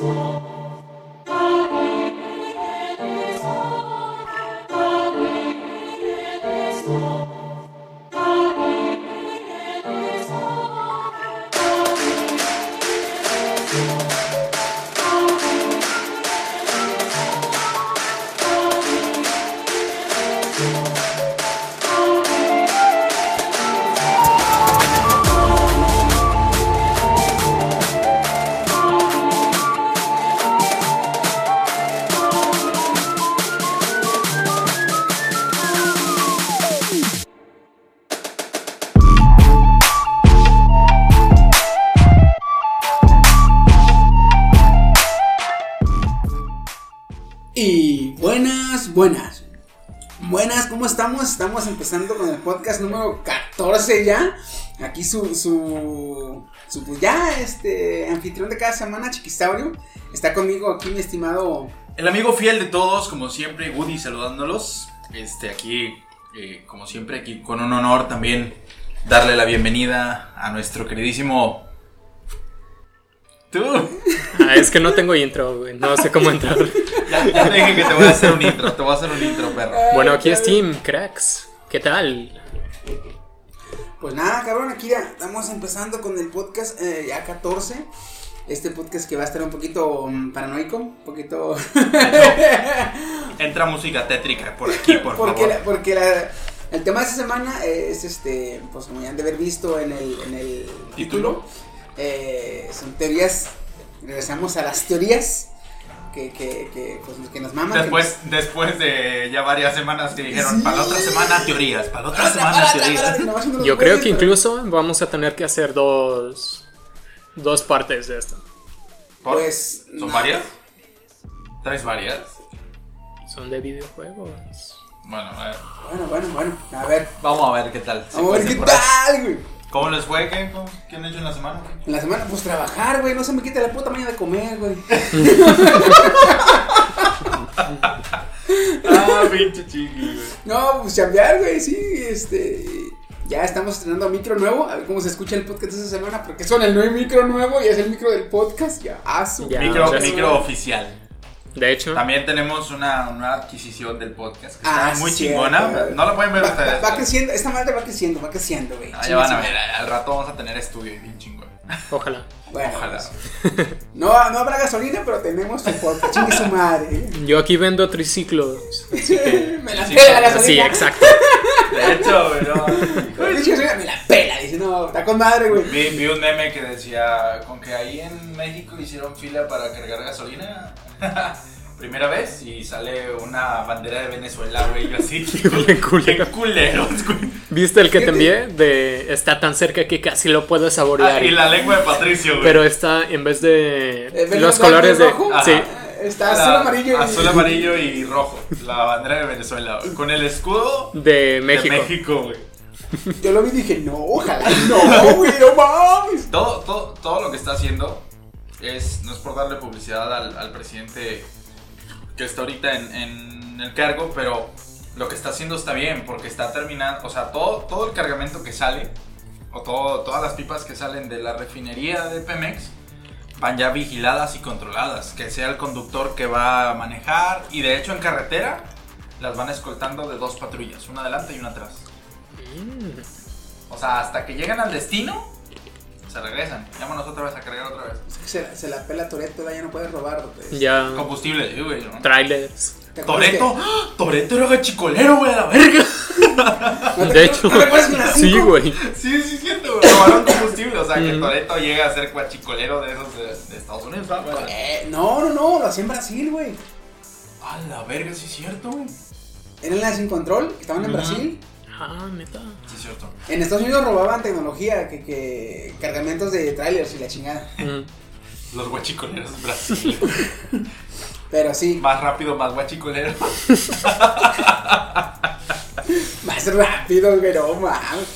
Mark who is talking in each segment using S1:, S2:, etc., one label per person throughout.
S1: Y podcast número 14 ya. Aquí su, su, su pues ya, este, anfitrión de cada semana, Chiquisaurio. Está conmigo aquí mi estimado...
S2: El amigo fiel de todos, como siempre, Woody saludándolos. Este, aquí, eh, como siempre, aquí con un honor también darle la bienvenida a nuestro queridísimo. Tú.
S3: Ah, es que no tengo intro, güey. No sé cómo entrar.
S2: Ya, ya te dije que te voy a hacer un intro, te voy a hacer un intro, perro.
S3: Bueno, aquí es Team, cracks. ¿Qué tal?
S1: Pues nada, cabrón, aquí ya estamos empezando con el podcast eh, ya 14. Este podcast que va a estar un poquito mm, paranoico, un poquito...
S2: Entra música tétrica por aquí, por
S1: porque
S2: favor.
S1: la- porque la- el tema de esta semana es este, pues como ya han de haber visto en el, en el título,
S2: ¿Título?
S1: eh, son teorías, regresamos a las teorías que, que, que, pues, que nos maman. que
S2: Después, después de ya varias semanas que dijeron,
S1: Sí.
S2: para la otra semana teorías, para la otra semana teorías.
S3: Yo creo que
S1: pero-
S3: incluso vamos a tener que hacer dos, dos partes de esto.
S2: ¿Por?
S1: Pues,
S2: ¿Son
S1: no.
S2: varias? ¿Traes varias?
S3: Son de videojuegos.
S2: Bueno, a ver.
S1: Bueno, bueno, bueno, a ver,
S2: Vamos a ver qué tal.
S1: vamos a ver qué tal, güey.
S2: ¿Cómo les fue? ¿Qué, cómo- ¿Qué han hecho en la semana?
S1: En la semana, pues trabajar, güey, no se me quita la puta mañana de comer, güey.
S2: Ah, pinche chiqui, güey.
S1: No, pues chambear, güey, sí, este. Ya estamos estrenando micro nuevo, a ver cómo se escucha el podcast esta semana, porque son el nuevo micro nuevo y es el micro del podcast, ya, ah,
S3: Ya,
S2: Micro,
S3: ya.
S2: micro oficial.
S3: De hecho,
S2: También tenemos una nueva adquisición del podcast que
S1: Ah,
S2: está muy
S1: cierto.
S2: chingona. No la pueden ver
S1: Va,
S2: ustedes.
S1: va- va creciendo, esta madre va creciendo, va creciendo, güey.
S2: Ah, ya van a
S1: su
S2: ver, al rato vamos a tener estudio bien chingón.
S3: ojalá.
S1: Bueno,
S2: Ojalá.
S1: no, no habrá gasolina, pero tenemos el podcast, chingue su madre.
S3: Yo aquí vendo triciclos. Así que.
S1: Me la
S2: Sí,
S1: pela la
S2: sí,
S3: Sí,
S1: gasolina.
S3: exacto.
S2: De hecho, güey, no.
S1: Gasolina, me la pela, dice, no, está con madre, güey.
S2: Vi, vi un meme que decía, con que ahí en México hicieron fila para cargar gasolina. Primera vez y sale una bandera de Venezuela, güey, y yo así.
S3: Bien culero.
S2: Qué culeros, güey.
S3: ¿Viste el que te envié? De está tan cerca que casi lo puedo
S2: Ah,
S3: saborear.
S2: y la lengua de Patricio, güey.
S3: Pero está en vez de
S1: Eh,
S3: los colores de.
S1: rojo.
S3: Sí.
S1: Está
S2: La-
S1: azul, amarillo y.
S2: Azul, amarillo y rojo. La bandera de Venezuela, güey. Con el escudo
S3: De México.
S2: de México, güey.
S1: Yo lo vi y dije, no, ojalá, no, güey, no mames.
S2: Todo, todo, todo lo que está haciendo es, no es por darle publicidad al, al presidente que está ahorita en, en el cargo, pero lo que está haciendo está bien, porque está terminando, o sea, todo, todo el cargamento que sale, o todo, todas las pipas que salen de la refinería de Pemex, van ya vigiladas y controladas, que sea el conductor que va a manejar, y de hecho en carretera las van escoltando de dos patrullas, una adelante y una atrás.
S3: Mm.
S2: O sea, hasta que llegan al destino, se regresan. Llámanos otra vez a cargar otra vez.
S1: Se, se la pela Toreto, ya no puede robar. pues.
S3: Ya.
S2: Combustible, sí, güey. ¿no?
S3: Trailers.
S1: ¿Te acuerdas
S2: Toreto, ¡Ah! Toreto era gachicolero, güey, a la verga.
S1: que- ¿No
S3: De hecho.
S1: ¿No que
S3: Sí, güey.
S2: Sí, sí, siento, güey. Robaron combustible. O sea, que. Toreto llega a ser guachicolero de esos de, de Estados Unidos, ¿verdad?
S1: Eh, no, no, no, lo hacía en Brasil, güey.
S2: A la verga, sí es cierto, güey.
S1: Eran las sin control, estaban en. Brasil.
S3: Ah, neta.
S2: Sí es cierto.
S1: En Estados Unidos robaban tecnología, que, que cargamentos de trailers y la chingada.
S3: Mm.
S2: Los guachicoleros de Brasil.
S1: Pero sí,
S2: más rápido, más guachicolero.
S1: más rápido, no mames.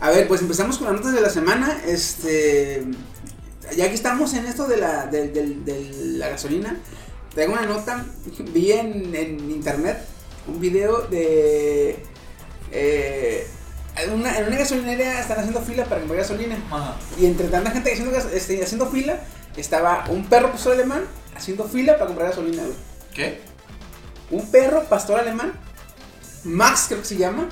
S1: A ver, pues empezamos con las notas de la semana. Este. Ya que estamos en esto de la, de, de- de la gasolina, traigo una nota. Vi en, en internet un video de. Eh, en una, en una gasolinera están haciendo fila para comprar gasolina.
S2: Ajá.
S1: Y entre tanta gente haciendo, este, haciendo fila, estaba un perro pastor alemán haciendo fila para comprar gasolina, güey.
S2: ¿Qué?
S1: Un perro pastor alemán, Max creo que se llama,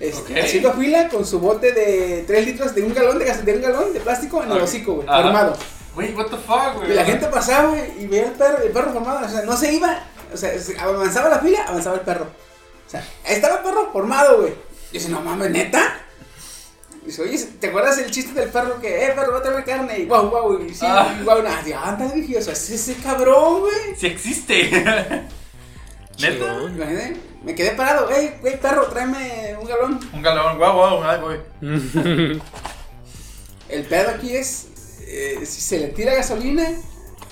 S1: este, haciendo fila con su bote de 3 litros de un galón de, gas- de un galón de plástico en el hocico, güey,
S2: Ajá.
S1: formado.
S2: Güey, what the fuck, güey.
S1: Y la gente pasaba y veía el perro, el perro formado, o sea, no se iba, o sea, se- avanzaba la fila, avanzaba el perro. O sea, ahí estaba el perro formado, güey. Y dice, no mames, neta. Dice, oye, ¿te acuerdas el chiste del perro que, eh, perro, va a traer carne? Y guau, guau, y sí,
S2: Ah.
S1: guau, nada, anda, dije, o sea, es ese cabrón, güey.
S2: Sí existe. ¿Neta?
S1: Imagínate, me quedé parado, hey, güey, perro, tráeme un galón.
S2: Un galón, guau, guau, ay, güey.
S1: El pedo aquí es, eh, si se le tira gasolina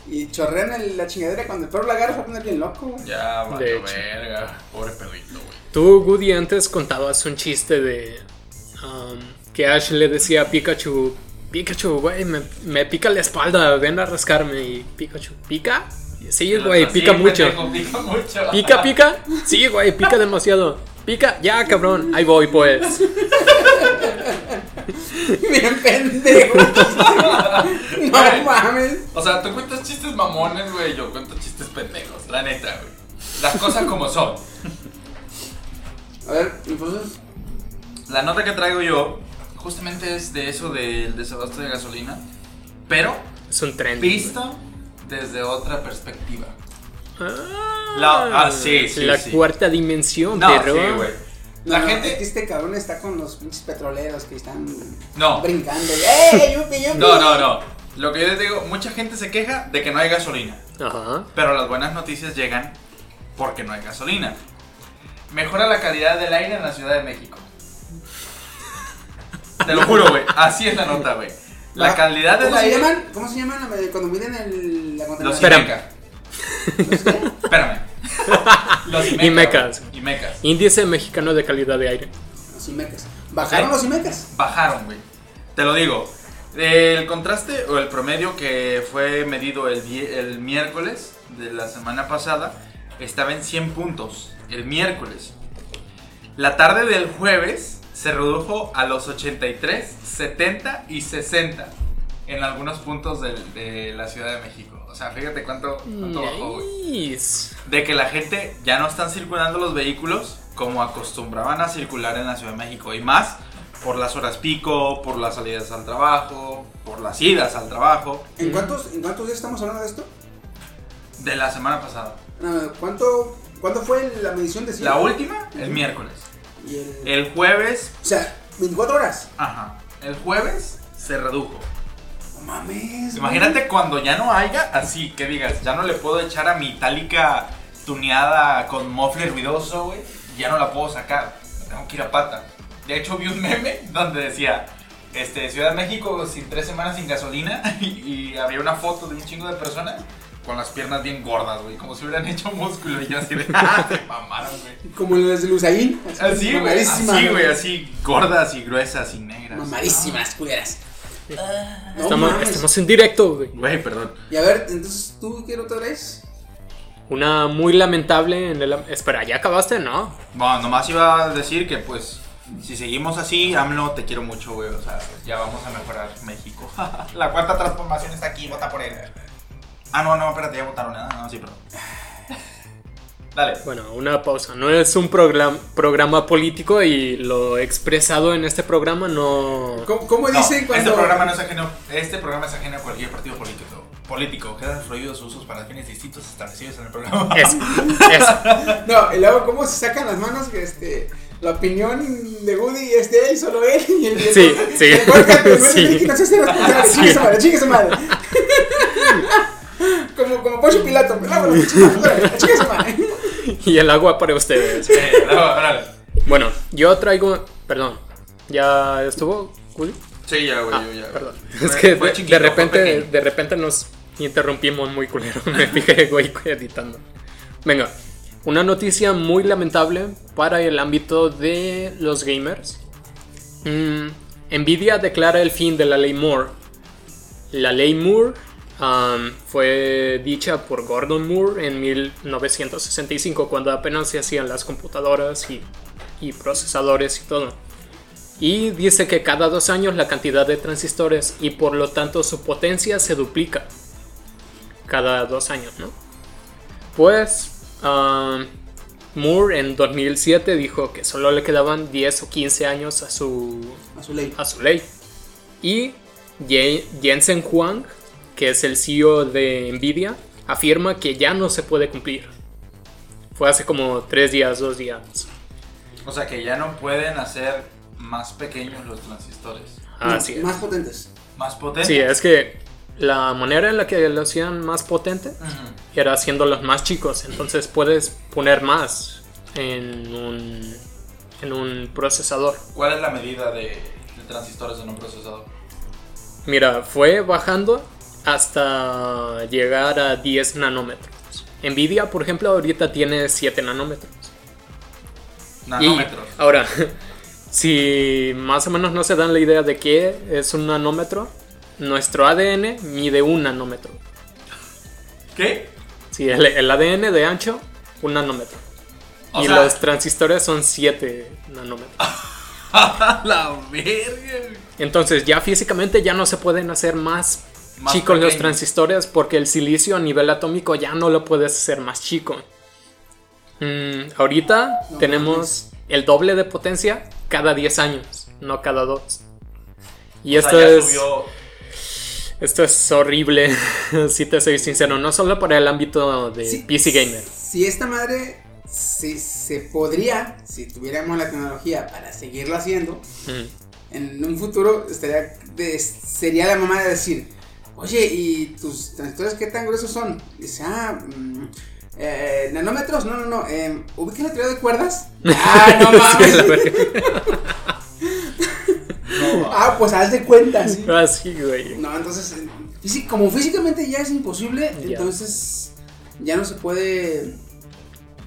S1: y chorrean el- la chingadera, cuando el perro la agarra se va a poner bien loco, güey.
S2: Ya,
S3: De
S2: vale,
S3: hecho.
S2: verga. Pobre perrito, güey.
S3: Tú, Goody, antes contabas un chiste de um, que Ash le decía a Pikachu, Pikachu, güey, me, me pica la espalda, ven a rascarme. Y Pikachu, ¿pica? Sí, güey,
S2: Sí,
S3: pica mucho.
S2: Pica mucho.
S3: ¿Pica, pica? Sí, güey, pica demasiado. Pica, ya, cabrón. Ahí voy, pues.
S1: Bien pendejo. no mames.
S2: O sea, tú cuentas chistes mamones, güey. Yo cuento chistes pendejos, la neta, güey. Las cosas como son.
S1: A ver, entonces,
S2: La nota que traigo yo, justamente es de eso del desabasto de gasolina. Pero
S3: Es un tren.
S2: visto desde otra perspectiva.
S3: Ah,
S2: La- ah, sí, sí,
S3: La
S2: sí.
S3: cuarta dimensión,
S2: No,
S3: perro.
S2: sí, güey. La
S1: no,
S2: gente.
S1: es que este cabrón está con los pinches petroleros que están
S2: No.
S1: brincando. ¡Eh, yupi, yupi!
S2: No, no, no. Lo que yo les digo, mucha gente se queja de que no hay gasolina.
S3: Ajá.
S2: Pero las buenas noticias llegan porque no hay gasolina. Mejora la calidad del aire en la Ciudad de México. Te lo juro, güey. Así es la nota, güey. La
S1: Ah,
S2: calidad del
S1: ¿Cómo se
S2: aire.
S1: llaman? ¿Cómo se llaman eh, cuando miden el, la
S2: Los
S1: contaminación?
S3: Espera.
S2: Imeca. Espérame. Los Imeca.
S3: Imecas.
S2: güey. Imecas.
S3: Índice mexicano de calidad de aire.
S1: Los Imecas. ¿Bajaron los Imecas?
S2: Bajaron, güey. Te lo digo. El contraste o el promedio que fue medido el, el miércoles de la semana pasada estaba en 100 puntos. El miércoles. La tarde del jueves se redujo a los 83, 70 y 60 en algunos puntos de la Ciudad de México. O sea, fíjate cuánto, cuánto bajó, güey. De que la gente ya no están circulando los vehículos como acostumbraban a circular en la Ciudad de México. Y más por las horas pico, por las salidas al trabajo, por las idas al trabajo.
S1: ¿En cuántos, ¿En cuántos días estamos hablando de esto?
S2: De la semana pasada.
S1: No, ¿Cuánto, ¿Cuándo fue la medición de cien?
S2: La última, el miércoles.
S1: Y el-
S2: El jueves,
S1: O sea, 24 horas.
S2: ajá. El jueves se redujo.
S1: Mames.
S2: Imagínate cuando ya no haya, así que digas, ya no le puedo echar a mi itálica tuneada con mofle ruidoso, güey. Ya no la puedo sacar. Tengo que ir a pata. De hecho, vi un meme donde decía, este, Ciudad de México sin tres semanas sin gasolina y, y había una foto de un chingo de personas con las piernas bien gordas, güey, como si hubieran hecho músculo y yo así de, ¡ah! Se mamaron, güey.
S1: Como las de Luzaín.
S2: Así, güey, así, güey, así gordas y gruesas y negras.
S1: Mamadísimas, culeras. No
S3: estamos, estamos en directo, güey.
S2: Güey, perdón.
S1: Y a ver, entonces, ¿tú qué otra vez?
S3: Una muy lamentable en el... Espera, ¿ya acabaste? No.
S2: Bueno, nomás iba a decir que pues si seguimos así, AMLO te quiero mucho, güey. O sea, pues, ya vamos a mejorar México. La cuarta transformación está aquí, vota por él. Ah, no, no, espérate, ya votaron. Ah, no, sí, perdón. Dale.
S3: Bueno, una pausa. No es un programa, programa político y lo expresado en este programa no...
S1: ¿Cómo, cómo
S2: No,
S1: dicen cuando.?
S2: Este programa no es ajeno. Este programa es ajeno a cualquier partido político. Político. Quedan prohibidos sus usos para fines distintos establecidos en el programa.
S3: Eso, eso.
S1: No, y luego, ¿cómo se sacan las manos? Que este. La opinión de Woody es de él, solo él. Y el
S3: Sí, sí,
S1: el podcast, el
S3: sí.
S1: No se hace responsable.
S3: Sí.
S1: Chingue su madre, chingue su madre. Como, como Poncho Pilato. pero Vámonos, su madre.
S3: Y el agua para ustedes. Bueno, yo traigo... Perdón. ¿Ya estuvo, Woody?
S2: Sí, ya, güey,
S3: Ah,
S2: ya.
S3: perdón.
S2: Fue-
S3: Es que de, repente, de repente nos interrumpimos muy culero. Me fijé, güey, editando. Venga, una noticia muy lamentable para el ámbito de los gamers. Mm, Nvidia declara el fin de la ley Moore. La ley Moore um, fue dicha por Gordon Moore en 1965, cuando apenas se hacían las computadoras y, y procesadores y todo. Y dice que cada dos años la cantidad de transistores y por lo tanto su potencia se duplica. cada dos años, ¿no? Pues Moore en 2007 dijo que solo le quedaban 10 o 15 años a su,
S1: A su ley.
S3: a su ley. Y Jensen Huang, que es el CEO de Nvidia, afirma que ya no se puede cumplir. Fue hace como tres días, dos días.
S2: O sea que ya no pueden hacer más pequeños los transistores.
S3: Así es.
S1: Más potentes.
S2: Más potentes.
S3: Sí, es que la manera en la que lo hacían más potente
S2: Ujú.
S3: era haciéndolos más chicos. Entonces puedes poner más en un, en un procesador.
S2: ¿Cuál es la medida de, de transistores en un procesador?
S3: Mira, fue bajando hasta llegar a 10 nanómetros. Nvidia, por ejemplo, ahorita tiene 7 nanómetros. Y
S2: Nanómetros.
S3: ahora, si más o menos no se dan la idea de qué es un nanómetro, nuestro ADN mide un nanómetro.
S2: ¿Qué?
S3: Sí, el, el ADN de ancho, un nanómetro.
S2: O
S3: y
S2: sea-
S3: los transistores son 7 nanómetros.
S2: la verga.
S3: Entonces ya físicamente ya no se pueden hacer más,
S2: Más
S3: chicos los transistores porque el silicio a nivel atómico ya no lo puedes hacer más chico. Mm, ahorita
S1: No
S3: tenemos el doble de potencia cada 10 años, no cada 2. Y
S2: O
S3: esto
S2: sea,
S3: es...
S2: subió.
S3: Esto es horrible, si te soy sincero, no solo para el ámbito de
S1: Sí,
S3: PC Gamer.
S1: Si esta madre si se podría, si tuviéramos la tecnología para seguirlo haciendo,
S3: Mm.
S1: en un futuro estaría de- sería la mamá de decir, oye, ¿y tus transistores qué tan gruesos son? Dice, ah, mm, eh, nanómetros, no, no, no, eh, ¿ubica la teoría de cuerdas? Ah, no mames.
S2: No,
S1: ah, pues haz de cuenta, sí.
S3: Así, güey.
S1: No, entonces, eh, como físicamente ya es imposible, entonces ya no se puede...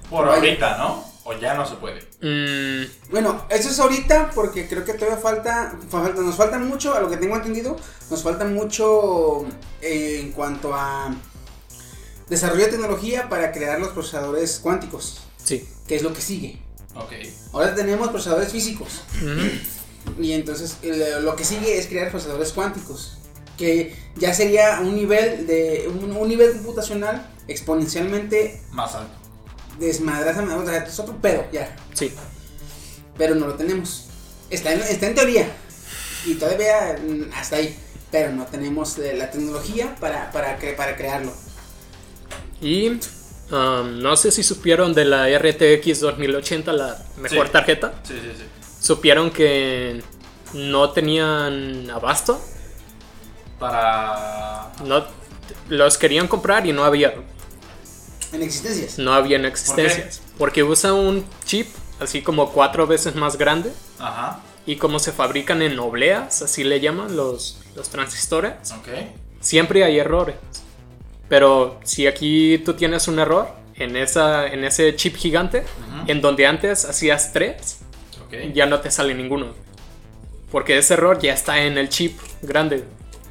S2: por ahorita, ¿no? O ya no se puede.
S3: Mm,
S1: Bueno, eso es ahorita porque creo que todavía falta, fa- falta- nos falta mucho, a lo que tengo entendido, nos falta mucho eh, en cuanto a desarrollo de tecnología para crear los procesadores cuánticos,
S3: sí.
S1: que es lo que sigue.
S2: Ok.
S1: Ahora tenemos procesadores físicos y entonces lo que sigue es crear procesadores cuánticos, que ya sería un nivel de un, un nivel computacional exponencialmente
S2: Más alto.
S1: Desmadrado, o sea, es otro pedo ya.
S3: Sí.
S1: pero no lo tenemos. Está en, está en teoría y todavía mm, hasta ahí, pero no tenemos eh, la tecnología para, para, cre- para crearlo.
S3: Y um, no sé si supieron de la RTX 2080, la mejor
S2: Sí.
S3: tarjeta.
S2: Sí, sí, sí.
S3: Supieron que no tenían abasto.
S2: Para.
S3: No, los querían comprar y no había.
S1: En existencias.
S3: No había en existencias. Porque usa un chip así como cuatro veces más grande.
S2: Ajá.
S3: Y como se fabrican en obleas, así le llaman los, los transistores.
S2: Ok.
S3: siempre hay errores. Pero si aquí tú tienes un error en, esa, en ese chip gigante, en donde antes hacías tres, ya no te sale ninguno. Porque ese error ya está en el chip grande,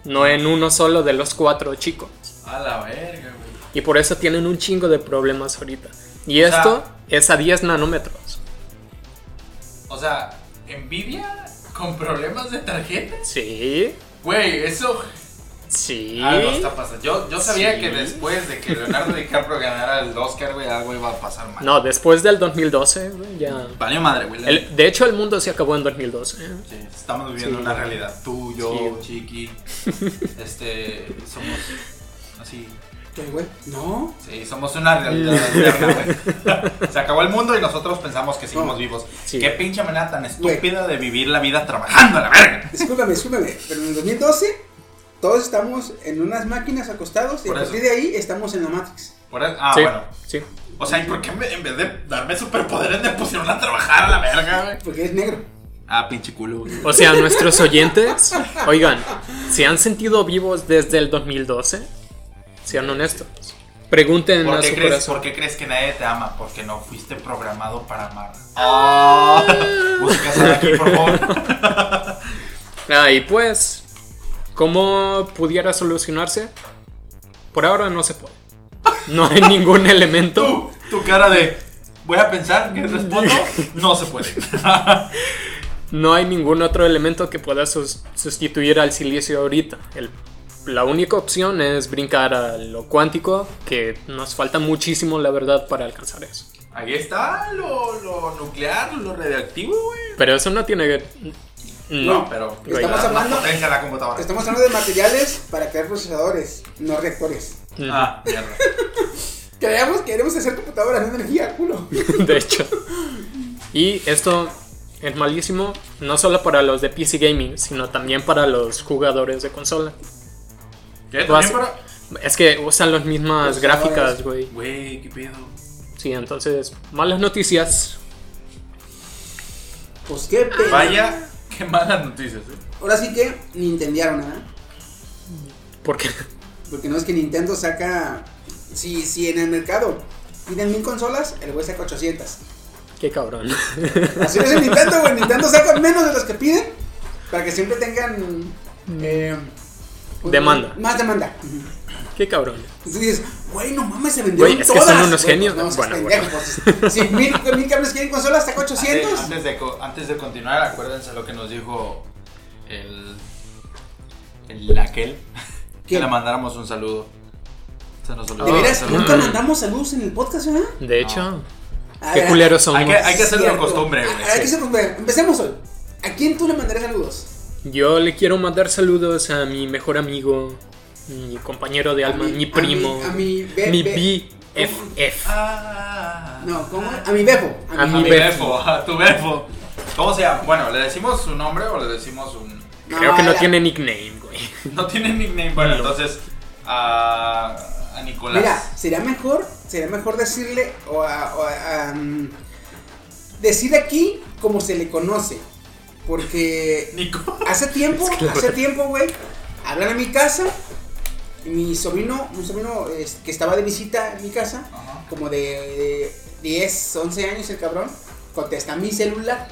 S3: no en uno solo de los cuatro chicos.
S2: A la verga, güey.
S3: Y por eso tienen un chingo de problemas ahorita. Y
S2: O sea-
S3: esto es a 10 nanómetros.
S2: O sea, Nvidia con problemas de tarjeta.
S3: Sí,
S2: Güey, eso
S3: sí.
S2: algo está pasando. Yo, yo sabía
S3: Sí.
S2: que después de que Leonardo DiCaprio ganara el Oscar, güey, algo iba a pasar mal.
S3: No, después del 20somos güey, ya...
S2: Valió madre, güey.
S3: El- de hecho, el mundo se acabó en 2012. ¿eh?
S2: Sí, estamos viviendo
S3: Sí.
S2: una realidad. Tú, yo,
S3: Sí.
S2: Chiqui. este. Somos. Así.
S1: ¿Qué, güey? No.
S2: Sí, somos una realidad alterna, güey. Se acabó el mundo y nosotros pensamos que seguimos
S1: No.
S2: vivos.
S3: Sí.
S2: Qué pinche manera tan estúpida de vivir la vida trabajando a la verga.
S1: Discúlpame, discúlpame. Pero en el 2012 todos estamos en unas máquinas acostados y
S2: Por
S1: a
S2: eso.
S1: partir de ahí estamos en la Matrix.
S2: Por eso- ah,
S3: sí,
S2: bueno.
S3: sí.
S2: O sea, ¿y por qué en vez de darme superpoderes me pusieron a trabajar a la verga, güey?
S1: Porque es negro.
S2: Ah, pinche culo, güey.
S3: O sea, nuestros oyentes, oigan, ¿se han sentido vivos desde el 2012? Sean honestos. Pregunten
S2: ¿Por
S3: a
S2: qué,
S3: su
S2: crees,
S3: corazón.
S2: por qué crees que nadie te ama? Porque no fuiste programado para amar. Ah, buscas aquí, por favor.
S3: Ah, y pues, ¿cómo pudiera solucionarse? Por ahora no se puede. No hay ningún elemento.
S2: Tú, tu cara de. Voy a pensar que respondo. No se puede.
S3: No hay ningún otro elemento que pueda sus- sustituir al silicio ahorita. El la única opción es brincar a lo cuántico, que nos falta muchísimo, la verdad, para alcanzar eso.
S2: Ahí está lo, lo nuclear, lo radioactivo, güey.
S3: Pero eso no tiene...
S2: No,
S3: No,
S2: pero
S1: Estamos
S2: la
S1: hablando-
S2: potencia de la computadora.
S1: Estamos hablando de materiales para crear procesadores, no reactores.
S2: Ah, mierda.
S1: Creamos, queremos hacer computadoras de energía, culo.
S3: de hecho. Y esto es malísimo, no solo para los de PC Gaming, sino también para los jugadores de consola.
S2: ¿Qué?
S3: Es que usan las mismas
S1: Los
S3: gráficas, güey.
S2: Güey, qué pedo.
S3: Sí, entonces, malas noticias.
S1: Pues qué pena.
S2: Vaya, qué malas noticias, eh.
S1: Ahora sí que Nintendearon, ¿verdad?
S3: Porque
S1: Porque no es que Nintendo saca. Si, si en el mercado piden mil consolas, el güey saca 800.
S3: qué cabrón.
S1: Así es el Nintendo, güey. Nintendo saca menos de los que piden para que siempre tengan. eh,
S3: Demanda.
S1: Más demanda.
S3: qué cabrón.
S1: Entonces dices, güey, no mames, se vendieron
S3: Güey, es que
S1: todas.
S3: son unos genios.
S1: pues no,
S3: Bueno,
S1: pues, si mil, mil cabrones quieren consolas, saca 800.
S2: Antes, antes de, antes de continuar, acuérdense lo que nos dijo el. El aquel. Que le mandáramos un saludo. Se nos olvidó.
S1: De veras,
S2: Saludos.
S1: nunca mandamos saludos en el podcast, ¿verdad?
S3: De hecho,
S1: A
S3: qué
S1: ver,
S3: culeros somos.
S2: Hay que, hay que hacerlo costumbre, güey.
S1: Ah, Hay que hacer costumbre. Empecemos hoy. ¿A quién tú le mandarás saludos?
S3: Yo le quiero mandar saludos a mi mejor amigo, mi compañero de alma,
S1: A
S3: mi, primo,
S1: A mi, a mi,
S3: BFF.
S2: Ah.
S1: No, ¿cómo? A mi Befo.
S3: A
S2: A
S3: mi
S2: mi
S3: befo.
S2: befo, a tu befo. ¿Cómo se llama? Bueno, ¿le decimos su nombre o le decimos un.?
S3: Creo que no
S1: ya.
S3: tiene nickname, güey.
S2: No tiene nickname. Bueno,
S3: No.
S2: entonces. A. A Nicolás.
S1: Mira, sería mejor, sería mejor decirle o a, o a- a, mm, decir aquí como se le conoce, porque
S2: Nico.
S1: hace tiempo,
S3: Es que
S1: hace tiempo, güey, hablan a mi casa y mi sobrino, un sobrino es, que estaba de visita en mi casa,
S2: Ajá.
S1: como de, de 10, 11 años el cabrón, contesta mi celular.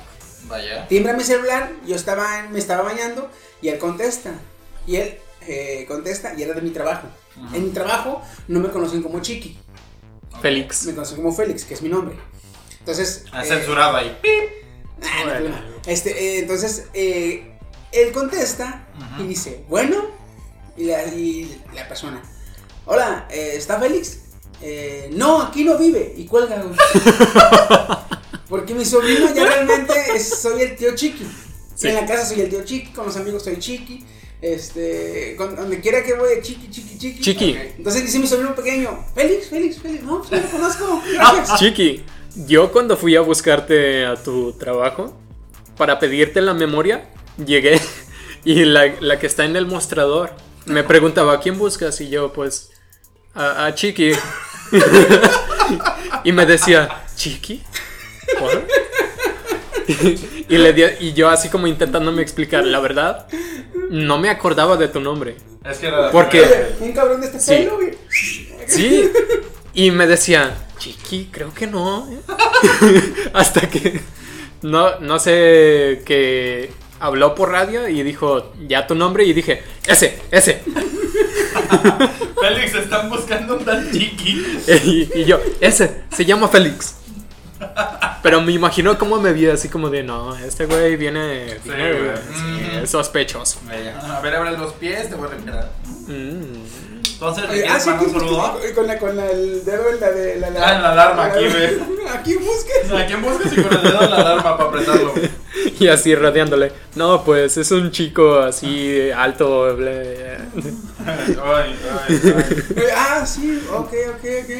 S2: Vaya.
S1: Timbra mi celular, yo estaba, me estaba bañando y él contesta. Y él eh, contesta y era de mi trabajo.
S2: Ajá.
S1: En mi trabajo no me conocen como Chiqui,
S3: Félix.
S1: me conocen como Félix, que es mi nombre. Entonces...
S2: Ha
S1: eh,
S2: censurado ahí.
S1: ah, no hay
S3: Bueno.
S1: problema. Este, eh, entonces, eh, él contesta
S2: Ajá.
S1: y dice, bueno, y la, y la persona, hola, eh, ¿está Félix? "Eh, no, aquí no vive, y cuelga, güey. Porque mi sobrino ya realmente es- soy el tío Chiqui.
S3: Sí.
S1: En la casa soy el tío Chiqui, con los amigos soy Chiqui. Este, con- donde quiera que voy, Chiqui, Chiqui, Chiqui.
S3: Chiqui.
S1: Entonces dice mi sobrino pequeño, Félix, Félix, Félix, no, pues no lo conozco, gracias.
S3: Chiqui, yo cuando fui a buscarte a tu trabajo para pedirte la memoria, llegué y la, la que está en el mostrador me preguntaba, ¿a quién buscas? Y yo, pues, a, a Chiqui. y me decía, ¿Chiqui? ¿What?". y, le di- y yo así como intentándome explicar, la verdad, no me acordaba de tu nombre.
S2: Es que era.
S3: Porque-
S1: un cabrón de este
S3: Sí.
S1: pelo, güey.
S3: Sí. Y me decía, Chiqui, creo que no. ¿eh?". Hasta que no, no sé que habló por radio y dijo ya tu nombre y dije, ese, ese.
S2: Félix, están buscando un tal chiqui.
S3: Y, y yo, ese, se llama Félix. Pero me imaginó cómo me vi así como de, no, este güey viene,
S2: Sí,
S3: viene,
S2: güey.
S3: sí,
S2: Mm.
S3: sospechoso.
S2: A ver, abre los pies, te voy a.
S3: Mm.
S2: Entonces, ¿le
S1: Oye, ah, sí,
S2: un
S1: aquí
S2: saludo?
S1: busques, con la, con la, el dedo en la de la,
S2: Ah, en la alarma, aquí, güey.
S1: Aquí busques.
S2: ¿A quién buscas y con el dedo en la alarma para apretarlo?
S3: Y así radiándole. No, pues es un chico así alto. ble-
S2: Ay, ay, ay.
S1: Eh, Ah, sí, ok, ok, ok.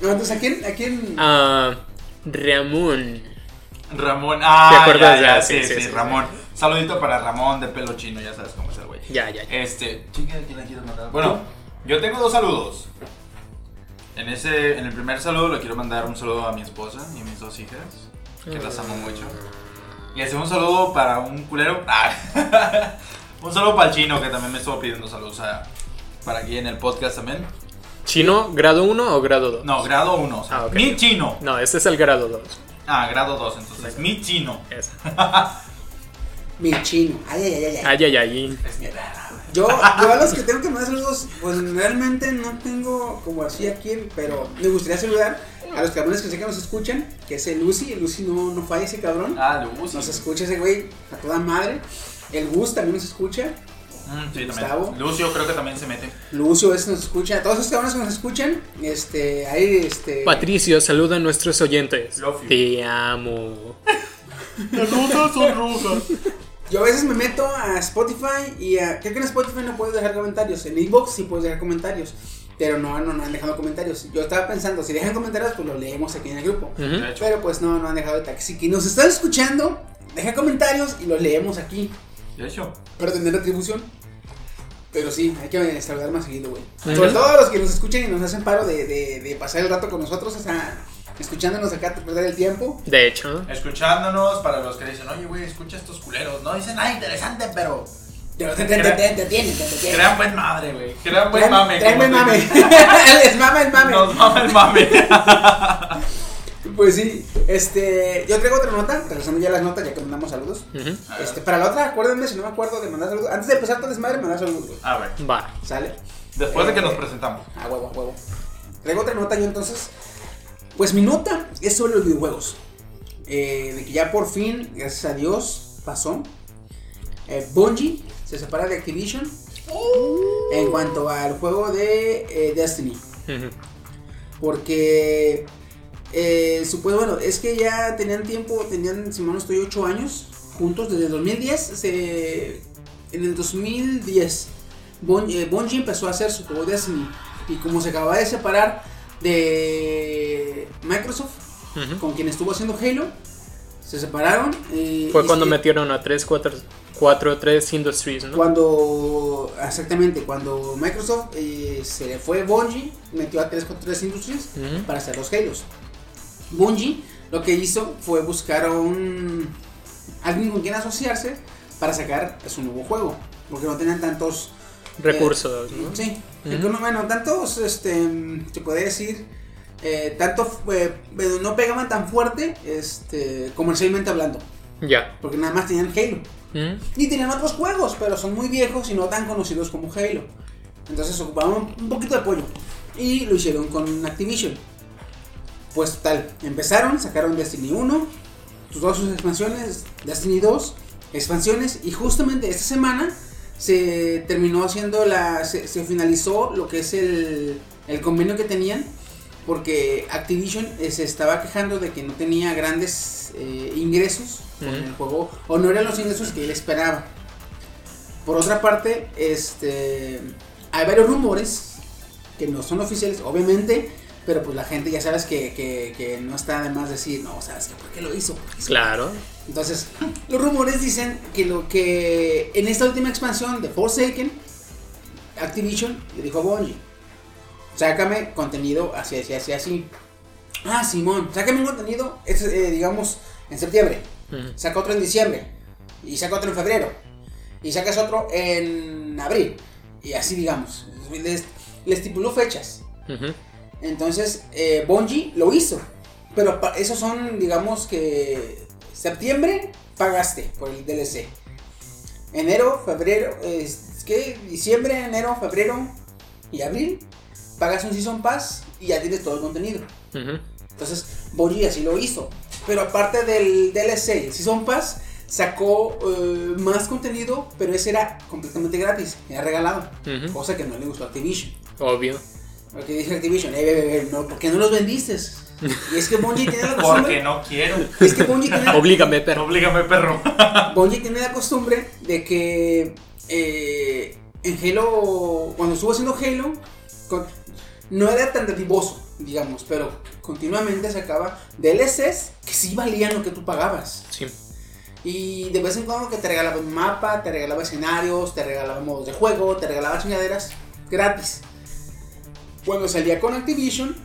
S1: No, entonces, ¿a quién? ¿A quién?
S3: Ah, Ramón.
S2: Ramón. Ah,
S3: ¿Te acuerdas?
S2: ya, ya,
S3: Ya,
S2: sí,
S3: sí,
S2: sí,
S3: sí, sí.
S2: Saludito para Ramón de pelo chino, ya sabes cómo es el güey.
S3: Ya, ya, ya.
S2: Este, chica, ¿quién la quieres mandar? Bueno, yo tengo dos saludos. En ese, en el primer saludo le quiero mandar un saludo a mi esposa y a mis dos hijas, que las amo mucho. Y el segundo saludo para un culero. Ah, un saludo para el chino que también me estuvo pidiendo saludos a- para aquí en el podcast también.
S3: ¿Chino grado 1 o grado 2?
S2: No, grado 1, o sea,
S3: Ah, ok.
S2: mi chino.
S3: No, este es el grado 2.
S2: Ah, grado 2, entonces, mi chino.
S3: Ese.
S1: Mi chino. Ay, ay, ay, ay. ay.
S3: Ay, ay, ay.
S2: Es mi rara.
S1: Yo, yo a los que tengo que mandar saludos, pues realmente no tengo como así a quién, pero me gustaría saludar a los cabrones que sé que nos escuchan, que es el Lucy. El Lucy no, no falla ese cabrón.
S2: Ah, Lucy.
S1: Nos escucha ese güey a toda madre. El Gus también nos escucha.
S2: Mm, sí,
S1: Gustavo.
S2: también. Lucio creo que también se mete.
S1: Lucio es nos escucha. Todos esos cabrones que nos escuchan. Este, ahí, este.
S3: Patricio, saluda a nuestros oyentes.
S2: Love you.
S3: Te amo.
S2: Las rosas son rosas.
S1: Yo a veces me meto a Spotify y a, creo que en Spotify no puedes dejar comentarios. En Inbox sí puedes dejar comentarios. Pero no, no, no han dejado comentarios. Yo estaba pensando, si dejan comentarios, pues los leemos aquí en el grupo. Pero pues no, no han dejado de taxi. Que nos están escuchando, deja comentarios y los leemos aquí.
S2: de hecho.
S1: Para tener retribución. Pero sí, hay que saludar más seguido, güey. Sobre todo los que nos escuchan y nos hacen paro de, de, de pasar el rato con nosotros, o sea, escuchándonos acá, perder el tiempo.
S3: De hecho,
S2: Escuchándonos para los que dicen, oye, güey, escucha estos culeros. No dicen nada interesante, pero
S1: Pero te, te, te, te, te te, te
S2: crean buen madre, güey. Crean buen mame. como
S1: buen
S2: te-
S1: mame. Les mama el mame.
S2: Nos mama el mame.
S1: Pues sí, este, yo traigo otra nota, regresando ya a las notas, ya que mandamos saludos.
S3: ujú,
S1: Este, para la otra, acuérdenme, si no me acuerdo de mandar saludos. Antes de empezar todo desmadre, mandar saludos, güey.
S2: A ver,
S3: va.
S1: ¿Sale?
S2: después de que
S1: Eh,
S2: nos presentamos.
S1: A huevo, a huevo. Traigo otra nota yo entonces. Pues mi nota es sobre los videojuegos. Eh, de que ya por fin, gracias a Dios, pasó. Eh, Bungie se separa de Activision. En cuanto al juego de eh, Destiny. Porque, eh, supuesto, bueno, es que ya tenían tiempo, tenían, si mal no estoy, 8 años juntos, desde el 2010. Se, en el 2010, Bun- eh, Bungie empezó a hacer su juego Destiny. Y como se acababa de separar de Microsoft, con quien estuvo haciendo Halo, se separaron. eh,
S3: Fue cuando
S1: se-
S3: metieron a 3, 4, 4 3 Industries, ¿no?
S1: Cuando, exactamente, cuando Microsoft eh, se le fue Bungie, metió a 343 Industries
S3: Ujú.
S1: para hacer los Halos. Bungie lo que hizo fue buscar a un alguien con quien asociarse para sacar su nuevo juego, porque no tenían tantos
S3: Recursos,
S1: eh,
S3: ¿no?
S1: Sí, no, bueno, tantos, este, se puede decir, eh, tanto, eh, no pegaban tan fuerte, este, comercialmente hablando,
S3: Ya.
S1: porque nada más tenían Halo. Y tenían otros juegos, pero son muy viejos y no tan conocidos como Halo. Entonces ocupaban un- poquito de apoyo. Y lo hicieron con Activision. Pues tal, empezaron, sacaron Destiny 1, sus dos sus expansiones, Destiny 2, expansiones, y justamente esta semana se terminó haciendo la. se, se finalizó lo que es el, el convenio que tenían. Porque Activision eh, se estaba quejando de que no tenía grandes eh, ingresos con el juego, o no eran los ingresos que él esperaba. Por otra parte, este, hay varios rumores que no son oficiales, obviamente, pero pues la gente ya sabes que, que, que no está de más decir, no, sabes que por qué lo hizo. ¿Por qué hizo?
S3: Claro.
S1: Entonces, los rumores dicen que lo que en esta última expansión de Forsaken, Activision le dijo a Bungie, sácame contenido así, así, así, así. Ah, Simón, sácame un contenido, este, eh, digamos, en septiembre, saca otro en diciembre, y saca otro en febrero, y sacas otro en abril, y así digamos. Les, les estipuló fechas. Entonces, eh, Bungie lo hizo. Pero esos son, digamos que septiembre pagaste por el DLC. Enero, febrero, es que diciembre, enero, febrero y abril pagas un Season Pass y ya tienes todo el contenido.
S3: Ujú.
S1: Entonces, Bungie así lo hizo. Pero aparte del DLC, el Season Pass sacó eh, más contenido, pero ese era completamente gratis, era regalado.
S3: Ujú.
S1: Cosa que no le gustó a Activision.
S3: Obvio.
S1: Porque dije Activision, eh, eh, eh, no, ¿por qué no los vendiste? Y es que Bungie tiene la costumbre.
S2: Porque no quiero.
S1: Es que Bungie tiene,
S3: Oblígame, perro.
S2: Oblígame, perro.
S1: Bungie tiene la costumbre de que eh, en Halo, cuando estuvo haciendo Halo, con- no era tan dadivoso, digamos, pero continuamente sacaba DLCs que sí valían lo que tú pagabas.
S3: Sí.
S1: Y de vez en cuando que te regalaba un mapa, te regalaba escenarios, te regalaba modos de juego, te regalaba chingaderas gratis. Cuando salía con Activision,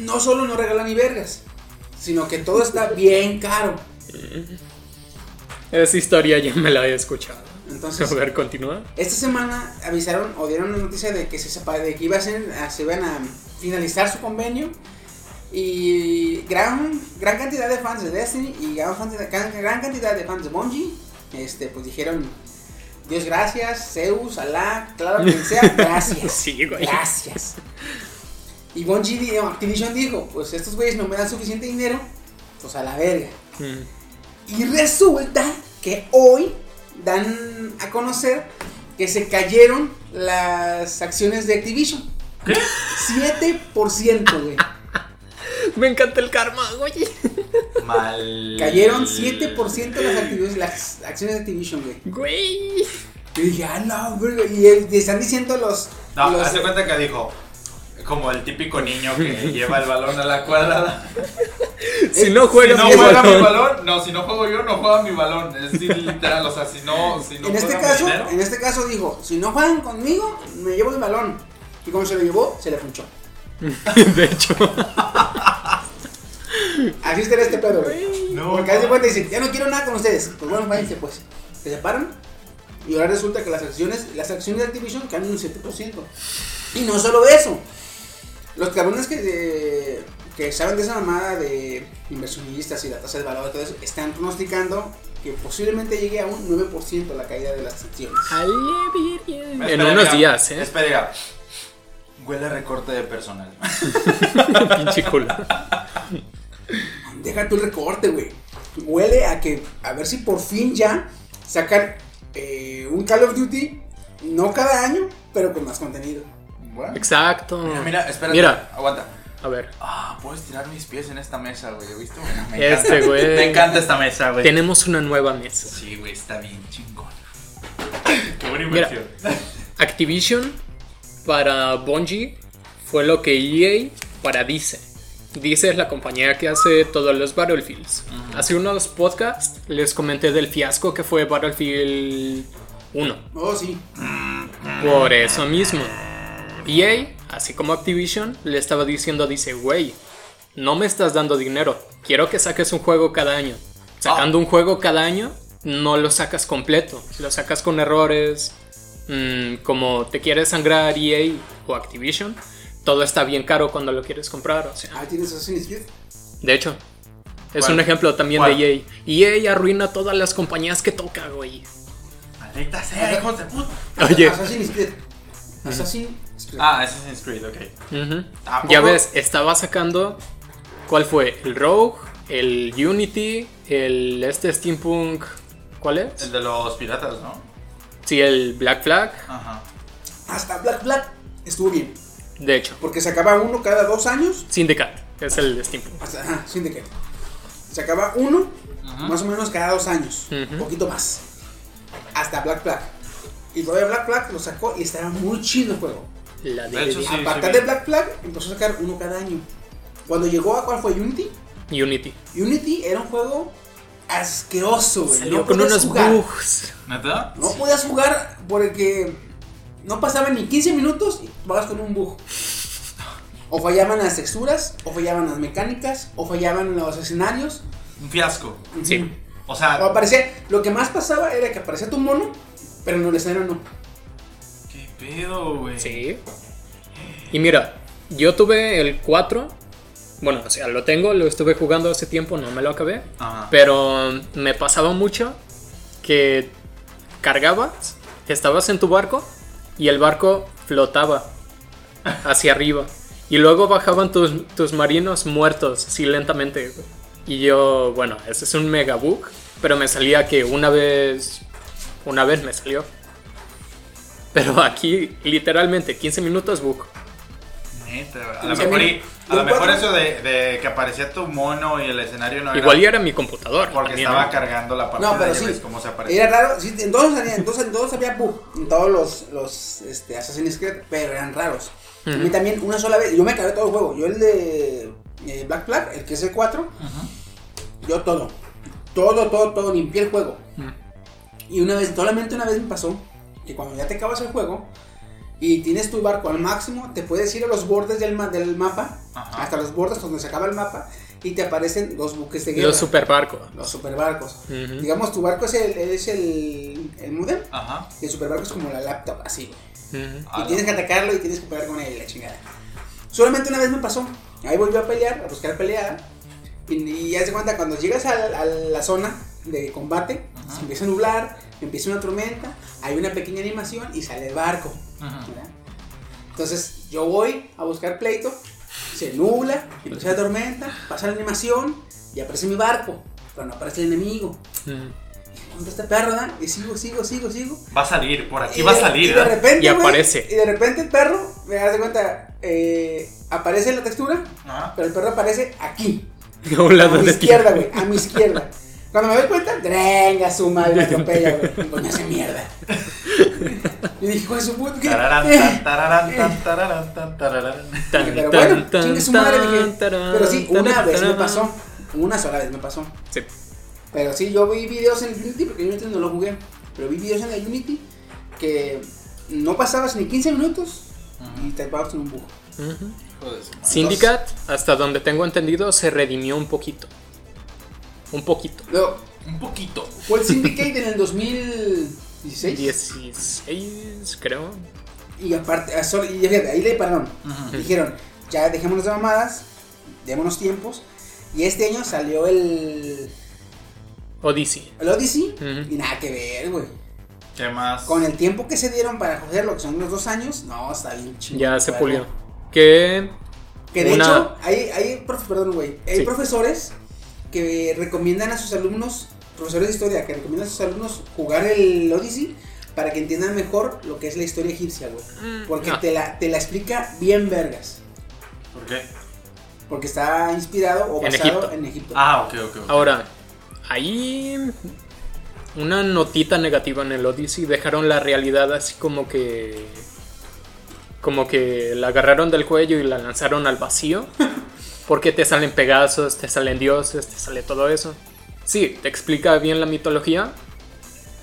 S1: no solo no regala ni vergas, sino que todo está bien caro.
S3: Esa historia ya me la he escuchado.
S1: Entonces,
S3: A ver, continúa.
S1: esta semana avisaron o dieron la noticia de que se sepa- de que iba a ser- a- se iban a finalizar su convenio y gran gran cantidad de fans de Destiny y gran, fan- gran, gran cantidad de fans de Bungie este pues dijeron Dios gracias, Zeus, Alá, claro quien sea, gracias.
S3: Sí, güey.
S1: Gracias. Y Bungie, di- Activision dijo, pues estos güeyes no me dan suficiente dinero, pues a la verga. Y resulta que hoy dan a conocer que se cayeron las acciones de Activision.
S2: ¿Qué?
S1: 7%, güey.
S3: Me encanta el karma, güey.
S2: Mal.
S1: Cayeron 7% las, las acciones de Activision, güey.
S3: Güey.
S1: Y dije, ah, no, güey. Y están diciendo los.
S2: No,
S1: los-
S2: hace cuenta que dijo. Como el típico niño que lleva el balón a la cuadrada.
S3: Si no
S2: Si
S3: juega
S2: no
S3: mi
S2: juega mi
S3: balón.
S2: balón, no, si no juego yo, no juega mi balón. Es literal, o sea, si no, si no
S1: en este caso,
S2: dinero.
S1: en este caso dijo, si no juegan conmigo, me llevo el balón. Y como se lo llevó, se le punchó.
S3: De hecho.
S1: Así será este pedo, güey.
S2: No.
S1: Porque hace cuenta y dice, ya no quiero nada con ustedes. Pues bueno, váyanse pues. Se separan. Y ahora resulta que las acciones, las acciones de Activision caen un 7%. Y no solo eso. Los cabrones que, eh, que saben de esa mamada de inversionistas y la tasa de valor y todo eso, están pronosticando que posiblemente llegue a un 9% la caída de las acciones.
S3: En unos días, eh.
S2: Espera, Huele a recorte de personal.
S3: Pinche culo.
S1: Deja tu recorte, güey. Huele a que, a ver si por fin ya sacan eh, un Call of Duty, no cada año, pero con más contenido.
S2: Bueno.
S3: Exacto.
S2: Mira, mira, espérate.
S3: Mira.
S2: Aguanta.
S3: A ver.
S2: Ah, puedo estirar mis pies en esta mesa, güey. ¿Viste? Me
S3: Este,
S2: encanta.
S3: güey.
S2: Me encanta esta mesa, güey.
S3: Tenemos una nueva mesa.
S2: Sí, güey, está bien chingón. Qué buena
S3: Mira.
S2: inversión.
S3: Activision para Bungie fue lo que EA para Dice. Dice es la compañía que hace todos los Battlefields. Hace unos podcasts les comenté del fiasco que fue Battlefield 1.
S1: Oh, sí.
S3: Por eso mismo. EA, así como Activision, le estaba diciendo a Dice, güey, no me estás dando dinero. Quiero que saques un juego cada año. Sacando un juego cada año, no lo sacas completo. Lo sacas con errores. mm, como te quieres sangrar EA o Activision, todo está bien caro cuando lo quieres comprar. O sea,
S1: Ah, tienes Assassin's Creed.
S3: de hecho, es
S2: ¿Cuál?
S3: un ejemplo también
S2: ¿Cuál?
S3: de EA. EA arruina todas las compañías que toca, güey.
S2: Maldita sea, hijos de puta.
S3: Oye.
S1: Assassin's Creed. Assassin's Creed.
S2: Ah, Assassin's Creed, ok. ¿A
S3: Ya ves, estaba sacando. ¿Cuál fue? El Rogue, el Unity, el este Steampunk. ¿Cuál es?
S2: El de los piratas, ¿no?
S3: Sí, el Black Flag.
S2: Ajá.
S1: Hasta Black Black estuvo bien.
S3: De hecho,
S1: Porque sacaba uno cada dos años.
S3: Syndicate es el Steampunk.
S1: Hasta, ajá, Syndicate. Sacaba uno,
S2: Ajá.
S1: más o menos cada dos años. Un poquito más. Hasta Black Black. Y todavía Black Black lo sacó y estaba muy chido el juego.
S3: La
S2: De hecho, Sí,
S1: a partir
S2: sí,
S1: de. Black Flag empezó a sacar uno cada año. Cuando llegó a cuál fue Unity,
S3: Unity.
S1: Unity era un juego asqueroso, güey.
S3: Salió
S1: No
S3: con unos
S1: jugar.
S3: bugs.
S2: ¿Neta?
S1: No podías jugar porque no pasaban ni 15 minutos y vas con un bug. O fallaban las texturas, o fallaban las mecánicas, o fallaban los escenarios.
S2: Un fiasco.
S3: Sí.
S2: O sea,
S1: aparecía, lo que más pasaba era que aparecía tu mono, pero en el escenario no.
S2: ¿Qué pedo, güey?
S3: Sí. Y mira, yo tuve el 4. Bueno, o sea, lo tengo, lo estuve jugando hace tiempo, no me lo acabé.
S2: Ajá.
S3: Pero me pasaba mucho que cargabas, estabas en tu barco y el barco flotaba hacia arriba. Y luego bajaban tus, tus marinos muertos, así lentamente. Y yo, bueno, ese es un mega bug, pero me salía que una vez, una vez me salió. Pero aquí, literalmente, 15 minutos.
S2: Neta, a lo mejor, y- a
S1: los
S2: lo mejor
S1: cuatro-
S2: eso de, de que aparecía tu mono y el escenario no era
S3: Igual ya era mi computador.
S2: porque
S3: también,
S2: estaba
S3: ¿no?
S2: cargando la partida
S1: No, pero sí.
S2: cómo se aparecía.
S1: Era raro, sí, en todos, había- en todos, en todos había bug, en todos los, los este, Assassin's Creed, pero eran raros. A mí también, una sola vez, yo me acabé todo el juego. Yo el de eh, Black Flag, el que es el 4,
S2: Ajá.
S1: yo todo. Todo, todo, todo, limpié el juego.
S3: Mm.
S1: Y una vez, solamente una vez me pasó que cuando ya te acabas el juego y tienes tu barco al máximo, te puedes ir a los bordes del, ma- del mapa,
S2: Ajá.
S1: hasta los bordes donde se acaba el mapa, y te aparecen los buques de guerra.
S3: Los super barcos.
S1: los superbarcos.
S3: Ujú.
S1: Digamos, tu barco es el, es el, el modem,
S2: Ajá.
S1: y el superbarco es como la laptop, así.
S3: Ujú.
S2: A
S1: Y tienes que atacarlo y tienes que pelear con él la chingada. Solamente una vez me pasó. Ahí volvió a pelear, a buscar pelea. Y, y ya se cuenta, cuando llegas a, a la zona de combate,
S2: Ajá.
S1: se empieza a nublar, empieza una tormenta, hay una pequeña animación y sale el barco. ¿verdad? Entonces yo voy a buscar pleito, se nubla, empieza la tormenta, pasa la animación y aparece mi barco, pero no aparece el enemigo. ¿dónde está este perro, da? Y sigo, sigo, sigo, sigo.
S2: Va a salir, por aquí
S1: Y
S2: va a salir,
S1: Y de repente,
S3: Y aparece.
S1: Y de repente el perro, me das de cuenta, eh, aparece en la textura,
S2: Ajá.
S1: pero el perro aparece aquí.
S3: A un
S1: A
S3: lado
S1: mi
S3: de ti.
S1: izquierda, güey, a mi izquierda. Cuando me doy cuenta, venga su madre, me atropella, güey. Coño, hace mierda. Y dije, hijo de su puta. ¿qué?
S2: Tararán, tan, tararán, tan, tararán, tan, tararán.
S3: Tan,
S1: Pero
S3: tan,
S1: bueno,
S3: tan,
S1: chingue su madre,
S3: tan,
S1: dije. Pero sí, una vez me pasó. Una sola vez me pasó.
S3: Sí.
S1: Pero sí, yo vi videos en Unity, porque Unity no lo jugué. Pero vi videos en la Unity que no pasabas ni 15 minutos y te pasabas en un bug.
S2: Su madre.
S3: Syndicate, hasta donde tengo entendido, se redimió un poquito. Un poquito.
S2: Un poquito.
S1: fue el Syndicate en el 2016.
S3: 16, creo.
S1: Y aparte, ah, solo- y fíjate, ahí le pararon. Dijeron, ya dejémonos de mamadas, démonos tiempos. Y este año salió el,
S3: Odyssey.
S1: el Odyssey y nada que ver, güey.
S2: ¿Qué más?
S1: Con el tiempo que se dieron para cogerlo, que son unos dos años, no, está bien chido.
S3: Ya se pulió. Que.
S1: Que de
S3: Una-
S1: hecho, hay, hay, perdón, güey, hay
S3: Sí.
S1: profesores que recomiendan a sus alumnos, profesores de historia, que recomiendan a sus alumnos jugar el Odyssey para que entiendan mejor lo que es la historia egipcia, güey. Porque
S3: Ah.
S1: te, la, te la explica bien vergas.
S2: ¿Por qué?
S1: Porque está inspirado o
S3: En
S1: basado
S3: Egipto.
S1: en Egipto.
S2: Ah, ok, ok. ok.
S3: Ahora, ahí. Una notita negativa en el Odyssey. Dejaron la realidad así como que. Como que la agarraron del cuello y la lanzaron al vacío. Porque te salen Pegasos, te salen dioses, te sale todo eso. Sí, te explica bien la mitología.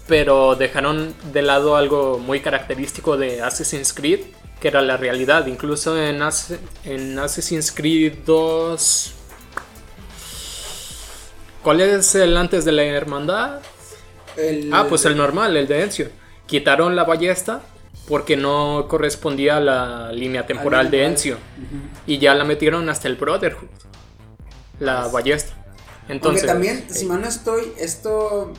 S3: Pero dejaron de lado algo muy característico de Assassin's Creed. Que era la realidad. Incluso en, Ass- en Assassin's Creed 2. ¿Cuál es el antes de la hermandad?
S1: El-
S3: Ah, pues el normal, el de Ezio. Quitaron la ballesta porque no correspondía a la línea temporal de.
S1: Ujú.
S3: Y ya la metieron hasta el Brotherhood. La ballesta. Entonces.
S1: Aunque también,
S3: eh,
S1: si mal no estoy, esto.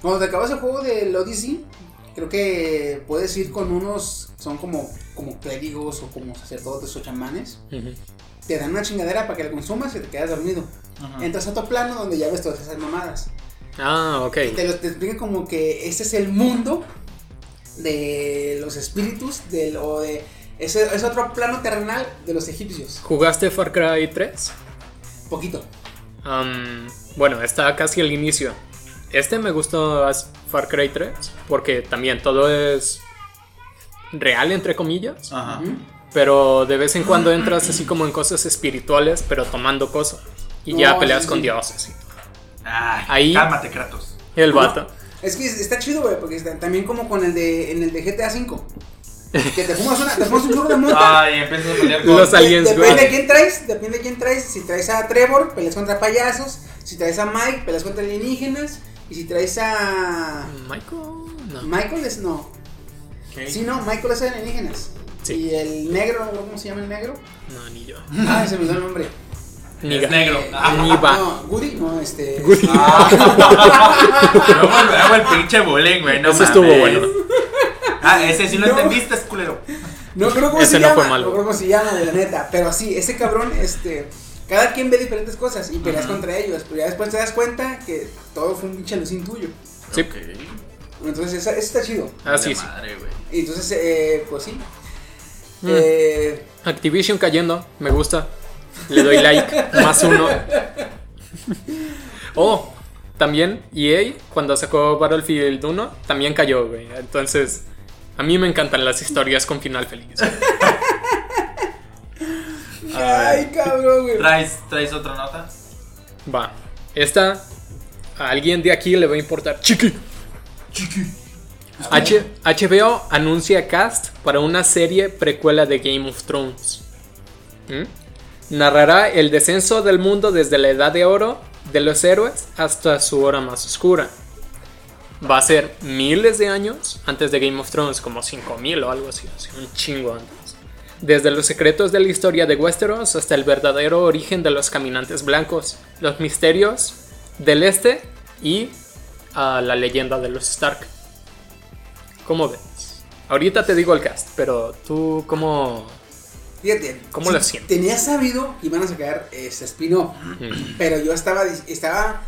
S1: Cuando te acabas el juego del Odyssey, creo que puedes ir con unos. Son como, como clérigos o como sacerdotes o chamanes. Te dan una chingadera para que la consumas y te quedas dormido. Entras a otro plano donde ya ves todas esas mamadas.
S3: Ah, ok.
S1: Y te, lo, te explican como que este es el mundo de los espíritus del, o de. Ese es otro plano terrenal de los egipcios.
S3: ¿Jugaste Far Cry 3?
S1: Poquito.
S3: Bueno, está casi al inicio. Este me gustó Far Cry 3 porque también todo es real, entre comillas.
S2: Ajá.
S3: Pero de vez en cuando entras así como en cosas espirituales, pero tomando cosas. Y ya
S1: No,
S3: peleas
S1: sí,
S3: con
S1: sí.
S3: dioses. y-
S2: Ay,
S3: Ahí-
S2: Cálmate, Kratos.
S3: El vato.
S1: Es que está chido, güey, porque está también como con el de en el de GTA V. Que te fumas, una, te fumas un churro de mota.
S2: Ay, empiezas a pelear con.
S3: Los aliens,
S1: Depende
S3: güey.
S1: de quién traes, depende de quién traes. Si traes a Trevor, peleas contra payasos. Si traes a Mike, peleas contra alienígenas. Y si traes a
S3: Michael. No.
S1: Michael es no.
S2: Ok.
S1: Sí, no, Michael es alienígenas.
S3: Sí.
S1: Y el negro, ¿cómo se llama el negro?
S3: No, ni yo.
S1: Ah, se me olvidó el nombre.
S3: Ni
S2: Es
S3: ga-
S2: negro.
S3: Ni va.
S1: No, Woody, no, este.
S3: Woody.
S2: Luego, luego el pinche bullying, güey. No
S3: Eso estuvo bueno.
S2: Ah, ese sí lo
S1: No.
S2: entendiste, es culero.
S1: No creo cómo
S3: Ese
S1: se
S3: no
S1: llama.
S3: fue malo.
S1: No creo cómo se llama, de la neta. Pero sí, ese cabrón, este. Cada quien ve diferentes cosas y peleas contra ellos. Pero ya después te das cuenta que todo fue un pinche alucín tuyo.
S3: Sí.
S2: Ok.
S1: Entonces, eso, eso está chido.
S3: Ah, sí, sí.
S2: madre, güey.
S1: Y entonces, eh, pues sí.
S3: Mm.
S1: Eh,
S3: Activision cayendo. Me gusta. Le doy like. Más uno. Oh, también EA, cuando sacó Battlefield 1, también cayó, güey. Entonces, a mí me encantan las historias con final feliz.
S1: ay, cabrón, güey.
S2: ¿Traes, ¿Traes otra nota?
S3: Va. Esta, a alguien de aquí le va a importar. Chiqui.
S2: Chiqui.
S3: H- HBO anuncia cast para una serie precuela de Game of Thrones. ¿Mm? Narrará el descenso del mundo desde la edad de oro de los héroes hasta su hora más oscura. Va a ser miles de años antes de Game of Thrones, como 5000 o algo así, así, un chingo antes. Desde los secretos de la historia de Westeros hasta el verdadero origen de los caminantes blancos, los misterios del este y a la leyenda de los Stark. ¿Cómo ves? Ahorita te digo el cast, pero tú, ¿cómo,
S1: Fíjate.
S3: ¿Cómo lo sientes?
S1: Tenía sabido que iban a sacar este spin-off. Pero yo estaba, estaba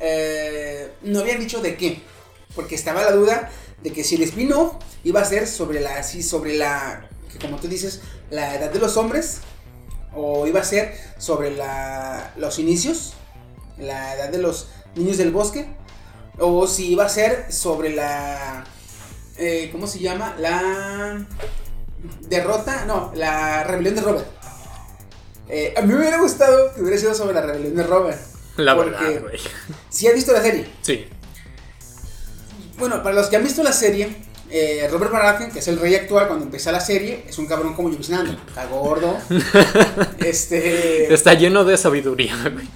S1: eh, no habían dicho de qué. Porque estaba la duda de que si el spin-off iba a ser sobre la, así, sobre la, que como tú dices, la edad de los hombres, o iba a ser sobre la, los inicios, la edad de los niños del bosque, o si iba a ser sobre la, eh, ¿cómo se llama? La derrota, no, la rebelión de Robert. Eh, a mí me hubiera gustado que hubiera sido sobre la rebelión de Robert.
S3: La verdad, güey.
S1: Si has visto la serie.
S3: Sí.
S1: Bueno, para los que han visto la serie, eh, Robert Baratheon, que es el rey actual cuando empezó la serie, es un cabrón como Snow. Está gordo. este.
S3: Está lleno de sabiduría, güey.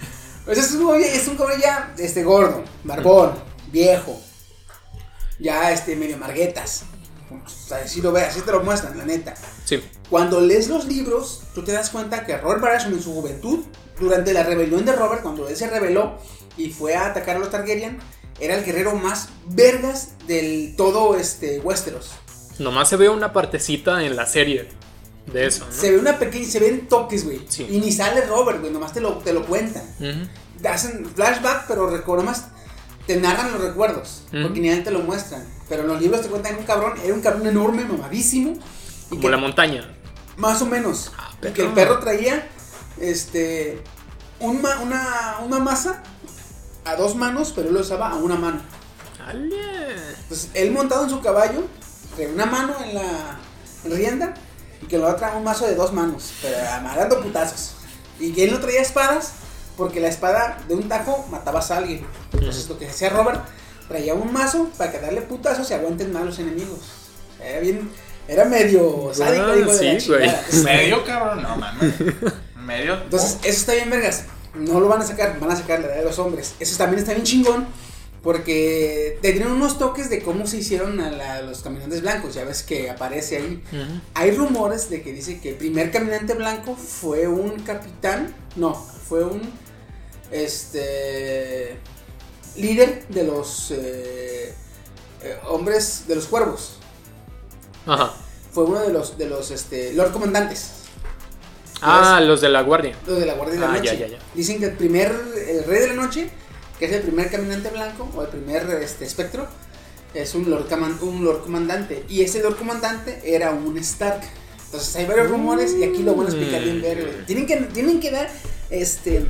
S1: Pues es un, es un cabrón ya este, gordo, barbón, viejo. Ya este, medio marguetas. O sea, así lo ves, así te lo muestran, la neta.
S3: Sí.
S1: Cuando lees los libros, tú te das cuenta que Robert Baratheon en su juventud, durante la rebelión de Robert, cuando él se rebeló y fue a atacar a los Targaryen, era el guerrero más vergas del todo este Westeros.
S3: Nomás se ve una partecita en la serie de eso, ¿no?
S1: Se ve una pequeña, se ven toques, güey.
S3: Sí.
S1: Y ni sale Robert, güey, nomás te lo, te lo cuentan. Hacen flashback, pero nomás te narran los recuerdos, porque ni a él te lo muestran. Pero en los libros te cuentan un cabrón, era un cabrón enorme, mamadísimo. Y
S3: Como
S1: que-
S3: la montaña.
S1: Más o menos.
S3: Ah,
S1: que el
S3: perro.
S1: traía este un ma- una, una masa a dos manos, pero él lo usaba a una mano.
S3: Ale.
S1: Entonces, él montado en su caballo, traía una mano en la en rienda y que la otra un mazo de dos manos, pero amarrando putazos. Y que él no traía espadas porque la espada de un tajo matabas a alguien. Entonces, lo que hacía Robert, traía un mazo para que darle putazos y aguanten más los enemigos. Era bien, era medio sádico,
S3: Ah,
S1: de la
S3: sí, güey.
S2: Medio, cabrón, no mames. Medio.
S1: Entonces, eso está bien, vergas. No lo van a sacar, van a sacar la edad de los hombres. Eso también está bien chingón. Porque te tienen unos toques de cómo se hicieron a la- los caminantes blancos. Ya ves que aparece ahí. Hay rumores de que dice que el primer caminante blanco fue un capitán. No, fue un. Este. Líder de los. eh, eh, hombres. De los cuervos.
S3: Ajá.
S1: Fue uno de los. De los. Este. Lord comandantes.
S3: Ah, los de la guardia.
S1: Los de la Guardia de la
S3: Ah,
S1: Noche.
S3: ya, ya, ya.
S1: Dicen que el primer, el rey de la noche, que es el primer caminante blanco, o el primer este, espectro, es un lord, un lord comandante. Y ese lord comandante era un Stark. Entonces hay varios rumores y aquí lo van a explicar bien ver. güey. Tienen que, tienen que dar, este,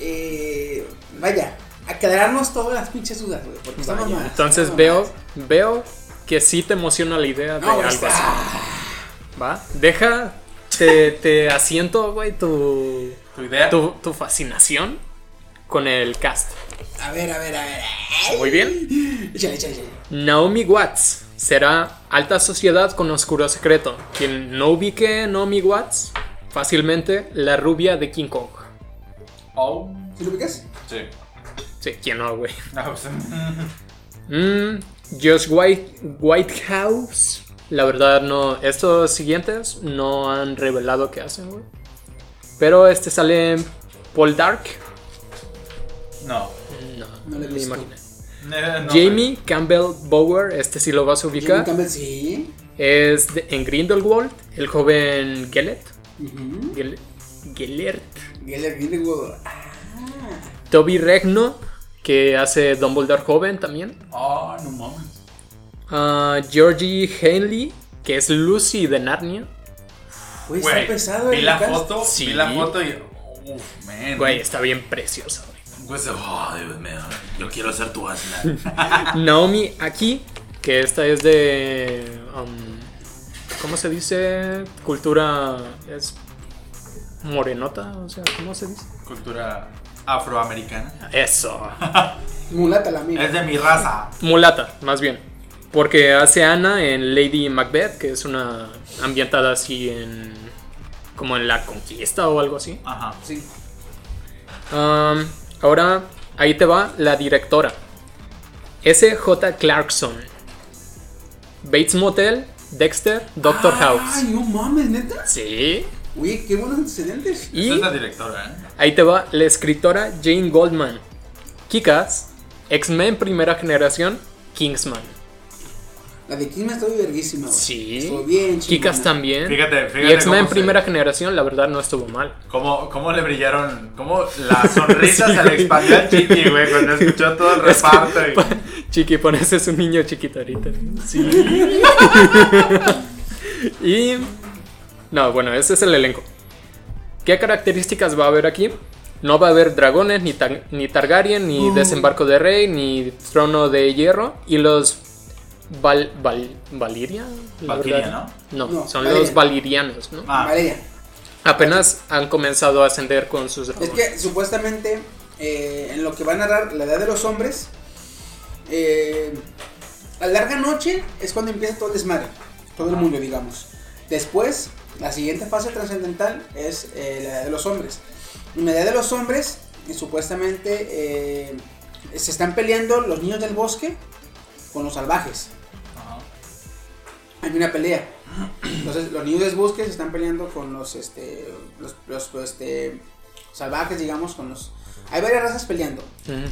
S1: eh, vaya, aclararnos todas las pinches dudas, güey. Porque mamada,
S3: Entonces veo, veo que sí te emociona la idea de
S1: No,
S3: algo
S1: está-
S3: así. ¿Va? Deja, te, te asiento, güey, tu,
S2: ¿Tu idea?
S3: tu, tu fascinación con el cast.
S1: A ver, a ver, a ver.
S3: Muy bien. Naomi Watts será alta sociedad con oscuro secreto. Quien no ubique Naomi Watts, fácilmente la rubia de King Kong.
S2: Oh.
S1: ¿Sí lo ubicas?
S2: Sí.
S3: Sí, ¿quién no, güey?
S2: No, pues,
S3: Mm, Josh White, Whitehouse. La verdad, no. Estos siguientes no han revelado qué hacen, güey. Pero este sale Paul Dark.
S2: no.
S3: No,
S1: No lo he
S3: me imaginé.
S2: No
S3: Jamie Campbell Bower, este sí lo vas a ubicar.
S1: Campbell, sí.
S3: Es de- en Grindelwald, el joven Gellert. Gel- Gellert.
S1: Geller Grindelwald. Ah.
S3: Toby Regno, que hace Dumbledore joven también.
S2: sé. Oh, no mames.
S3: Ah, Georgie Henley, que es Lucy de Narnia.
S1: Güey, está pesado
S2: vi la foto,
S3: Sí.
S2: vi la foto y. Uf, man.
S3: Güey, está bien preciosa, güey.
S2: Pues, oh, Dios mío. Yo quiero ser tu asna.
S3: Naomi aquí, que esta es de. um, ¿Cómo se dice? Cultura. Es. Morenota, o sea, ¿cómo se dice?
S2: Cultura afroamericana.
S3: Eso.
S1: Mulata la mía.
S2: Es de mi raza.
S3: Mulata, más bien. Porque hace Ana en Lady Macbeth, que es una ambientada así en. como en la conquista o algo así.
S2: Ajá.
S1: Sí.
S3: Um, ahora, ahí te va la directora. S.J. Clarkson. Bates Motel, Dexter, Doctor
S1: Ay,
S3: House.
S1: no mames, neta.
S3: Sí.
S1: Uy, qué buenos antecedentes.
S2: Esa
S3: Y
S2: es la directora, ¿eh?
S3: ahí te va la escritora Jane Goldman. Kikas, X-Men primera generación, Kingsman.
S1: La de Kingsman estuvo verguísima.
S3: Sí.
S1: Estuvo bien
S3: Kikas también.
S2: Fíjate, fíjate
S3: y X-Men
S2: cómo se-
S3: primera generación, la verdad, no estuvo mal.
S2: ¿Cómo, ¿Cómo le brillaron? ¿Cómo la sonrisa
S3: Sí,
S2: se le
S3: güey.
S2: expandió al Chiqui, güey, cuando escuchó todo el
S3: Es que-
S2: reparto? y-
S3: pa- Chiqui, pones es un niño chiquito ahorita.
S2: Sí.
S3: Y. No, bueno, ese es el elenco. ¿Qué características va a haber aquí? No va a haber dragones, ni, Tar- ni Targaryen,
S1: Uh.
S3: ni desembarco de rey, ni trono de hierro. Y los. Val, Val- ¿Valiria? La
S2: Valkyria,
S3: verdad. No,
S1: No,
S3: son
S1: Valeria.
S3: los valirianos, ¿no?
S2: Ah.
S1: Valeria.
S3: Apenas han comenzado a ascender con sus
S1: Es
S3: dragones.
S1: que supuestamente eh, en lo que va a narrar la edad de los hombres, eh, a larga noche es cuando empieza todo el desmadre, todo el mundo, digamos. Después, la siguiente fase trascendental es eh, la edad de los hombres. En la edad de los hombres, eh, supuestamente eh, se están peleando los niños del bosque con los salvajes. Hay una pelea. Entonces, los niños del bosque se están peleando con los, este, los, este, salvajes, digamos, con los... Hay varias razas peleando.
S3: Ujú.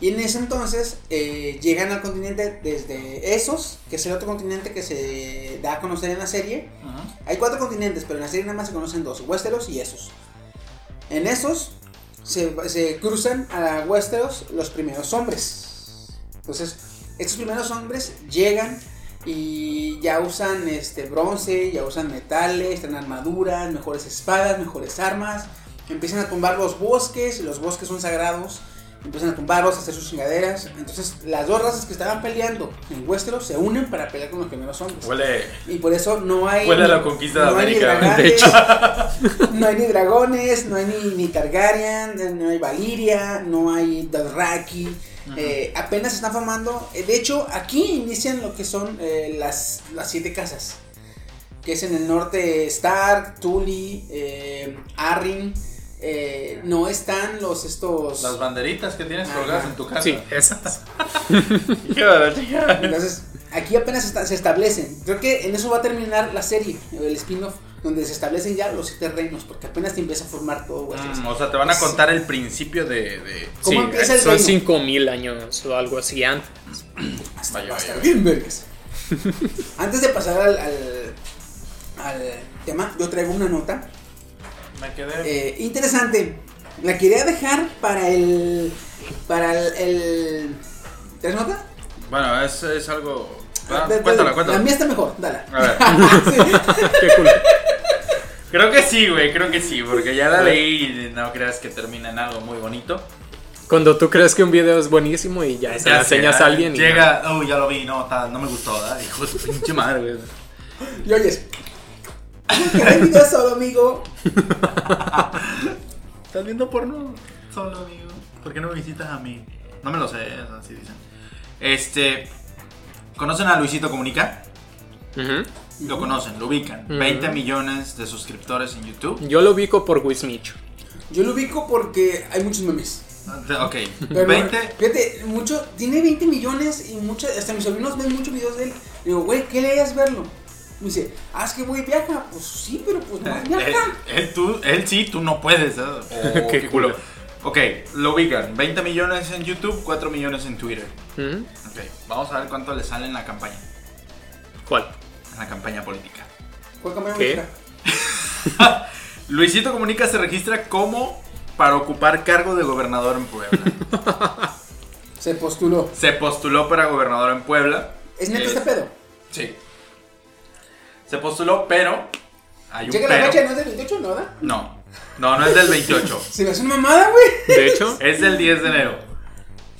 S1: Y en ese entonces eh, llegan al continente desde esos, que es el otro continente que se da a conocer en la serie. Hay cuatro continentes, pero en la serie nada más se conocen dos, Westeros y esos. En esos se, se cruzan a Westeros los primeros hombres. Entonces, estos primeros hombres llegan y ya usan este bronce, ya usan metales, tienen armaduras, mejores espadas, mejores armas. Empiezan a tumbar los bosques, y los bosques son sagrados. Empiezan a tumbarlos, a hacer sus chingaderas. Entonces, las dos razas que estaban peleando en Westeros se unen para pelear con los primeros hombres.
S2: Huele.
S1: Y por eso no hay.
S2: Huele a la conquista de
S1: no hay ni
S2: América.
S1: dragones,
S3: De hecho.
S1: no hay ni dragones, no hay ni, ni Targaryen, no hay Valiria, no hay Dothraki. eh, apenas se están formando. eh, de hecho, aquí inician lo que son eh, las, las siete casas. Que es en el norte Stark, Tully, eh, Arryn. Eh, no están los estos.
S2: Las banderitas que tienes colgadas en tu casa.
S3: Sí, esas.
S1: Entonces, aquí apenas está- se establecen. Creo que en eso va a terminar la serie, el spin-off, donde se establecen ya los siete reinos, porque apenas te empieza a formar todo.
S2: Mm, o sea, te van a contar el principio de. de-
S1: ¿Cómo
S3: Sí,
S1: empieza el
S3: son
S1: reino?
S3: 5000 años o algo así antes.
S1: Hasta
S2: Vaya,
S1: va a estar
S2: vaya,
S1: bien, vergas. Antes de pasar al, al, al tema, yo traigo una nota
S2: Me quedé.
S1: eh, interesante. La quería dejar para el. Para el. el ¿Tres notas?
S2: Bueno, es, es algo. Ah,
S1: Da- da-
S2: cuéntala,
S1: La
S2: cuéntala.
S1: mía está mejor, dala.
S2: A ver.
S1: Sí.
S3: Qué cool.
S2: Creo que sí, güey, creo que sí, porque ya la leí y no creas que termina en algo muy bonito.
S3: Cuando tú crees que un video es buenísimo y ya se lo
S2: Ya sé,
S3: enseñas a alguien y
S2: Llega, oh, ya lo vi, no, ta- no me gustó, ¿verdad? Hijo de pinche madre, güey.
S1: Y oyes. ¿Qué hay video solo, amigo?
S2: ¿Estás viendo porno solo, amigo? ¿Por qué no me visitas a mí? No me lo sé, así dicen. Este. ¿Conocen a Luisito Comunica?
S3: Ujú.
S2: Lo conocen, lo ubican.
S3: Ujú.
S2: 20 millones de suscriptores en YouTube.
S3: Yo lo ubico por Wismicho.
S1: Yo lo ubico porque hay muchos memes.
S2: Ok,
S1: Pero,
S2: 20.
S1: Fíjate, mucho, tiene 20 millones y muchos, hasta mis sobrinos ven muchos videos de él. Digo, güey, ¿qué le harías verlo? Me dice, ah, es que güey viaja. Pues sí, pero pues no
S2: Él,
S1: viaja.
S2: él, tú, él sí, tú no puedes. ¿eh? Oh,
S3: Qué
S2: qué culo. Ok, lo ubican. 20 millones en YouTube, 4 millones en Twitter. Ok, vamos a ver cuánto le sale en la campaña.
S3: ¿Cuál?
S2: En la campaña política.
S1: ¿Cuál campaña
S3: ¿Qué?
S1: política?
S2: Luisito Comunica se registra como para ocupar cargo de gobernador en Puebla.
S1: Se postuló.
S2: se postuló para gobernador en Puebla.
S1: ¿Es neta
S2: Eh,
S1: este pedo?
S2: Sí. Se postuló, pero. Hay un
S1: Llega la
S2: pero.
S1: fecha, ¿no es del 28, no, da?
S2: No, no, no es del 28.
S1: Se me hace una mamada, güey.
S3: De hecho,
S2: es del 10 de enero.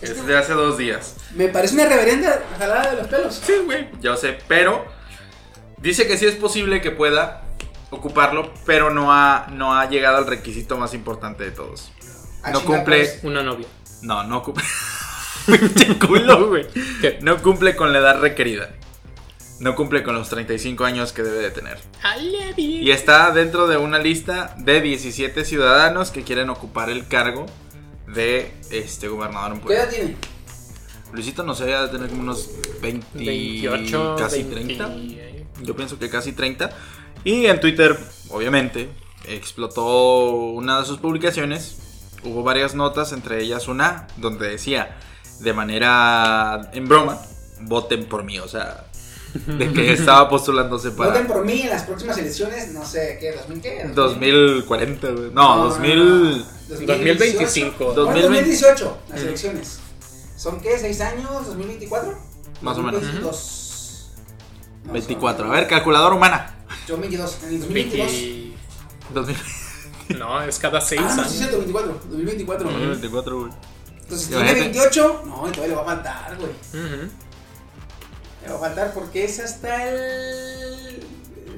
S2: Es de hace dos días.
S1: Me parece una reverenda jalada de los pelos.
S2: Sí, güey. Yo sé, pero dice que sí es posible que pueda ocuparlo, pero no ha, no ha llegado al requisito más importante de todos.
S1: Ah,
S2: No cumple.
S1: pues.
S3: una novia.
S2: No, no cumple. Pinche culo, güey.
S3: ¿Qué?
S2: No cumple con la edad requerida. No cumple con los 35 años que debe de tener. Y está dentro de una lista de 17 ciudadanos que quieren ocupar el cargo de este gobernador en
S1: ¿Qué
S2: Puebla.
S1: edad tiene?
S2: Luisito no sé, debe tener como unos 20,
S3: 28,
S2: casi
S3: 20.
S2: 30. Yo pienso que casi 30. Y en Twitter, obviamente, explotó una de sus publicaciones. Hubo varias notas, entre ellas una donde decía de manera en broma, voten por mí. O sea, de que estaba postulándose para
S1: Voten por mí en las próximas elecciones, no sé, ¿qué? ¿2000 qué?
S2: 2040, güey. No, 2000.
S3: 2025.
S1: 2018. 2018, las elecciones. ¿Son qué? ¿6 años? ¿2024?
S2: Más o menos.
S1: 2022. No,
S2: 24. A ver, calculadora humana.
S1: Yo 22. En el 2022.
S3: 20
S2: 2000
S3: No, es cada 6
S1: Ah, no, sí,
S3: años.
S1: es cierto, 24. 2024.
S2: 2024, güey.
S1: Entonces, tiene 28. No, todavía le va a faltar, güey.
S3: Ujú.
S1: Le va a faltar porque es hasta el.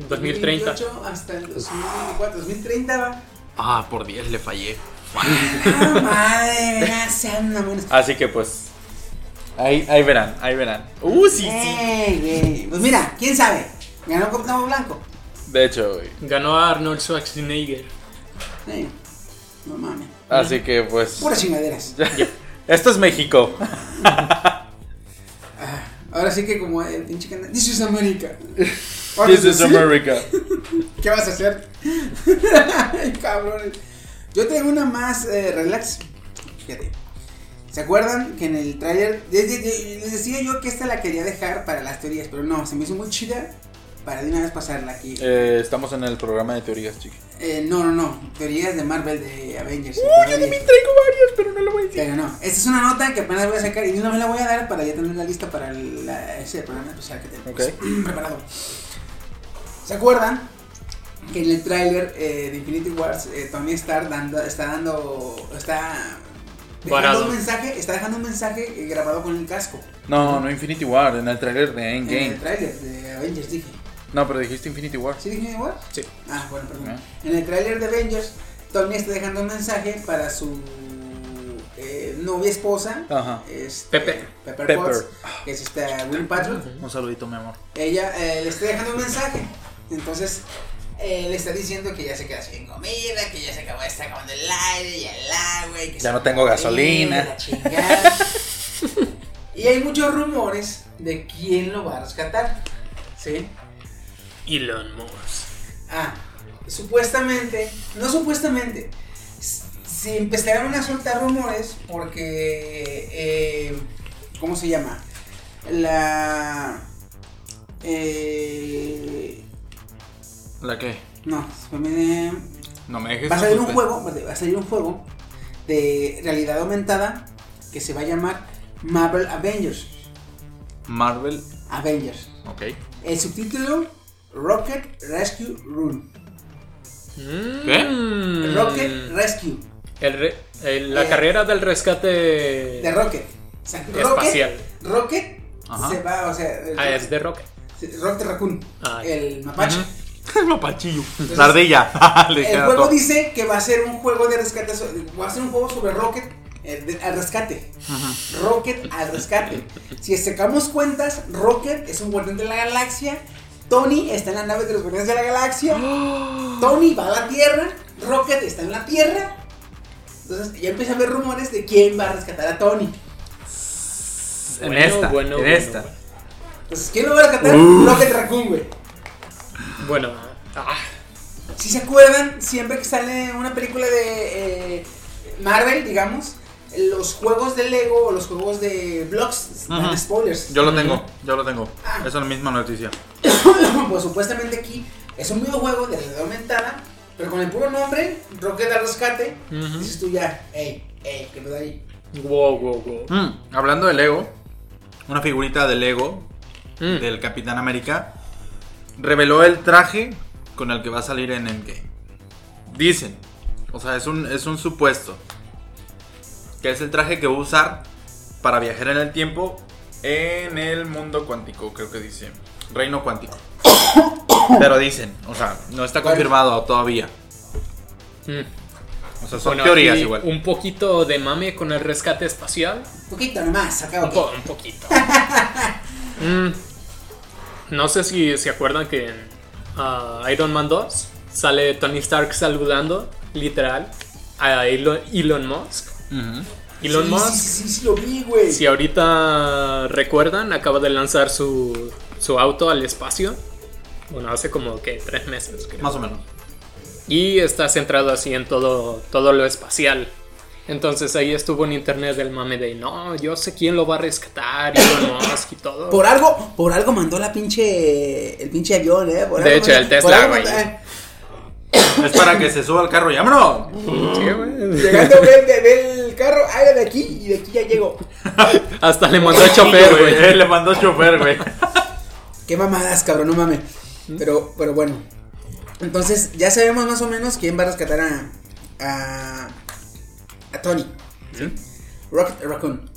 S3: 2030.
S1: 2028 hasta el 2024. 2030 va.
S2: Ah, por 10 le fallé.
S1: Ah, madre, sean una buena.
S2: Así que pues. Ahí, ahí verán, ahí verán. Uh, sí, sí.
S1: Ey, güey. Pues mira, quién sabe. Ganó Cuauhtémoc Blanco.
S2: De hecho, güey.
S3: Ganó a Arnold Schwarzenegger.
S1: Sí. No mames.
S2: Así que pues.
S1: Puras chingaderas.
S2: Esto es México.
S1: Ah, Ahora sí que como el pinche canal. This is America. Ahora
S2: This is
S1: sí,
S2: America.
S1: ¿Qué vas a hacer? Ay, cabrones. Yo tengo una más eh, relax. Fíjate. ¿Se acuerdan que en el tráiler les decía yo que esta la quería dejar para las teorías, pero no, se me hizo muy chida para de una vez pasarla aquí.
S2: Eh, estamos en el programa de teorías, chicos.
S1: Eh, no, no, no, teorías de Marvel de Avengers.
S2: Uy, yo también traigo varias, pero no lo voy a decir.
S1: Pero no, esta es una nota que apenas voy a sacar y de una vez la voy a dar para ya tener la lista para la- ese programa especial que tenemos
S2: Ok.
S1: preparado. ¿Se acuerdan? Que en el tráiler eh, de Infinity Wars eh, Tony Stark dando, está dando está dejando un mensaje, está dejando un mensaje eh, grabado con el casco
S2: No, no Infinity War, en el trailer de
S1: en el
S2: Endgame.
S1: tráiler de Avengers dije.
S2: No, pero dijiste Infinity War.
S1: ¿Sí Infinity Wars?
S3: Sí.
S1: Ah, bueno, perdón. En el tráiler de Avengers Tony está dejando un mensaje para su eh, novia esposa
S2: Ajá.
S1: este,
S3: Pepper.
S1: Pepper,
S2: Pepper.
S1: Potts, que es esta Will Patrick.
S2: Un saludito, mi amor.
S1: Ella eh, le está dejando un mensaje. Entonces, eh, le está diciendo que ya se queda sin comida, que ya se acabó, está acabando el aire y el agua. Y que
S2: Ya no tengo gasolina.
S1: y hay muchos rumores de quién lo va a rescatar. ¿Sí?
S3: Elon Musk.
S1: Ah, supuestamente, no supuestamente, se empezaron a soltar rumores porque, eh, ¿cómo se llama? La... Eh,
S2: ¿La qué?
S1: no, se me-
S2: No me dejes.
S1: va a salir un juego, va a salir un juego de realidad aumentada que se va a llamar Marvel Avengers.
S2: Marvel.
S1: Avengers.
S2: Ok.
S1: El subtítulo Rocket Rescue Run.
S3: Mm.
S1: Rocket Rescue.
S3: El re- el- la
S1: Eh,
S3: carrera del rescate
S1: De Rocket. O sea, Rocket,
S3: espacial.
S1: Rocket
S2: Ajá.
S1: se va, o sea,
S3: Ah, es de Rocket.
S1: Rocket Raccoon,
S3: Ah,
S1: el mapache.
S2: El mapachillo.
S1: Entonces,
S2: La ardilla.
S1: El juego
S2: todo.
S1: dice que va a ser un juego de rescate, va a ser un juego sobre Rocket eh, de- al rescate. Rocket al rescate. Si sacamos cuentas, Rocket es un guardián de la galaxia. Tony está en la nave de los guardianes de la galaxia. Tony va a la Tierra. Rocket está en la Tierra. Entonces ya empieza a haber rumores de quién va a rescatar a Tony.
S2: En
S3: Bueno,
S2: esta.
S3: bueno,
S2: en
S3: bueno,
S2: esta.
S3: bueno.
S1: Entonces, ¿quién lo va a rescatar? Rocket Raccoon, güey.
S3: Bueno, ah,
S1: Si se acuerdan, siempre que sale una película de eh, Marvel, digamos, los juegos de Lego o los juegos de dan
S2: Ujú.
S1: spoilers.
S2: Yo lo tengo, yo lo tengo.
S1: Ah.
S2: Esa es la misma noticia.
S1: pues supuestamente aquí es un videojuego de realidad aumentada, pero con el puro nombre, Rocket al rescate, dices tú ya, ey, ey, que me da ahí.
S3: wow, wow, wow.
S2: Mm, hablando de Lego, una figurita de Lego
S3: Mm.
S2: del Capitán América reveló el traje con el que va a salir en Endgame. Dicen, o sea, es un, es un supuesto, que es el traje que va a usar para viajar en el tiempo en el mundo cuántico, creo que dice, reino cuántico. Pero dicen, o sea, no está confirmado todavía.
S3: Mm.
S2: O sea, son
S3: Bueno,
S2: teorías igual.
S3: Un poquito de mame con el rescate espacial.
S1: Un poquito nomás, acá,
S3: Un, po- un poquito. Mm, no sé si se acuerdan que en ah, Iron Man 2 sale Tony Stark saludando, literal, a Elon, Elon Musk.
S2: Ujú.
S3: Elon
S1: sí,
S3: Musk,
S1: Sí, sí, sí, sí, lo vi, güey.
S3: si ahorita recuerdan, acaba de lanzar su, su auto al espacio. Bueno, hace como que tres meses, creo.
S2: Más o menos.
S3: Y está centrado así en todo, todo lo espacial. Entonces ahí estuvo en internet el mame de no, yo sé quién lo va a rescatar y Elon Musk y todo.
S1: Por algo, por algo mandó la pinche. El pinche avión, eh. Por
S3: De
S1: algo
S3: hecho, el Tesla, güey.
S1: Eh.
S2: Es para que se suba al carro y vámonos.
S3: Sí, güey.
S1: Llegando, ve, ve- ve el carro, ay, de aquí y de aquí ya llego.
S3: Hasta le mandó a chofer, güey.
S2: Él le mandó chofer, güey.
S1: Qué mamadas, cabrón, no mames. Pero, pero bueno. Entonces, ya sabemos más o menos quién va a rescatar a. a. a Tony. Rocket Raccoon.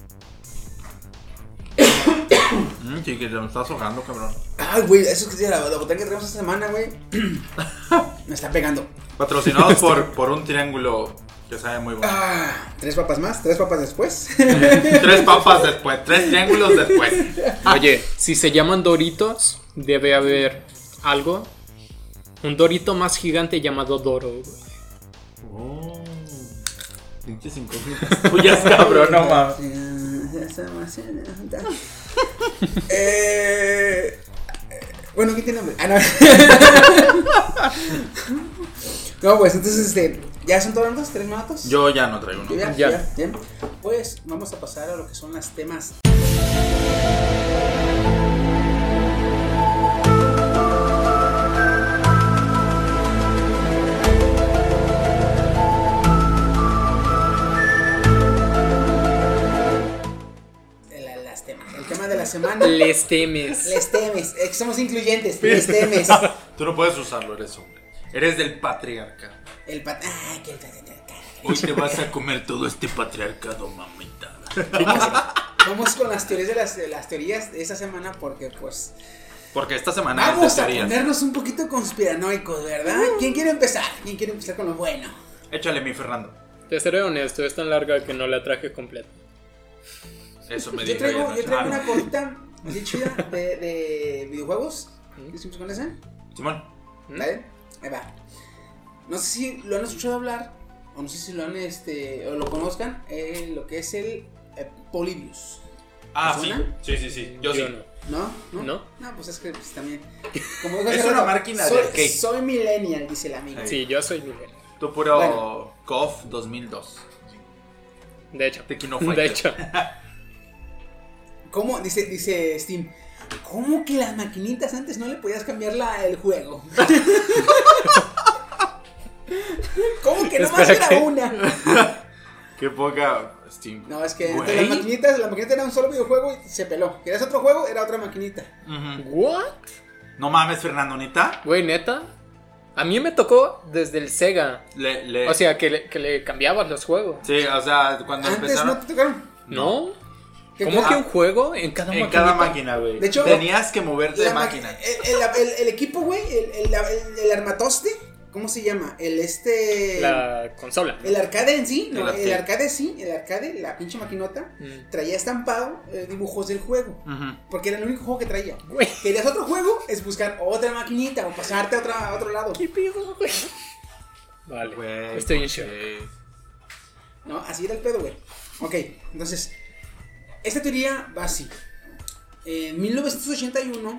S2: Mm, sí, que te me estás ahogando, cabrón.
S1: Ay, güey, eso es que la, la botella que tenemos esta semana, güey. Me está pegando.
S2: Patrocinados por, por un triángulo que sabe muy bueno.
S1: Ah, tres papas más, tres papas después.
S2: Tres papas después, tres triángulos después.
S3: Oye, si se llaman Doritos, debe haber algo. Un Dorito más gigante llamado Doro, güey.
S2: Oh, pinches incógnitas tuyas, cabrón, no mames.
S1: eh, bueno, ¿quién tiene hambre? Ah, no. no, pues entonces, este, ¿ya son todos los tres minutos?
S2: Yo ya no traigo uno.
S1: ¿Yo ya?
S3: Ya.
S1: Pues vamos a pasar a lo que son los temas. La semana.
S3: Les temes.
S1: Les temes. Es que somos incluyentes. Les temes.
S2: Tú no puedes usarlo, eres hombre. Eres del patriarcado.
S1: El pat. Ay, que el patriarcado.
S2: Hoy te vas a comer todo este patriarcado, mamita.
S1: Vamos, vamos con las teorías de las, de las teorías de esta semana porque pues
S2: Porque esta semana
S1: vamos
S2: es de
S1: a
S2: teorías.
S1: ponernos un poquito conspiranoicos, ¿verdad? ¿Quién quiere empezar? ¿Quién quiere empezar con lo bueno?
S2: Échale mi Fernando.
S3: Te seré honesto, es tan larga que no la traje completa.
S2: Eso me
S1: Yo
S2: dijo
S1: traigo, yo traigo una cortita así chida de, de videojuegos. ¿Qué hicimos con esa?
S2: Simón.
S3: ¿Mm?
S1: ¿Vale? Ahí va. No sé si lo han escuchado hablar, o no sé si lo han, este, o lo conozcan, eh, lo que es el eh, Polybius.
S2: Ah,
S1: ¿Te
S2: sí. Sí, sí, sí. Yo, sí.
S3: no.
S1: ¿No? ¿No?
S3: No.
S1: No, pues es que pues, también. Como
S2: Es una máquina de
S1: soy,
S2: arcade.
S1: Soy millennial, dice el amigo.
S3: Sí, yo soy millennial.
S2: Tú puro
S1: Bueno.
S2: KOF 2002.
S3: De hecho. De
S2: Fighter.
S3: hecho.
S1: ¿Cómo? Dice, dice Steam. ¿Cómo que las maquinitas antes no le podías cambiar la, el juego? ¿Cómo que nomás
S3: Espera,
S1: era una?
S2: Qué poca Steam.
S1: No, es que entre las maquinitas, la maquinita era un solo videojuego y se peló. ¿Querías otro juego? Era otra maquinita.
S2: Ujú.
S3: ¿What?
S2: No mames, Fernando, ¿neta?
S3: Güey, neta. A mí me tocó desde el Sega.
S2: Le, le...
S3: O sea, que le, que le cambiabas los juegos.
S2: Sí, o sea, cuando
S1: Antes
S2: empezaron.
S1: no te tocaron.
S3: ¿No?
S1: ¿Qué
S3: ¿Cómo que un juego en cada
S2: En
S3: maquinita?
S2: cada máquina, güey.
S1: De hecho,
S2: tenías que moverte de
S1: ma-
S2: máquina.
S1: El, el- el- el equipo, güey, el, el, el- el armatoste, ¿cómo se llama? El este...
S3: La consola.
S1: El arcade en sí, no,
S2: El
S1: el
S2: arcade.
S1: sí, el arcade, la pinche maquinota,
S3: Mm.
S1: traía estampado eh, dibujos del juego. Porque era el único juego que traía.
S3: Güey.
S1: Querías otro juego, es buscar otra maquinita o pasarte a, otra, a otro lado.
S3: ¿Qué pedo, güey? Vale.
S2: Güey,
S3: Estoy en shock.
S1: No, así era el pedo, güey. Ok, entonces, esta teoría va así. En 1981,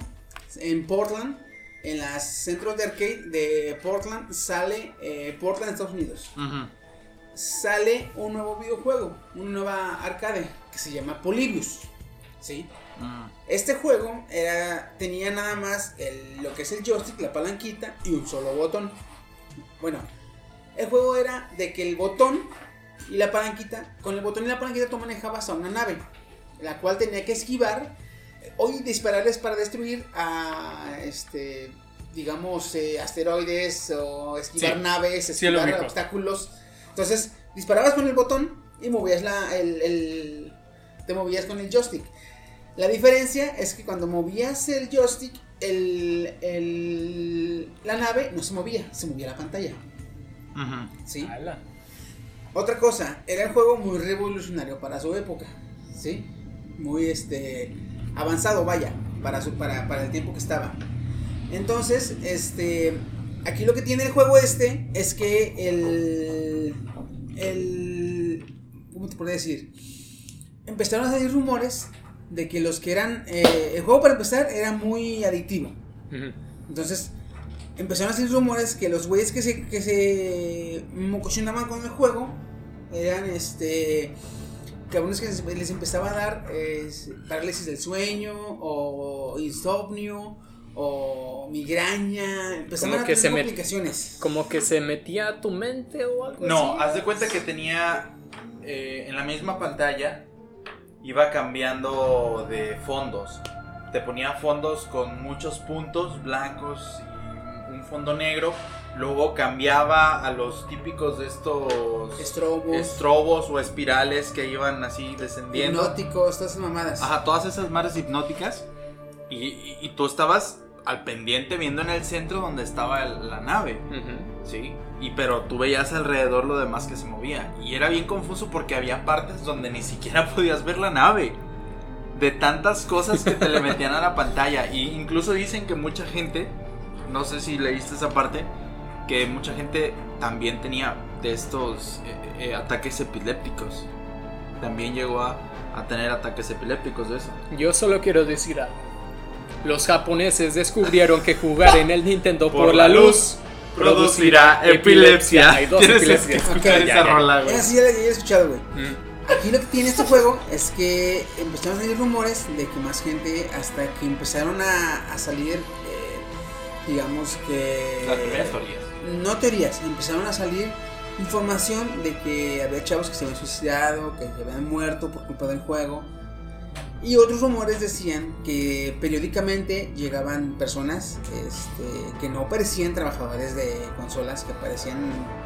S1: en Portland, en los centros de arcade de Portland, sale, eh, Portland, Estados Unidos, sale un nuevo videojuego, una nueva arcade, que se llama Polybius. ¿Sí?
S2: Ujú.
S1: Este juego era, tenía nada más el- lo que es el joystick, la palanquita y un solo botón. Bueno, el juego era de que el botón y la palanquita, con el botón y la palanquita tú manejabas a una nave, la cual tenía que esquivar o dispararles para destruir a, este, digamos, eh, asteroides o esquivar
S3: Sí.
S1: naves, esquivar obstáculos. Entonces, disparabas con el botón y movías la, el, el- te movías con el joystick. La diferencia es que cuando movías el joystick, el, el- la nave no se movía, se movía la pantalla.
S2: Ujú.
S1: ¿sí?
S3: Ala.
S1: Otra cosa, era un juego muy revolucionario para su época, ¿sí? Muy este avanzado, vaya, para, su, para, para el tiempo que estaba. Entonces, este, aquí lo que tiene el juego este es que el, el, ¿cómo te podría decir? Empezaron a salir rumores de que los que eran, eh, el juego para empezar era muy adictivo. Entonces, empezaron a hacer rumores que los güeyes que se, que se mocosionaban con el juego eran este cabrones que les empezaba a dar eh, parálisis del sueño o insomnio o migraña, empezaban
S3: Como que
S1: a tener
S3: met-
S1: complicaciones.
S3: Como que se metía a tu mente o algo
S2: No,
S3: así.
S2: haz de cuenta que tenía eh, en la misma pantalla iba cambiando de fondos. Te ponía fondos con muchos puntos blancos y un fondo negro. Luego cambiaba a los típicos de estos
S1: Estrobos,
S2: estrobos o espirales que iban así descendiendo.
S1: hipnóticos, todas esas mamadas.
S2: Ajá, todas esas mares hipnóticas. Y, y- y tú estabas al pendiente viendo en el centro donde estaba el- la nave.
S3: Ujú.
S2: Sí, y pero tú veías alrededor lo demás que se movía. Y era bien confuso porque había partes donde ni siquiera podías ver la nave. De tantas cosas que te le metían a la pantalla. Y incluso dicen que mucha gente, no sé si leíste esa parte, que mucha gente también tenía de estos eh, eh, ataques epilépticos. También llegó a, a tener ataques epilépticos de eso.
S3: Yo solo quiero decir algo. Los japoneses descubrieron que jugar en el Nintendo por, la luz
S2: producirá epilepsia.
S3: Hay dos
S2: Tienes que
S3: epilepsias.
S2: escuchar
S1: Ok,
S2: esa
S3: ya, ya.
S2: rola, güey.
S1: Sí ya la ya la he escuchado, güey.
S3: Mm.
S1: Aquí lo que tiene este juego es que empezaron a salir rumores de que más gente, hasta que empezaron a, a salir, eh, digamos que...
S2: Las primeras teorías.
S1: No teorías, empezaron a salir información de que había chavos que se habían suicidado, que se habían muerto por culpa del juego. Y otros rumores decían que periódicamente llegaban personas este, que no parecían trabajadores de consolas, que parecían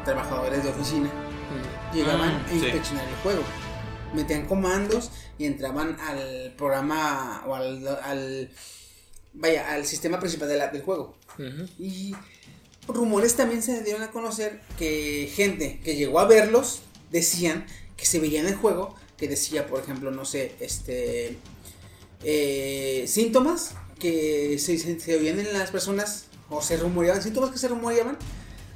S1: trabajadores de oficina
S3: Mm.
S1: llegaban
S2: Mm,
S1: a
S2: sí.
S1: inspeccionar el juego. Metían comandos y entraban al programa o al, al- vaya, al sistema principal de la- del juego. Y rumores también se dieron a conocer que gente que llegó a verlos decían que se veía en el juego, que decía, por ejemplo, no sé, este eh, síntomas que se, se, oían en las personas o se rumoreaban, síntomas que se rumoreaban,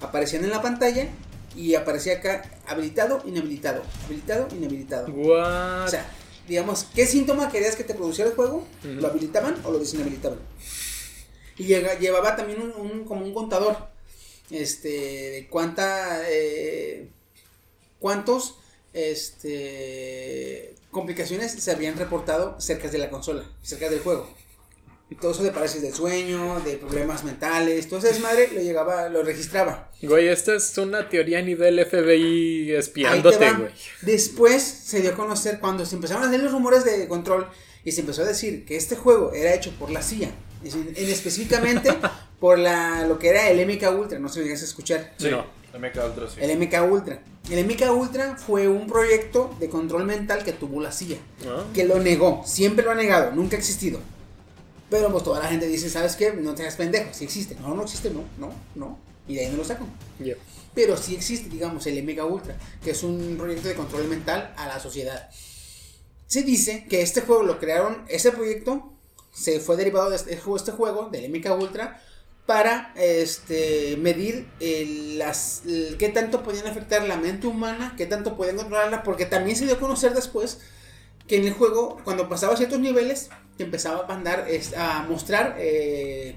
S1: aparecían en la pantalla y aparecía acá habilitado, inhabilitado, habilitado, inhabilitado.
S3: What?
S1: O sea, digamos, ¿qué síntoma querías que te produciera el juego? ¿Lo habilitaban o lo desinhabilitaban? Y llega- llevaba también un, un- como un contador, este, de cuánta, eh, cuántos, este, complicaciones se habían reportado cerca de la consola, cerca del juego. Y todo eso de parálisis del sueño, de problemas mentales, todo ese desmadre lo llegaba, lo registraba.
S3: Güey, esta es una teoría a nivel FBI espiándote, güey.
S1: Después se dio a conocer cuando se empezaron a hacer los rumores de control y se empezó a decir que este juego era hecho por la CIA, en específicamente por la lo que era el MK Ultra, no sé si llegas a escuchar.
S2: Sí,
S3: No.
S2: MK Ultra, sí.
S1: El MK Ultra. El MK Ultra fue un proyecto de control mental que tuvo la CIA,
S3: Ah.
S1: que lo negó, siempre lo ha negado, nunca ha existido. Pero pues toda la gente dice, ¿sabes qué? No te hagas pendejo, si existe. No, no existe, no, no, no. Y de ahí no lo saco.
S3: Ya.
S1: Pero sí existe, digamos, el Mega Ultra, que es un proyecto de control mental a la sociedad. Se dice que este juego lo crearon, ese proyecto se fue derivado de este juego, este juego del MK Ultra para este, medir el- las, el- qué tanto podían afectar la mente humana, qué tanto podían controlarla, porque también se dio a conocer después que en el juego, cuando pasaba ciertos niveles, te empezaba a mandar, a mostrar eh,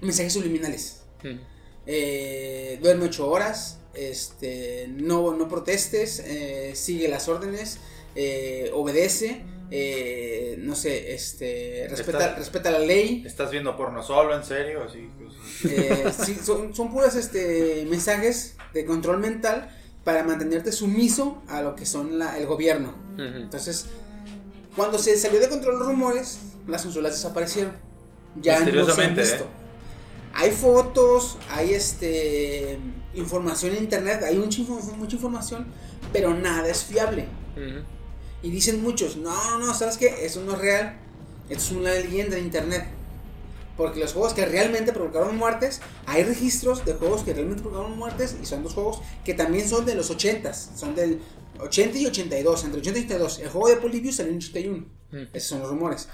S1: mensajes subliminales
S3: Mm.
S1: eh, duerme ocho horas, este, no, no protestes, eh, sigue las órdenes, obedece, eh, no sé, este, respeta,
S2: Está-
S1: respeta la ley.
S2: ¿Estás viendo porno solo, en serio? Así, pues,
S1: eh, sí, son, son puras este, mensajes de control mental para mantenerte sumiso a lo que son la- el gobierno. Entonces, cuando se salió de control los rumores, las consolas desaparecieron. Ya no se han visto.
S2: ¿eh?
S1: Hay fotos, hay este información en internet, hay mucha, mucha información, pero nada es fiable. Y dicen muchos, no, no, no, ¿sabes qué? Eso no es real. Esto es una leyenda de internet. Porque los juegos que realmente provocaron muertes, hay registros de juegos que realmente provocaron muertes y son dos juegos que también son de los 80 son del 80 y 82, entre 80 y 82. El juego de Polybius salió en 81.
S3: Mm.
S1: Esos son los rumores.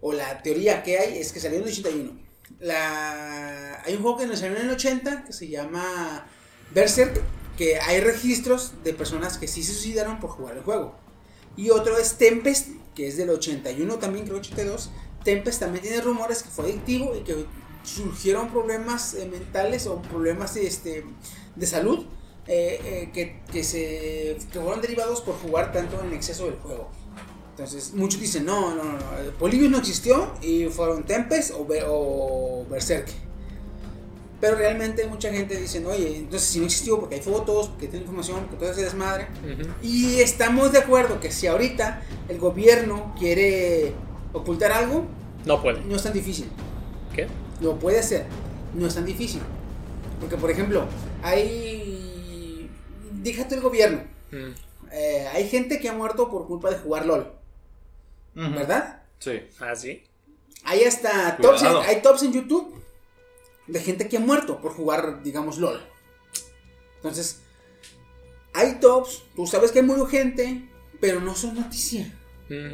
S1: O la teoría que hay es que salió en el 81. La... Hay un juego que nos salió en el 80 que se llama Berserk, que hay registros de personas que sí se suicidaron por jugar el juego. Y otro es Tempest, que es del 81 también, creo 82. Tempest también tiene rumores que fue adictivo y que surgieron problemas eh, mentales o problemas este, de salud eh, eh, que, que se que fueron derivados por jugar tanto en exceso del juego. Entonces, muchos dicen, no, no, no, Polybius no existió y fueron Tempest o, o Berserk. Pero realmente mucha gente dice, oye, entonces si no existió porque hay fotos, porque tiene información, porque todo ese desmadre. Y estamos de acuerdo que si ahorita el gobierno quiere ocultar algo,
S3: No puede.
S1: no es tan difícil.
S3: ¿Qué?
S1: Lo puede hacer, no es tan difícil. Porque, por ejemplo, hay. Déjate el gobierno.
S3: Mm.
S1: Eh, hay gente que ha muerto por culpa de jugar LOL. ¿verdad?
S2: Sí.
S3: ¿Ah, sí?
S1: Hay hasta tops en,
S2: Cuidado.
S1: hay tops en YouTube de gente que ha muerto por jugar, digamos, LOL. Entonces, hay tops, tú sabes que murió gente, pero no son noticia.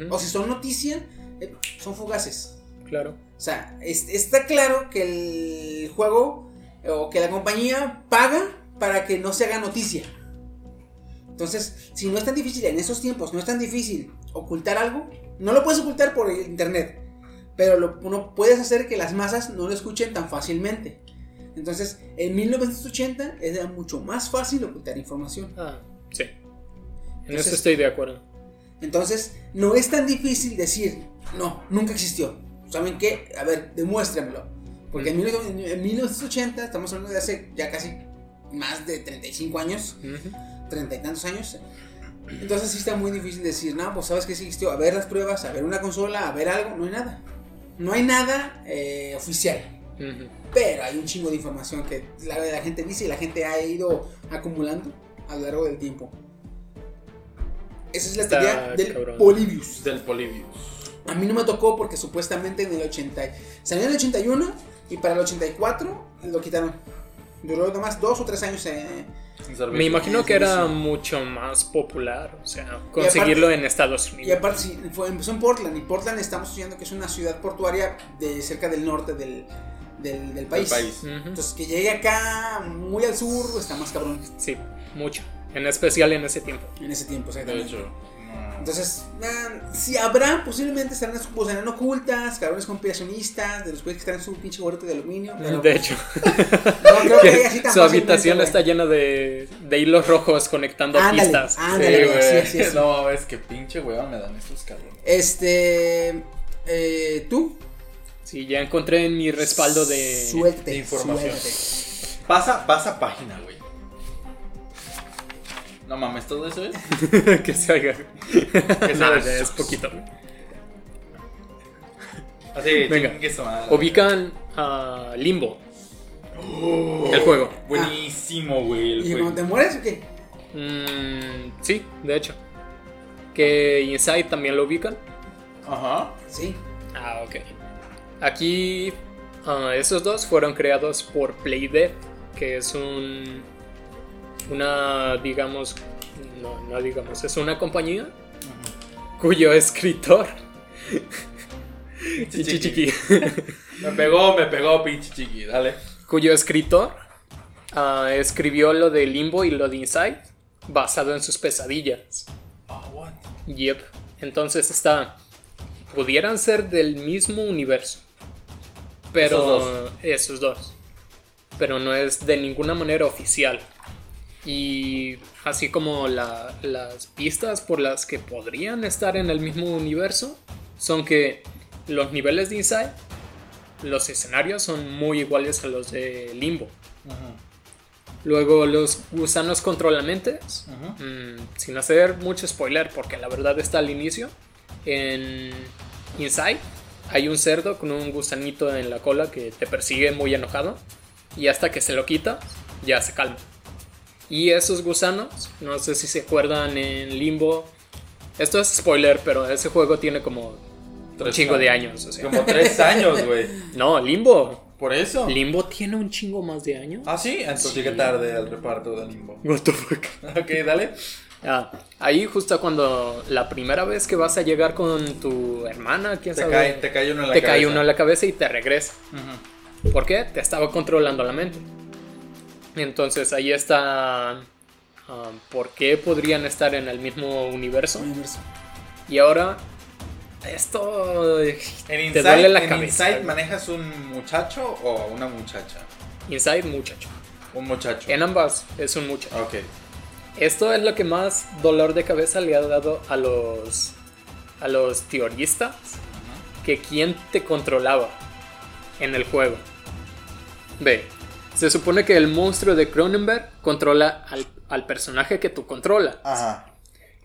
S1: O si son noticia, eh, son fugaces.
S3: Claro.
S1: O sea, es- está claro que el juego eh, o que la compañía paga para que no se haga noticia. Entonces, si no es tan difícil en esos tiempos, no es tan difícil ocultar algo, no lo puedes ocultar por internet, pero lo, no puedes hacer que las masas no lo escuchen tan fácilmente. Entonces, en 1980 era mucho más fácil ocultar información.
S3: Ah, sí. En
S1: Entonces-
S3: eso estoy de acuerdo.
S1: Entonces, no es tan difícil decir, no, nunca existió. ¿Saben qué? A ver, demuéstrenmelo. Porque en, 19- en 1980, estamos hablando de hace ya casi más de 35 años,
S3: Ujú.
S1: 30 y tantos años. Entonces sí está muy difícil decir, no, pues sabes que sí existió, a ver las pruebas, a ver una consola, a ver algo, no hay nada. No hay nada eh, oficial. Pero hay un chingo de información que la, la gente dice y la gente ha ido acumulando a lo largo del tiempo. Esa es la
S3: Está
S1: teoría del
S3: cabrón.
S1: Polybius.
S2: Del Polybius.
S1: A mí no me tocó porque supuestamente en el 80 salió en el 81 y para el 84 lo quitaron. Duró nomás dos o tres años.
S2: En servicio.
S3: Me imagino que era mucho más popular, o sea, conseguirlo en Estados
S1: y
S3: Unidos.
S1: aparte sí, fue, empezó en Portland y Portland estamos estudiando que es una ciudad portuaria de cerca del norte del, del, país. Entonces que llegue acá muy al sur está más cabrón
S3: Sí, mucho. En especial en ese tiempo.
S1: en ese tiempo.
S2: De
S1: exactamente.
S2: hecho.
S1: Entonces, ah, si habrá, posiblemente estarán, ocultas, cabrones conspiracionistas, de los güeyes que están en su pinche gorrito de aluminio. Pero
S3: De hecho,
S1: no creo que así tan
S3: su habitación está llena de, de hilos rojos conectando
S1: Ándale,
S3: pistas.
S1: ándale.
S2: Sí,
S1: güey, sí, es.
S2: No, es que pinche weón me dan estos cabrones.
S1: Este. Eh, ¿Tú?
S3: Sí, ya encontré en mi respaldo de...
S1: Suerte.
S2: de información.
S1: suerte.
S2: Pasa, pasa página, güey. No mames, todo eso es.
S3: que se haga.
S2: Que
S3: Nada,
S2: sea-
S3: es poquito.
S2: Así,
S3: Venga. Ubican a Limbo. El juego.
S2: Buenísimo, güey. El
S1: ¿Y
S2: juego.
S1: cuando te mueres o qué?
S3: Mm, sí, de hecho. Que Inside también lo ubican.
S2: Ajá.
S1: Sí.
S3: Ah, ok. Aquí, ah, esos dos fueron creados por Playdead, que es un. Una, digamos. No, no digamos, es una compañía cuyo escritor.
S2: Chiqui.
S3: Chiqui.
S2: Me pegó, me pegó, pinche chiqui. Dale.
S3: cuyo escritor ah, escribió lo de Limbo y lo de Inside basado en sus pesadillas.
S2: Oh, what?
S3: Yep. Entonces está. Pudieran ser del mismo universo. Pero.
S2: Esos dos.
S3: esos dos. Pero no es de ninguna manera oficial. Y así como la- las pistas por las que podrían estar en el mismo universo son que los niveles de Inside, los escenarios son muy iguales a los de Limbo.
S2: Ajá.
S3: Luego los gusanos controlamentes,
S2: Ajá.
S3: Mm, sin hacer mucho spoiler, porque la verdad está al inicio. En Inside hay un cerdo con un gusanito en la cola que te persigue muy enojado. Y hasta que se lo quita, ya se calma. Y esos gusanos, no sé si se acuerdan en Limbo. Esto es spoiler, pero ese juego tiene como un chingo de
S2: años.
S3: años. o sea.
S2: Como tres años, güey.
S3: No, Limbo.
S2: Por eso.
S3: Limbo tiene un chingo más de años.
S2: Ah, sí. Entonces
S3: Sí.
S2: llegué tarde al reparto de Limbo.
S3: What the fuck.
S2: Ok, dale.
S3: Ah, ahí justo cuando la primera vez que vas a llegar con tu hermana, quién
S2: Te
S3: sabe,
S2: cae, te cae uno en la
S3: te
S2: cabeza.
S3: cae uno en la cabeza y te regresa.
S2: Ujú.
S3: ¿Por qué? Te estaba controlando la mente. Entonces ahí está. ah, ¿Por qué podrían estar en el mismo universo?
S1: Universo.
S3: Y ahora. Esto.
S2: En
S3: te
S2: Inside,
S3: duele la
S2: en
S3: cabeza.
S2: Inside manejas un muchacho o una muchacha.
S3: Inside, muchacho.
S2: Un muchacho.
S3: En ambas es un muchacho.
S2: Ok.
S3: Esto es lo que más dolor de cabeza le ha dado a los a los teoristas que quién te controlaba en el juego. Ve, se supone que el monstruo de Cronenberg controla al, al personaje que tú controlas.
S2: Ajá.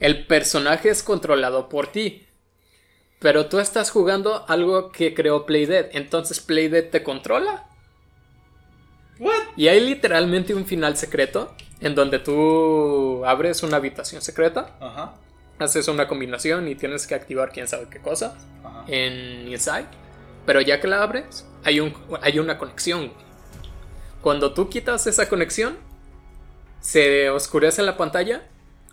S3: El personaje es controlado por ti. Pero tú estás jugando algo que creó Playdead. Entonces Playdead te controla.
S2: What?
S3: Y hay literalmente un final secreto en donde tú abres una habitación secreta,
S2: Ajá.
S3: haces una combinación y tienes que activar quién sabe qué cosa
S2: Ajá.
S3: en Inside. Pero ya que la abres, hay, un, hay una conexión. Cuando tú quitas esa conexión, se oscurece la pantalla,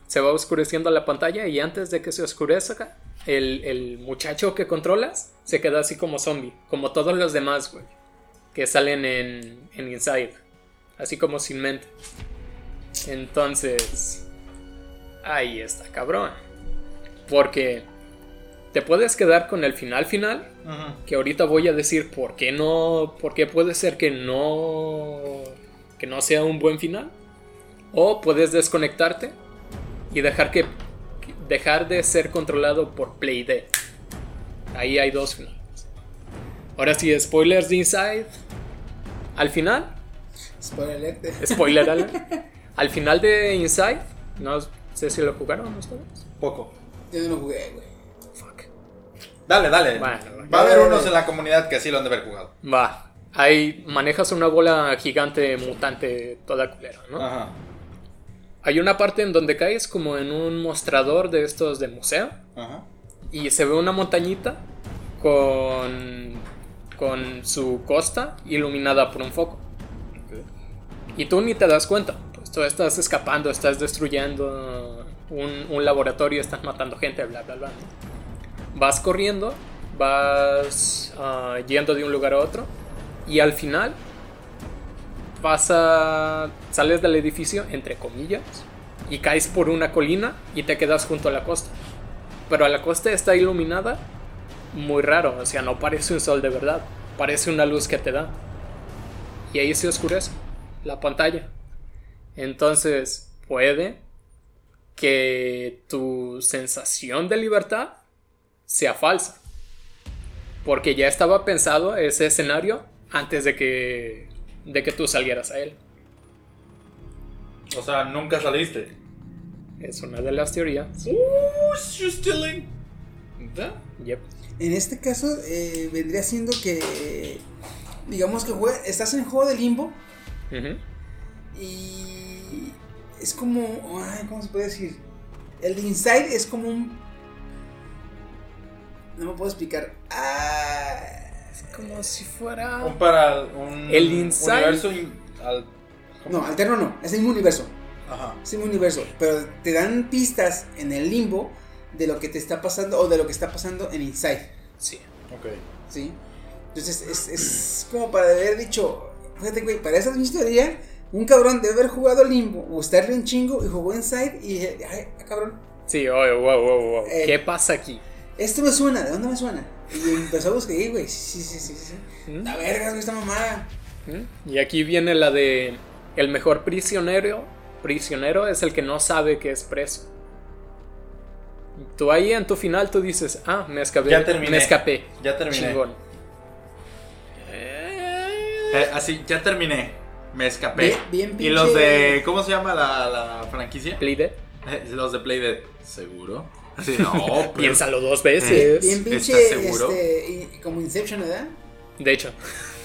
S3: se va oscureciendo la pantalla y antes de que se oscurezca, el, el muchacho que controlas se queda así como zombie, como todos los demás, güey, que salen en, en Inside, así como sin mente. Entonces, ahí está cabrón. Porque te puedes quedar con el final final, que ahorita voy a decir por qué no, por qué puede ser que no, que no sea un buen final. O puedes desconectarte y dejar que dejar de ser controlado por Playdead. Ahí hay dos finales. Ahora sí, spoilers de Inside. Al final,
S1: Spoiler alert.
S3: spoiler alert. Al final de Inside, no sé si lo jugaron ustedes.
S2: Poco.
S1: Yo no lo jugué, güey.
S2: Dale, dale.
S3: Bueno,
S2: Va a haber unos en la comunidad que así lo han de haber jugado.
S3: Va. Ahí manejas una bola gigante mutante toda culera, ¿no?
S2: Ajá.
S3: Hay una parte en donde caes como en un mostrador de estos de museo
S2: Ajá.
S3: y se ve una montañita con con su costa iluminada por un foco. Y tú ni te das cuenta. Pues tú estás escapando, estás destruyendo un, un laboratorio, estás matando gente, bla, bla, bla. ¿no? Vas corriendo, vas ah, yendo de un lugar a otro. Y al final pasa, sales del edificio, entre comillas, y caes por una colina y te quedas junto a la costa. Pero la costa está iluminada muy raro, o sea, no parece un sol de verdad, parece una luz que te da. Y ahí se oscurece la pantalla. Entonces, puede que tu sensación de libertad sea falsa. Porque ya estaba pensado ese escenario antes de que de que tú salieras a él.
S2: O sea, nunca saliste.
S3: Es una de las teorías.
S2: you stealing. ¿Da?
S3: Yep.
S1: En este caso, eh, vendría siendo que. Digamos que jue- estás en juego de limbo y. Es como. Ay, ¿Cómo se puede decir? El de Inside es como un. No me puedo explicar. Ah,
S3: Como si fuera.
S2: Un para un
S3: El Inside.
S2: universo in- al-
S1: no, alterno no. Es el mismo universo.
S2: Ajá.
S1: Es el mismo universo. Pero te dan pistas en el limbo de lo que te está pasando o de lo que está pasando en Inside.
S3: Sí.
S2: Ok.
S1: ¿Sí? Entonces es, es como para haber dicho, fíjate, güey, para esa misma teoría, un cabrón debe haber jugado Limbo, gustarle un chingo y jugó Inside y dije, ay, ah, cabrón,
S3: Sí, oye, wow, wow, wow.
S1: Eh.
S3: ¿Qué pasa aquí?
S1: Esto me suena, ¿de dónde me suena? Y empezó a buscar, güey, sí, sí, sí, sí, sí.
S3: ¿Mm?
S1: La verga, güey, esta mamada.
S3: ¿Mm? Y aquí viene la de el mejor prisionero, prisionero es el que no sabe que es preso. Tú ahí en tu final tú dices, ah, me escapé,
S2: Ya terminé.
S3: me escapé.
S2: Ya terminé.
S3: Chingón.
S2: Eh, así, ya terminé. Me escapé.
S1: Bien- bien
S2: y los de. ¿Cómo se llama la, la franquicia?
S3: Play Dead.
S2: Eh, Los de Playdead. ¿Seguro? No, pero-
S3: Piénsalo dos
S1: Bien,
S3: veces.
S1: bien pinche,
S2: ¿Estás seguro?
S1: este, y- como Inception, ¿verdad?
S3: De hecho,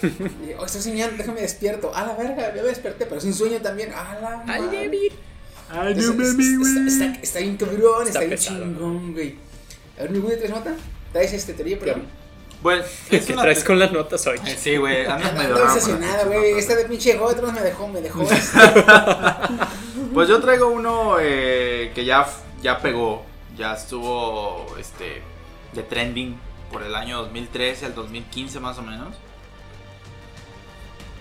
S1: Y, oh, estoy soñando, déjame despierto. A la verga, ya me desperté, pero es un sueño también. A la madre.
S2: Ay, no güey.
S1: está, está, está bien cabrón,
S3: Está
S1: está, bien chingón, güey. A ver, mi güey, ¿traes nota? ¿Traes este teoría, perdón?
S2: Bueno,
S3: ¿qué traes con las notas hoy?
S2: Eh, Sí, güey, andas medio
S1: obsesionada, güey. Esta de pinche Tronos me dejó, me dejó.
S2: Pues yo traigo uno eh, que ya, ya pegó, ya estuvo este, de trending por el año 2013 al 2015 más o menos.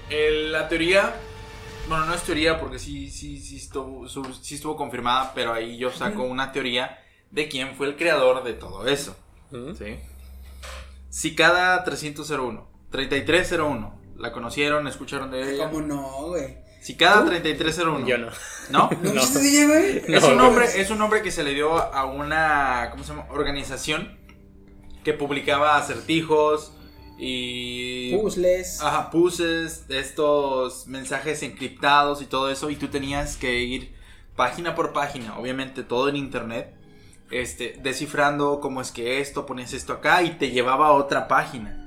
S2: El- la teoría, bueno, no es teoría porque sí, sí, sí, estuvo, sí estuvo confirmada, pero ahí yo saco una teoría de quién fue el creador de todo eso.
S3: ¿Mm?
S2: ¿sí? Cicada 301, 3301. ¿La conocieron? ¿Escucharon de ella?
S1: ¿Cómo no, güey?
S2: Si cada
S1: ¿Tú?
S2: 3301.
S3: Yo no.
S2: ¿No?
S1: ¿No,
S2: es un nombre, es un nombre que se le dio a una ¿cómo se llama? organización que publicaba acertijos y
S1: Puzzles.
S2: ajá, puzzles, estos mensajes encriptados y todo eso y tú tenías que ir página por página, obviamente todo en internet, este descifrando cómo es que esto, ponías esto acá y te llevaba a otra página.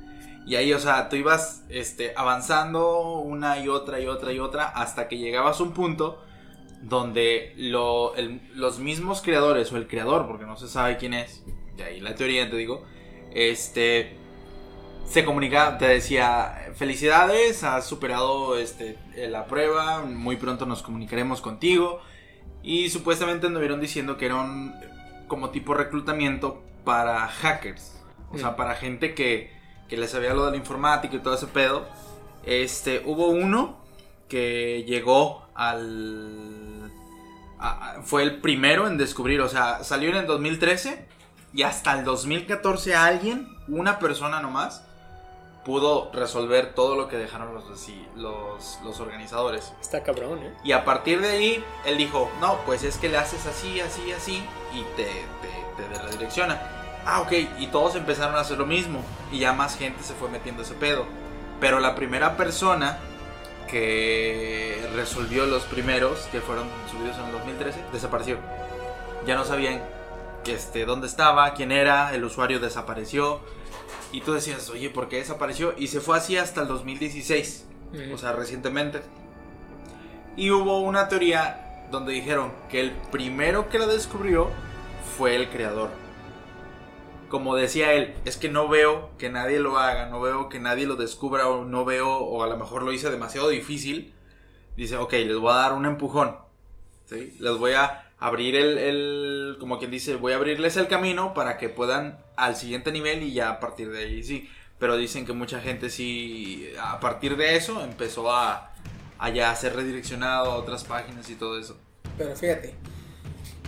S2: Y ahí, o sea, tú ibas este, avanzando una y otra y otra y otra hasta que llegabas a un punto donde lo- el- los mismos creadores o el creador, porque no se sabe quién es, de ahí la teoría te digo, este se comunicaba, te decía, felicidades, has superado este, la prueba, muy pronto nos comunicaremos contigo. Y supuestamente anduvieron diciendo que era un como tipo reclutamiento para hackers, o sea, para gente que, que le sabía lo de la informática y todo ese pedo. Este, hubo uno que llegó al... a- fue el primero en descubrir, o sea, salió en el 2013 y hasta el 2014 alguien, una persona nomás, pudo resolver todo lo que dejaron los, así, los, los organizadores.
S3: Está cabrón, ¿eh?
S2: Y a partir de ahí, él dijo, no, pues es que le haces así, así, así, y te, te, te redirecciona. Ah, ok, y todos empezaron a hacer lo mismo, y ya más gente se fue metiendo ese pedo. Pero la primera persona que resolvió los primeros, que fueron subidos en el 2013, desapareció. Ya no sabían que este, dónde estaba, quién era, el usuario desapareció. Y tú decías, oye, ¿por qué desapareció? Y se fue así hasta el 2016
S3: Mm.
S2: o sea, recientemente. Y hubo una teoría donde dijeron que el primero que lo descubrió fue el creador. Como decía él, es que no veo que nadie lo haga, no veo que nadie lo descubra o no veo, o a lo mejor lo hice demasiado difícil. Dice, ok, les voy a dar un empujón. ¿sí? Les voy a abrir el, como quien dice, voy a abrirles el camino para que puedan al siguiente nivel y ya a partir de ahí sí. Pero dicen que mucha gente sí, a partir de eso empezó a, a ya ser redireccionado a otras páginas y todo eso.
S1: Pero fíjate,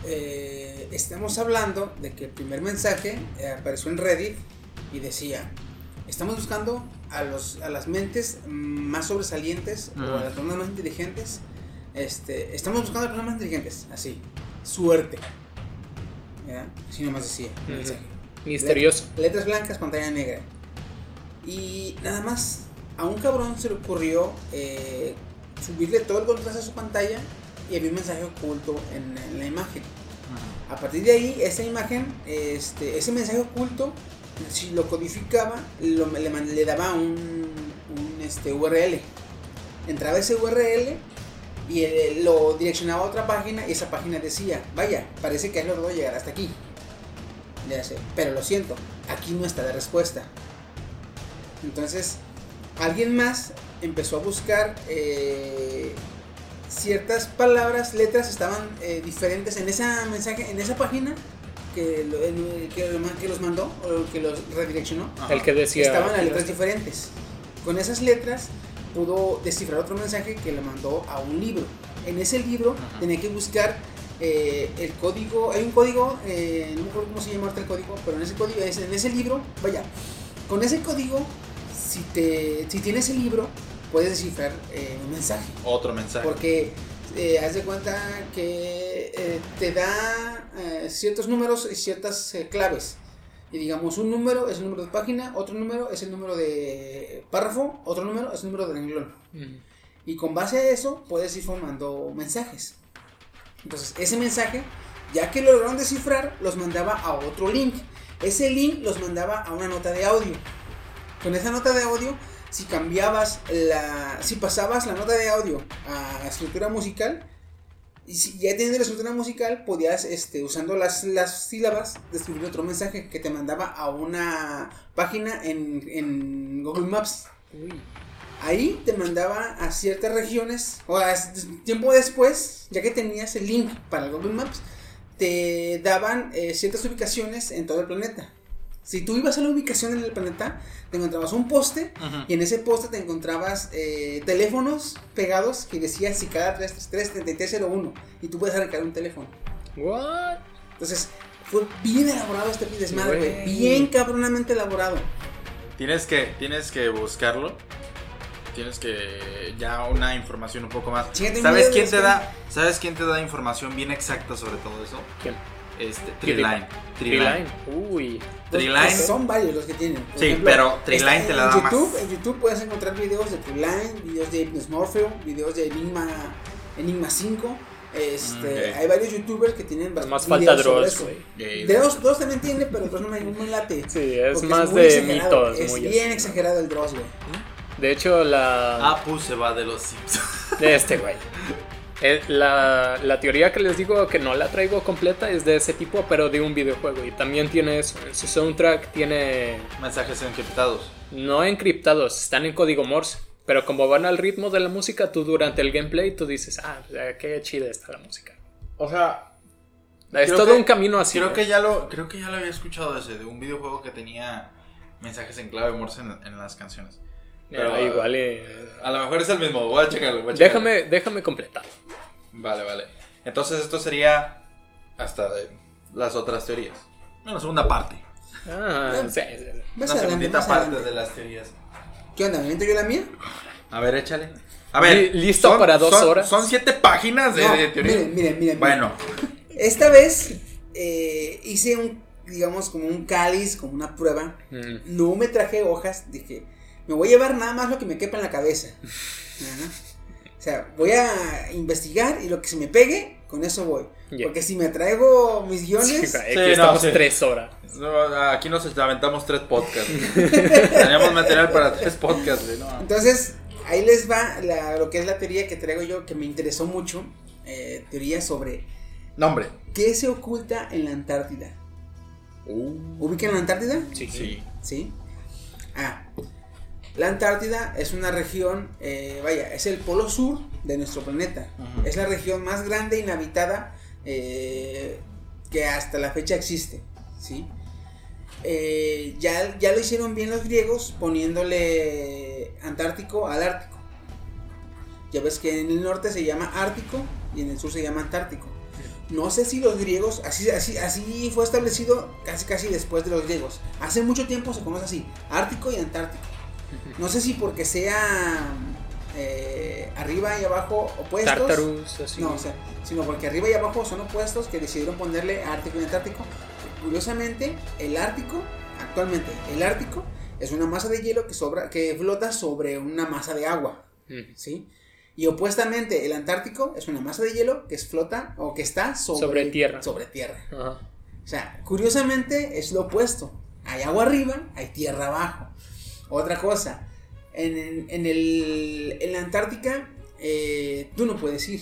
S1: eh, estamos hablando de que el primer mensaje eh, apareció en Reddit y decía, estamos buscando a, los, a las mentes más sobresalientes o a las personas más inteligentes. Este, estamos buscando a las personas más inteligentes, así, suerte. ¿Ya? Así nomás decía mensaje.
S3: Misterioso.
S1: Let- letras blancas, pantalla negra. Y nada más, a un cabrón se le ocurrió eh, subirle todo el contraste a su pantalla y había un mensaje oculto en, en la imagen. A partir de ahí, esa imagen, este, ese mensaje oculto, si lo codificaba, lo- le, daba un, un, este, URL. Entraba ese URL y eh, lo direccionaba a otra página y esa página decía, vaya, parece que has logrado llegar hasta aquí. Pero lo siento, aquí no está la respuesta. Entonces, alguien más empezó a buscar eh, ciertas palabras, letras estaban eh, diferentes en esa mensaje, en esa página que, lo- el- que, lo- que los mandó o que los redireccionó.
S2: Ajá.
S3: El que decía.
S1: Estaban las letras diferentes. Con esas letras pudo descifrar otro mensaje que le mandó a un libro. En ese libro
S2: Ajá.
S1: tenía que buscar eh, el código. Hay un código, eh, no me acuerdo cómo se llama el código, pero en ese código, en ese libro, vaya, con ese código, si te, si tienes el libro, puedes descifrar eh, un mensaje.
S2: Otro mensaje.
S1: Porque eh, haz de cuenta que eh, te da eh, ciertos números y ciertas claves. Y digamos, un número es el número de página, otro número es el número de párrafo, otro número es el número de renglón. Y con base a eso puedes ir formando mensajes. Entonces, ese mensaje, ya que lo lograron descifrar, los mandaba a otro link. Ese link los mandaba a una nota de audio. Con esa nota de audio, si cambiabas la. Si pasabas la nota de audio a estructura musical, y si ya teniendo la estructura musical, podías, este, usando las, las sílabas, describir otro mensaje que te mandaba a una página en, en Google Maps.
S3: Uy.
S1: Ahí te mandaba a ciertas regiones, o a- tiempo después, ya que tenías el link para el Google Maps, te daban eh, ciertas ubicaciones en todo el planeta. Si tú ibas a la ubicación en el planeta, te encontrabas un poste y en ese poste te encontrabas eh, teléfonos pegados que decían si cada 333-3301 y tú puedes arrancar un teléfono.
S3: What?
S1: Entonces, fue bien elaborado este desmadre, güey. Bien cabronamente elaborado.
S2: Tienes que, tienes que buscarlo. tienes que ya una información un poco más. ¿Sabes quién te da? ¿Sabes quién te da información bien exacta sobre todo eso?
S3: ¿Quién?
S2: Este.
S3: Triline.
S2: Triline.
S3: Uy.
S2: Triline.
S1: Pues son varios los que tienen. Por
S2: Sí, pero Triline
S1: está
S2: te la da más.
S1: YouTube, En YouTube puedes encontrar videos de Triline, videos de Hypnos Morpheo, videos de Enigma, Enigma 5. Este,
S2: Ok.
S1: Hay varios youtubers que tienen
S3: Más
S1: videos
S3: falta
S1: sobre
S3: Dross,
S1: eso.
S3: güey.
S1: Dross, Dross también tiene, pero Dross no me, no me late.
S3: Sí, es más
S1: muy
S3: de
S1: exagerado,
S3: mitos.
S1: Es
S3: muy
S1: bien
S3: así.
S1: exagerado el Dross, güey.
S3: De hecho, la.
S2: Apu se va de los Simpsons.
S3: De este güey. Eh, La, la teoría que les digo que no la traigo completa es de ese tipo, pero de un videojuego. Y también tiene eso. En su soundtrack tiene.
S2: Mensajes encriptados.
S3: No encriptados, están en código Morse. Pero como van al ritmo de la música, tú durante el gameplay tú dices, ah, qué chida está la música.
S2: O sea,
S3: Es todo
S2: que-
S3: un camino así.
S2: creo
S3: ¿no?
S2: que ya lo creo que ya lo había escuchado ese de un videojuego que tenía mensajes en clave Morse en, en las canciones. Pero
S3: Ah, igual. eh,
S2: A lo mejor es el mismo, voy a checarlo. voy a checarlo.
S3: déjame, déjame completar.
S2: Vale, vale. Entonces esto sería hasta de las otras teorías. Una segunda parte.
S3: Ah,
S1: Bueno.
S3: sí, sí,
S2: Una segundita parte de las teorías.
S1: ¿Qué onda? ¿Me invento yo la mía?
S2: A ver, échale. A ver,
S3: Li- ¿listo para dos
S2: son-
S3: horas?
S2: Son siete páginas de,
S1: No,
S2: de teoría.
S1: miren, miren, miren.
S2: Bueno,
S1: Esta vez eh, hice un, digamos, como un cáliz, como una prueba.
S3: Mm.
S1: No me traje hojas, dije, me voy a llevar nada más lo que me quepa en la cabeza. Ajá. O sea, voy a investigar y lo que se me pegue, con eso voy. Porque si me traigo mis guiones,
S2: Sí,
S3: aquí estamos
S2: sí.
S3: tres horas.
S2: no, aquí nos aventamos tres podcasts. Teníamos material para tres podcasts. güey, no.
S1: entonces ahí les va la- lo que es la teoría que traigo yo, que me interesó mucho. eh, teoría sobre
S2: Nombre.
S1: qué se oculta en la Antártida. ¿Ubican la Antártida?
S3: Sí,
S2: Sí.
S1: ¿Sí? Ah, la Antártida es una región, eh, vaya, es el polo sur de nuestro planeta. Es la región más grande inhabitada eh, que hasta la fecha existe. ¿Sí? Eh, ya, ya lo hicieron bien los griegos poniéndole Antártico al Ártico. Ya ves que en el norte se llama Ártico y en el sur se llama Antártico. No sé si los griegos, así, así, así fue establecido casi casi después de los griegos. Hace mucho tiempo se conoce así, Ártico y Antártico. No sé si porque sea eh, arriba y abajo opuestos.
S3: Tartarus, así.
S1: No, o sea, sino porque arriba y abajo son opuestos que decidieron ponerle Ártico y Antártico. Curiosamente, el Ártico, actualmente, el Ártico es una masa de hielo que, sobra, que flota sobre una masa de agua.
S3: Mm.
S1: ¿sí? Y opuestamente, el Antártico es una masa de hielo que flota o que está sobre,
S3: Sobre tierra.
S1: Sobre tierra.
S3: Ajá.
S1: O sea, curiosamente es lo opuesto. Hay agua arriba, hay tierra abajo. Otra cosa, en, el, en la Antártica eh, tú no puedes ir.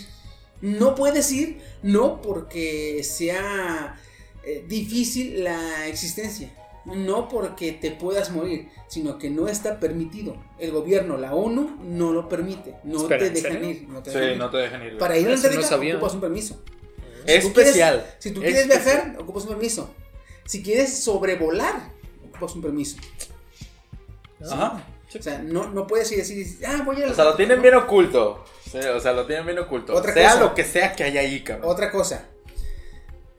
S1: No puedes ir, no porque sea eh, difícil la existencia, no porque te puedas morir, sino que no está permitido. El gobierno, la ONU, no lo permite. No
S3: Espera,
S1: te
S3: ¿en
S1: dejan ir. No te
S2: Sí,
S1: dejan ir.
S2: no te dejan ir.
S1: Para ir a la
S3: no
S1: Antártica ocupas un permiso.
S2: Es
S1: Si tú quieres-
S2: especial.
S1: si tú
S2: Es
S1: quieres
S2: especial.
S1: viajar, ocupas un permiso. Si quieres sobrevolar, ocupas un permiso.
S2: Ajá.
S1: O sea, no, no puedes ir decir, ah, voy a la
S2: O sea, lo tienen
S1: ¿no?
S2: bien oculto. O sea, lo tienen bien oculto.
S1: Otra
S2: sea
S1: cosa.
S2: lo que sea que haya ahí, cabrón.
S1: Otra cosa.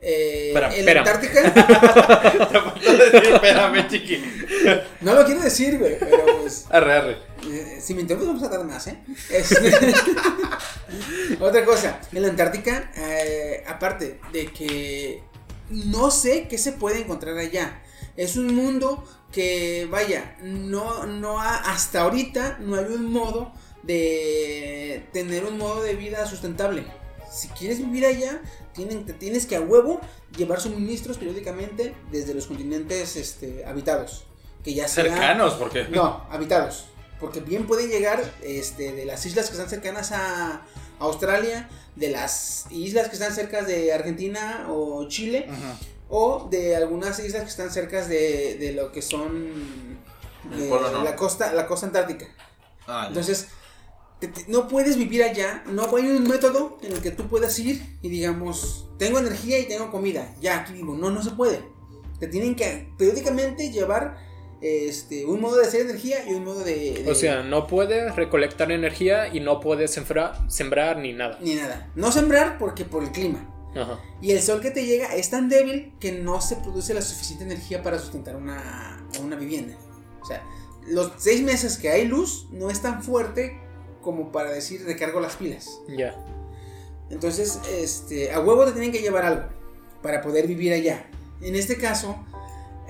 S1: Eh,
S2: Espera,
S1: en la
S3: espera.
S1: Antártica,
S2: Te faltó decir, espérame, chiqui.
S1: no lo quiero decir, güey, pero pues,
S2: Arre, arre.
S1: eh, si me interrumpes vamos a tardar más, ¿eh? Este- Otra cosa, en la Antártica, eh, aparte de que no sé qué se puede encontrar allá. Es un mundo que, vaya, no, no ha- hasta ahorita no hay un modo de tener un modo de vida sustentable. Si quieres vivir allá, tienen, te tienes que a huevo llevar suministros periódicamente desde los continentes este, habitados. Que ya sea-
S2: Cercanos, porque.
S1: no, habitados. Porque bien pueden llegar este, de las islas que están cercanas a Australia, de las islas que están cerca de Argentina o Chile,
S2: Ajá.
S1: O de algunas islas que están cerca de, de lo que son eh, la, costa, la costa antártica.
S2: Ah.
S1: Entonces, te- te- no puedes vivir allá, no hay un método en el que tú puedas ir y digamos, tengo energía y tengo comida, ya aquí vivo. No, no se puede. Te tienen que periódicamente llevar este, un modo de hacer energía y un modo de... de-
S3: O sea, no puedes recolectar energía y no puedes sembrar, sembrar ni nada.
S1: Ni nada. No sembrar porque por el clima.
S3: Ajá.
S1: Y el sol que te llega es tan débil que no se produce la suficiente energía para sustentar una, una vivienda. O sea, los seis meses que hay luz no es tan fuerte como para decir recargo las pilas.
S3: Ya.
S1: Entonces, este, a huevo te tienen que llevar algo para poder vivir allá. En este caso,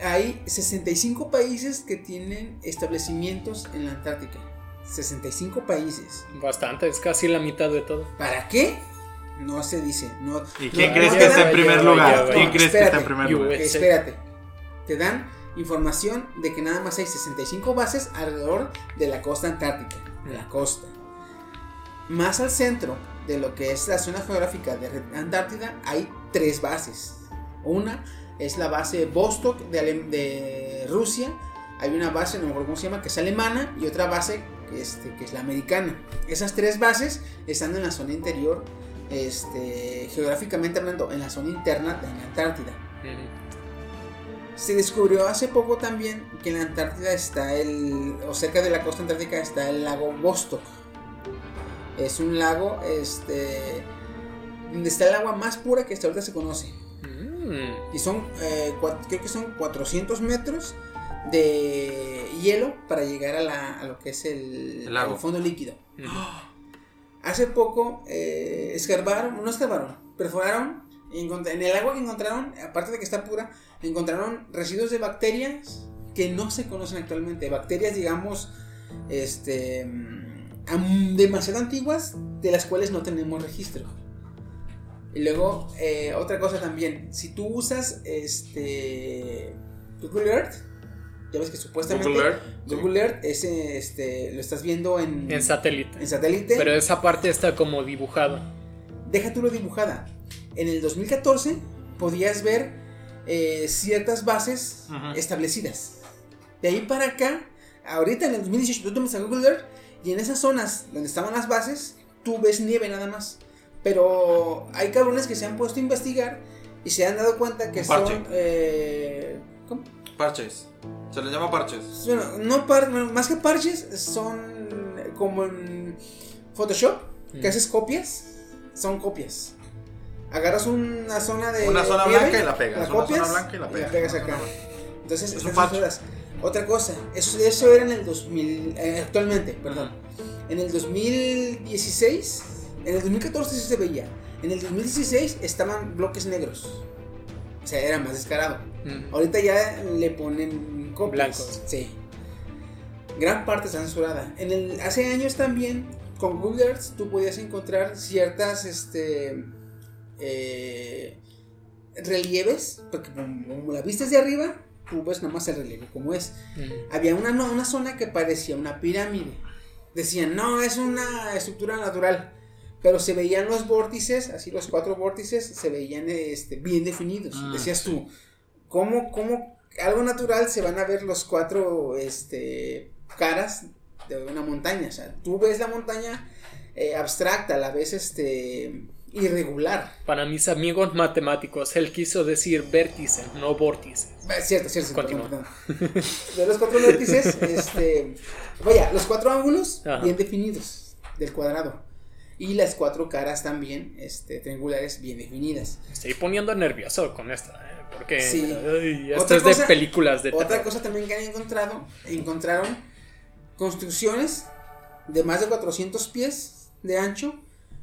S1: hay 65 países que tienen establecimientos en la Antártica. 65 países.
S3: Bastante, es casi la mitad de todo.
S1: ¿Para qué? No se dice. No,
S2: ¿Y quién
S1: no
S2: crees que está en primer lugar? ¿Quién
S1: No,
S2: crees que está en
S1: espérate.
S2: primer lugar?
S1: Espérate. Te dan información de que nada más hay 65 bases alrededor de la costa antártica. De la costa. Más al centro de lo que es la zona geográfica de Antártida hay tres bases. Una es la base Vostok de, Ale- de Rusia. Hay una base, no me acuerdo cómo se llama, que es alemana. Y otra base que, este, que es la americana. Esas tres bases están en la zona interior. Este, geográficamente hablando, en la zona interna de la Antártida. Se descubrió hace poco también que en la Antártida está el, o cerca de la costa antártica está el lago Vostok. Es un lago, este, donde está el agua más pura que hasta ahorita se conoce.
S3: Mm.
S1: Y son, eh, creo que son 400 metros de hielo para llegar a, la- a lo que es el,
S2: El lago.
S1: el fondo líquido. Hace poco eh, escarbaron, no escarbaron, perforaron. en el agua que encontraron, aparte de que está pura, encontraron residuos de bacterias que no se conocen actualmente. Bacterias, digamos, este, mm, demasiado antiguas, de las cuales no tenemos registro. Y luego, eh, otra cosa también, si tú usas este Google Earth, ya ves que supuestamente
S2: Google Earth.
S1: Google Earth es, este, lo estás viendo en,
S3: En satélite.
S1: en satélite.
S3: Pero esa parte está como dibujada.
S1: deja tú lo dibujada. En el 2014 podías ver eh, ciertas bases establecidas. De ahí para acá, ahorita en el 2018 tú tomas a Google Earth y en esas zonas donde estaban las bases, tú ves nieve nada más. Pero hay cabrones que se han puesto a investigar y se han dado cuenta que son... eh, ¿Cómo?
S2: Parches. Se le llama parches.
S1: Bueno, no par- más que parches, son como en Photoshop, que
S3: Mm.
S1: haces copias, son copias. Agarras una zona de.
S2: Una zona blanca y la pegas, una
S1: copias
S2: zona blanca y la pegas.
S1: pegas acá. Entonces,
S2: Es un.
S1: Otra cosa, eso, eso era en el 2000, eh, actualmente, perdón. En el 2016, en el 2014 sí se veía. En el 2016 estaban bloques negros. O sea, era más descarado.
S3: Mm.
S1: Ahorita ya le ponen copias.
S3: Blancos.
S1: Sí. Gran parte censurada. En el, hace años también, con Google Earth, tú podías encontrar ciertas este, eh, relieves, porque como, la vista es de arriba, tú ves nada más el relieve como es.
S3: Mm.
S1: Había una, una zona que parecía una pirámide. Decían, no, es una estructura natural. Pero se veían los vórtices, así los cuatro vórtices, se veían este, bien definidos.
S2: Ah,
S1: Decías tú, ¿cómo, cómo algo natural se van a ver los cuatro este, caras de una montaña? O sea, tú ves la montaña eh, abstracta, la vez este, irregular.
S3: Para mis amigos matemáticos, él quiso decir vértice, no vórtice.
S1: Cierto, cierto, cierto,
S3: Continúa.
S1: perdón, perdón. De los cuatro vértices, este, vaya, los cuatro ángulos
S3: Ajá.
S1: bien definidos del cuadrado. Y las cuatro caras también, este, triangulares bien definidas.
S3: Me Estoy poniendo nervioso con esto, ¿eh? porque
S1: Sí.
S3: ay, esto
S1: Otra
S3: es de películas de
S1: Otra
S3: terror.
S1: cosa también que han encontrado, encontraron construcciones de más de 400 pies de ancho,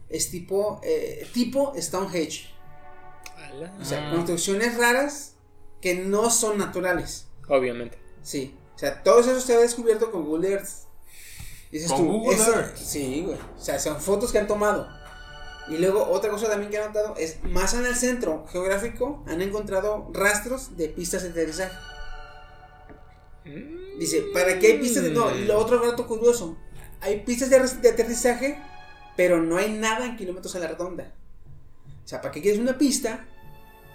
S1: es tipo, eh, tipo Stonehenge.
S3: Ala.
S1: O sea, construcciones raras que no son naturales.
S3: Obviamente.
S1: Sí, o sea, todo eso se ha descubierto con Google Earth. Dices
S2: ¿Con
S1: tú,
S2: Google Earth?
S1: Sí, güey. O sea, son fotos que han tomado. Y luego otra cosa también que han notado es, más en el centro geográfico, han encontrado rastros de pistas de aterrizaje. Dice, ¿para qué hay pistas de.? No, y lo otro dato curioso. Hay pistas de, de aterrizaje, pero no hay nada en kilómetros a la redonda. O sea, ¿para qué quieres una pista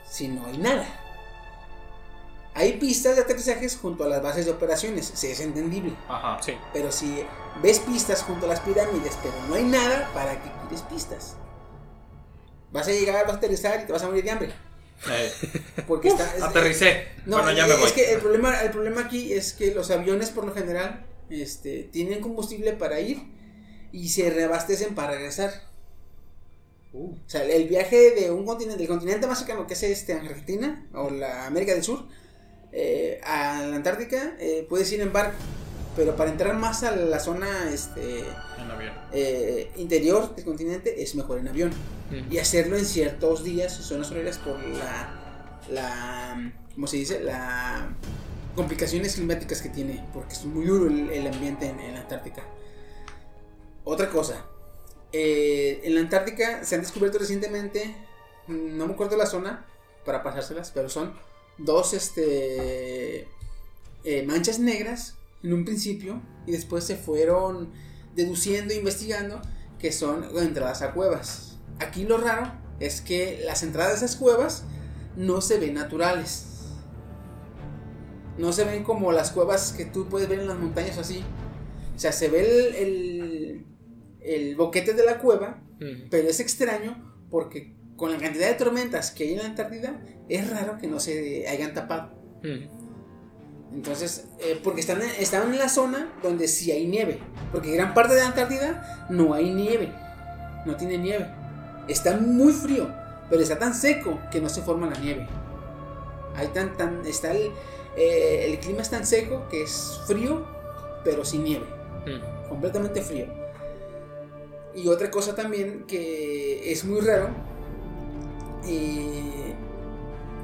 S1: si no hay nada? Hay pistas de aterrizajes junto a las bases de operaciones, sí, es entendible.
S2: Ajá.
S3: Sí.
S1: Pero si ves pistas junto a las pirámides, pero no hay nada, ¿para qué quieres pistas? Vas a llegar, vas a aterrizar y te vas a morir de hambre.
S2: Eh,
S1: Porque está, es-
S2: aterricé.
S1: no,
S2: bueno, ya me
S1: es
S2: voy.
S1: que el problema, el problema aquí es que los aviones por lo general este, tienen combustible para ir y se reabastecen para regresar.
S2: Uh.
S1: O sea, el viaje de un continente, del continente más cercano que es este, Argentina o la América del Sur, eh, a la Antártica, eh, puedes ir en barco. Pero para entrar más a la zona este,
S2: En avión.
S1: eh, interior del continente es mejor en avión.
S3: Mm.
S1: Y hacerlo en ciertos días, zonas horarias, por la, la, ¿cómo se dice? La complicaciones climáticas que tiene, porque es muy duro el, el ambiente en, en la Antártica. Otra cosa, eh, en la Antártica se han descubierto recientemente, no me acuerdo la zona para pasárselas, pero son dos este, eh, manchas negras en un principio y después se fueron deduciendo, investigando que son entradas a cuevas. Aquí lo raro es que las entradas de esas cuevas no se ven naturales. No se ven como las cuevas que tú puedes ver en las montañas o así. O sea, se ve el, el, el boquete de la cueva, pero es extraño porque con la cantidad de tormentas que hay en la Antártida, es raro que no se hayan tapado. Entonces, eh, porque están, en- están en la zona donde sí hay nieve. Porque gran parte de la Antártida no hay nieve. No tiene nieve. Está muy frío, pero está tan seco que no se forma la nieve. Hay tan, tan, está el, eh, el clima es tan seco que es frío, pero sin nieve.
S3: Mm.
S1: Completamente frío. Y otra cosa también que es muy raro. eh,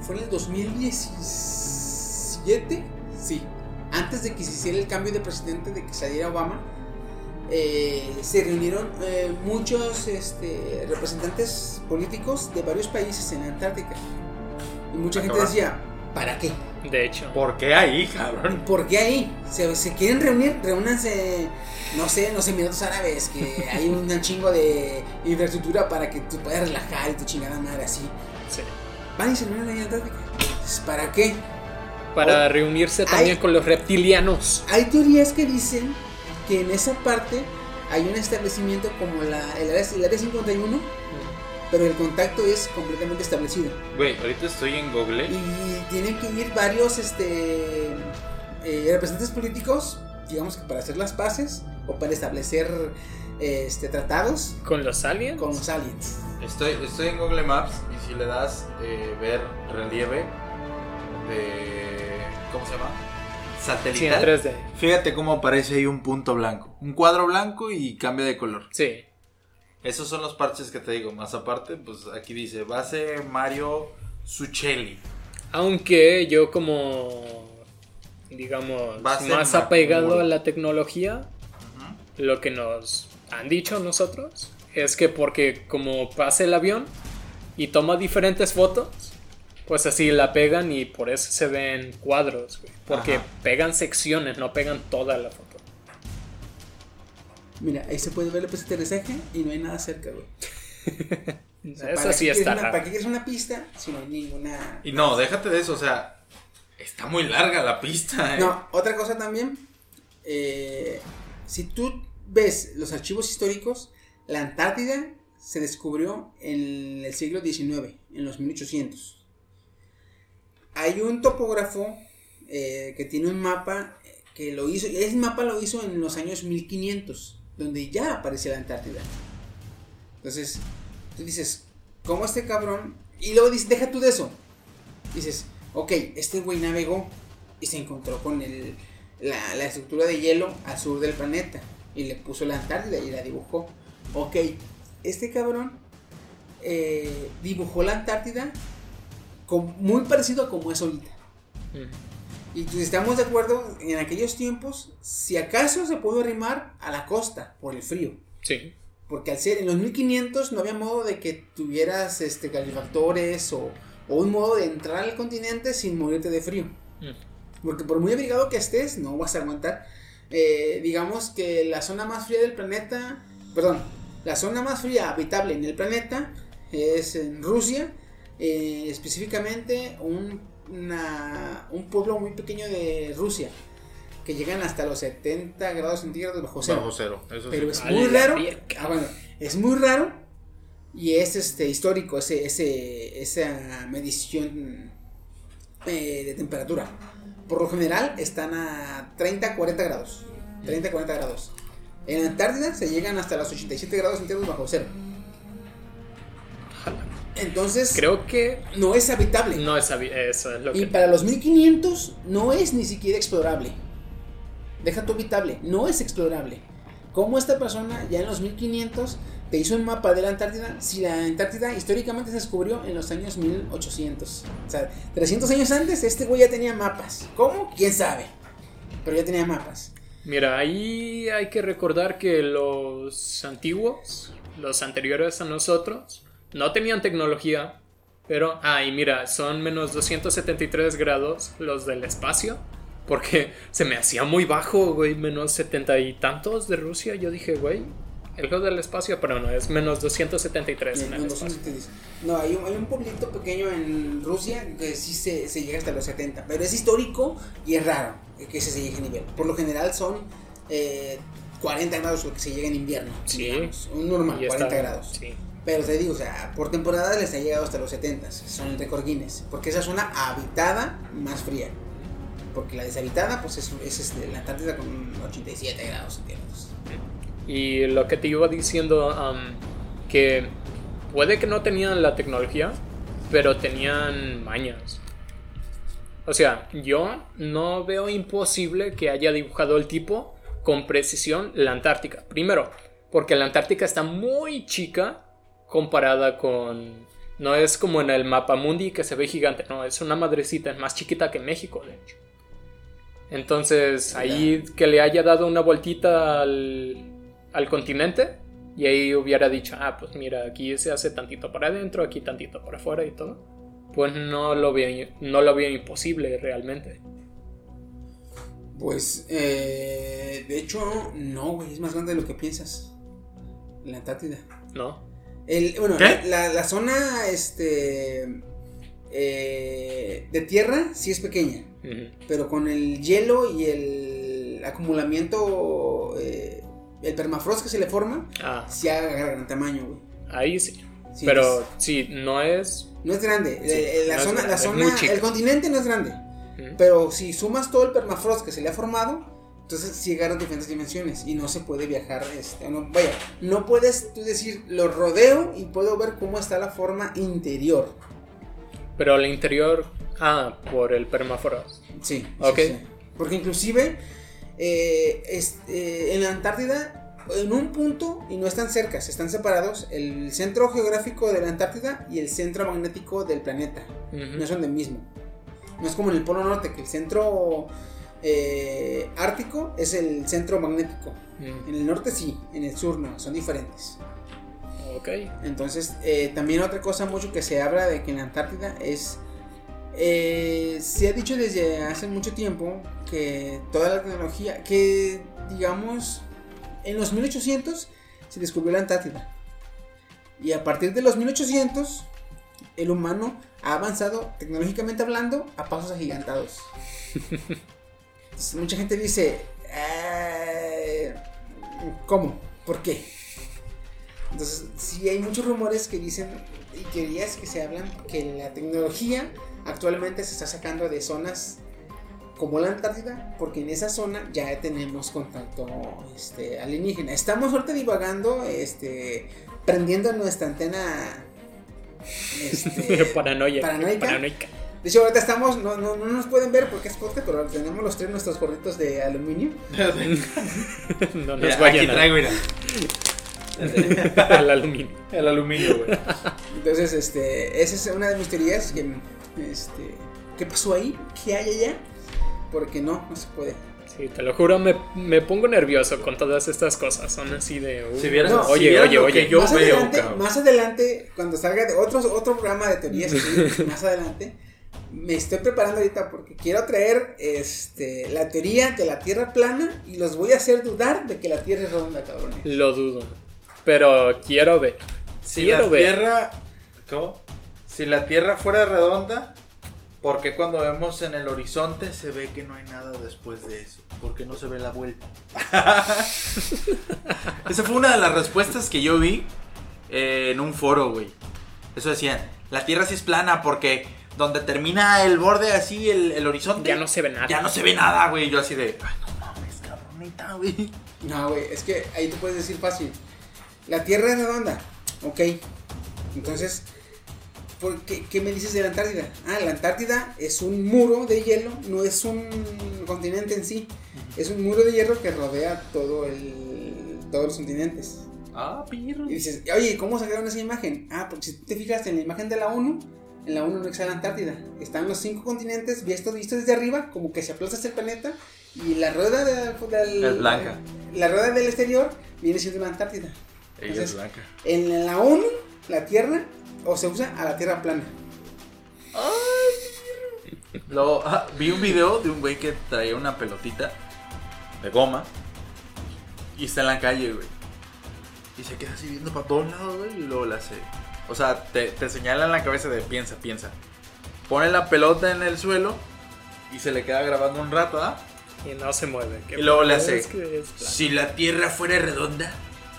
S1: fue en el 2017. Sí. Antes de que se hiciera el cambio de presidente, de que saliera Obama. eh, se reunieron eh, muchos este, representantes políticos de varios países en la Antártica. Y mucha gente
S2: cabrón.
S1: decía, ¿para qué?
S3: De hecho.
S2: ¿Por qué ahí, cabrón?
S1: ¿Por qué ahí? ¿Se, se quieren reunir? Reúnanse, no sé, en los Emiratos Árabes, que hay un chingo de infraestructura para que tú puedas relajar y tu chingada madre así.
S3: Sí.
S1: Van y se reúnen ahí en Antártica. ¿Para qué?
S3: Para
S1: Oh.
S3: reunirse también
S1: Ay.
S3: con los reptilianos.
S1: Hay teorías que dicen que en esa parte hay un establecimiento como la, el, área, el área 51, pero el contacto es completamente establecido.
S2: Güey, ahorita estoy en Google.
S1: Y tienen que ir varios este, eh, representantes políticos, digamos que para hacer las paces o para establecer eh, este, tratados
S3: Con los aliens.
S1: con los aliens.
S2: Estoy, estoy en Google Maps y si le das eh, ver relieve de. ¿Cómo se llama?
S3: Sí, en
S2: Satelital.
S3: 3D.
S2: Fíjate cómo aparece ahí un punto blanco. Un cuadro blanco y cambia de color.
S3: Sí.
S2: Esos son los parches que te digo. Más aparte, pues aquí dice base Mario Suchelli.
S3: Aunque yo como digamos
S2: Base
S3: más
S2: Macmuro.
S3: apegado a la tecnología, lo que nos han dicho nosotros es que porque como pasa el avión y toma diferentes fotos, pues así la pegan y por eso se ven cuadros, güey. porque
S2: Ajá.
S3: pegan secciones, no pegan toda la foto.
S1: Mira, ahí se puede ver el aterrizaje y no hay nada cerca, güey. O sea,
S3: eso
S1: ¿para
S3: sí
S1: qué quieres
S3: está
S1: una-
S3: raro.
S1: ¿Para qué quieres una pista si no hay ninguna...
S2: Y no, déjate de eso, o sea, está muy larga la pista. ¿eh?
S1: No, otra cosa también, eh, si tú ves los archivos históricos, la Antártida se descubrió en el siglo XIX, en los 1800. Hay un topógrafo eh, que tiene un mapa eh, que lo hizo, ese mapa lo hizo en los años 1500, donde ya aparece la Antártida. Entonces, tú dices, ¿cómo este cabrón? Y luego dices, deja tú de eso. Dices, ok, este güey navegó y se encontró con el, la, la estructura de hielo al sur del planeta y le puso la Antártida y la dibujó. Ok, este cabrón eh, dibujó la Antártida con- muy parecido a como es ahorita.
S3: Mm.
S1: Y pues, estamos de acuerdo, en aquellos tiempos, si acaso se pudo arrimar a la costa por el frío.
S3: Sí.
S1: Porque al ser en los 1500 no había modo de que tuvieras este, calefactores o, o un modo de entrar al continente sin morirte de frío.
S3: Mm.
S1: Porque por muy abrigado que estés, no vas a aguantar. Eh, digamos que la zona más fría del planeta, perdón, la zona más fría habitable en el planeta es en Rusia, eh, específicamente un, una- un pueblo muy pequeño de Rusia, que llegan hasta los 70 grados centígrados bajo cero.
S2: Bajo cero, eso
S1: Pero
S2: sí.
S1: es
S3: A
S1: muy raro. Ah, bueno, es muy raro y es este histórico ese, ese esa medición eh, de temperatura. Por lo general están a 30 40 grados. 30 40 grados. En la Antártida se llegan hasta los 87 grados centígrados bajo cero. Entonces
S3: Creo que
S1: no es habitable.
S3: no es habi- eso es lo
S1: Y
S3: que
S1: para los 1500 no es ni siquiera explorable. Deja tu habitable. No es explorable. ¿Cómo esta persona ya en los 1500 te hizo un mapa de la Antártida si la Antártida históricamente se descubrió en los años 1800? O sea, 300 años antes este güey ya tenía mapas. ¿Cómo? ¿Quién sabe? Pero ya tenía mapas.
S3: Mira, ahí hay que recordar que los antiguos, los anteriores a nosotros, no tenían tecnología, pero, ah, y mira, son menos 273 grados los del espacio, porque se me hacía muy bajo, güey, menos 70 y tantos de Rusia. Yo dije, güey, el juego del espacio, pero no, es menos 273 en el espacio.
S1: no, hay, un, hay un pueblito pequeño en Rusia que sí se, se llega hasta los 70, pero es histórico y es raro que ese se llegue a nivel. Por lo general son eh, 40 grados lo que se llega en invierno.
S3: Sí.
S1: digamos, un normal,
S3: Y
S1: 40
S3: está-
S1: grados.
S3: Sí.
S1: Pero te digo, o sea, por temporada les ha llegado hasta los 70, son récord Guinness, porque esa es una habitada más fría. Porque la deshabitada, pues es, es la Antártida con 87 grados centígrados.
S3: Y lo que te iba diciendo, que puede que no tenían la tecnología, pero tenían mañas. O sea, yo no veo imposible que haya dibujado el tipo con precisión la Antártica. Primero, porque la Antártica está muy chica comparada con... No es como en el mapa mundi que se ve gigante, no, es una madrecita, es más chiquita que México, de hecho. Entonces, ahí que le haya dado una vueltita al, al continente y ahí hubiera dicho, ah, pues mira, aquí se hace tantito para adentro, aquí tantito para afuera y todo. Pues no lo veo, no lo veo imposible realmente.
S1: Pues, eh, de hecho, no, güey, es más grande de lo que piensas. La Antártida.
S3: ¿No?
S1: El, bueno,
S2: ¿Qué?
S1: La, la zona este, eh, de tierra sí es pequeña, pero con el hielo y el acumulamiento, eh, el permafrost que se le forma,
S3: Ah,
S1: sí agarra gran tamaño, güey.
S3: ahí sí.
S1: Sí,
S3: Pero
S1: es-
S3: sí, no es...
S1: no es grande.
S3: Sí,
S1: Eh, la
S3: no
S1: zona, la zona, el continente no es grande. Pero si sumas todo el permafrost que se le ha formado, entonces sí agarran diferentes dimensiones y no se puede viajar. Este, no, vaya, no puedes tú decir, lo rodeo y puedo ver cómo está la forma interior.
S3: Pero el interior... Ah, por el permafrost.
S1: Sí.
S3: Ok.
S1: sí. Porque inclusive eh, este, en la Antártida, en un punto, y no están cerca, se están separados, el centro geográfico de la Antártida y el centro magnético del planeta. No son del mismo. No es como en el Polo Norte, que el centro eh, ártico es el centro magnético.
S3: Ujú.
S1: En el norte sí, en el sur no, son diferentes.
S3: Ok.
S1: Entonces, eh, también otra cosa mucho que se habla de que en la Antártida es... eh, se ha dicho desde hace mucho tiempo que toda la tecnología, que digamos, en los 1800 se descubrió la Antártida. Y a partir de los 1800, el humano ha avanzado tecnológicamente hablando a pasos agigantados. Entonces, mucha gente dice, "Eh, ¿cómo? ¿Por qué? Entonces, sí hay muchos rumores que dicen y teorías que se hablan que la tecnología actualmente se está sacando de zonas como la Antártida, porque en esa zona ya tenemos contacto este, alienígena. Estamos ahorita divagando, este, prendiendo nuestra antena este,
S3: Paranoia.
S1: paranoica.
S3: Paranoica.
S1: De hecho, ahorita estamos, no, no, no nos pueden ver porque es podcast, pero tenemos los tres nuestros gorritos de aluminio.
S3: No nos
S2: Mira, aquí
S3: vayan a-
S2: traigo, mira.
S3: al aluminio.
S2: El aluminio, güey.
S1: Entonces, este, esa es una de mis teorías que, este, ¿qué pasó ahí? ¿Qué hay allá? Porque no, no se puede.
S3: Sí, te lo juro, me, me pongo nervioso con todas estas cosas. Son así de. uh,
S2: Si vieras,
S1: No,
S2: si
S3: oye,
S2: vieras
S3: oye, oye.
S2: que yo
S1: más,
S2: veo,
S1: adelante,
S2: cabrón.
S1: más adelante, cuando salga de otro, otro programa de teorías, así, más adelante, me estoy preparando ahorita porque quiero traer este, la teoría de la Tierra plana y los voy a hacer dudar de que la Tierra es redonda, cabrón.
S3: Lo dudo. Pero quiero ver.
S2: Si
S3: quiero
S2: la
S3: ver.
S2: Tierra. ¿Cómo? Si la Tierra fuera redonda, ¿por qué cuando vemos en el horizonte se ve que no hay nada después de eso? ¿Por qué no se ve la vuelta? Esa fue una de las respuestas que yo vi eh, en un foro, güey. Eso decían, la Tierra sí es plana porque donde termina el borde así, el, el horizonte,
S3: Ya no se ve nada.
S2: ya no se ve nada, güey. Yo así de, ay, no mames, cabrón, neta, güey.
S1: No, güey, es que ahí tú puedes decir fácil. La Tierra es redonda, ok. Entonces, ¿por qué, qué me dices de la Antártida? Ah, la Antártida es un muro de hielo, no es un continente en sí. Es un muro de hielo que rodea todo el, todos los continentes.
S2: Ah, pirro.
S1: Y dices, oye, ¿cómo sacaron esa imagen? Ah, porque si tú te fijas en la imagen de la ONU, en la ONU no está la Antártida. Están los cinco continentes vistos, vistos desde arriba, como que se aplasta este planeta. Y la rueda de- del.
S2: Es blanca.
S1: La rueda del exterior viene siendo la Antártida.
S2: Ella
S1: Entonces,
S2: es blanca.
S1: En la ONU, la Tierra, o se usa a la Tierra plana.
S2: Lo, ah, vi un video de un güey que traía una pelotita de goma y está en la calle, güey. Y se queda así viendo para todos lados, güey, y luego la hace. O sea, te, te señala en la cabeza de piensa, piensa. Pone la pelota en el suelo y se le queda grabando un rato, ¿ah?
S3: Y no se mueve. ¿Qué
S2: Y luego le hace? Si la tierra fuera redonda,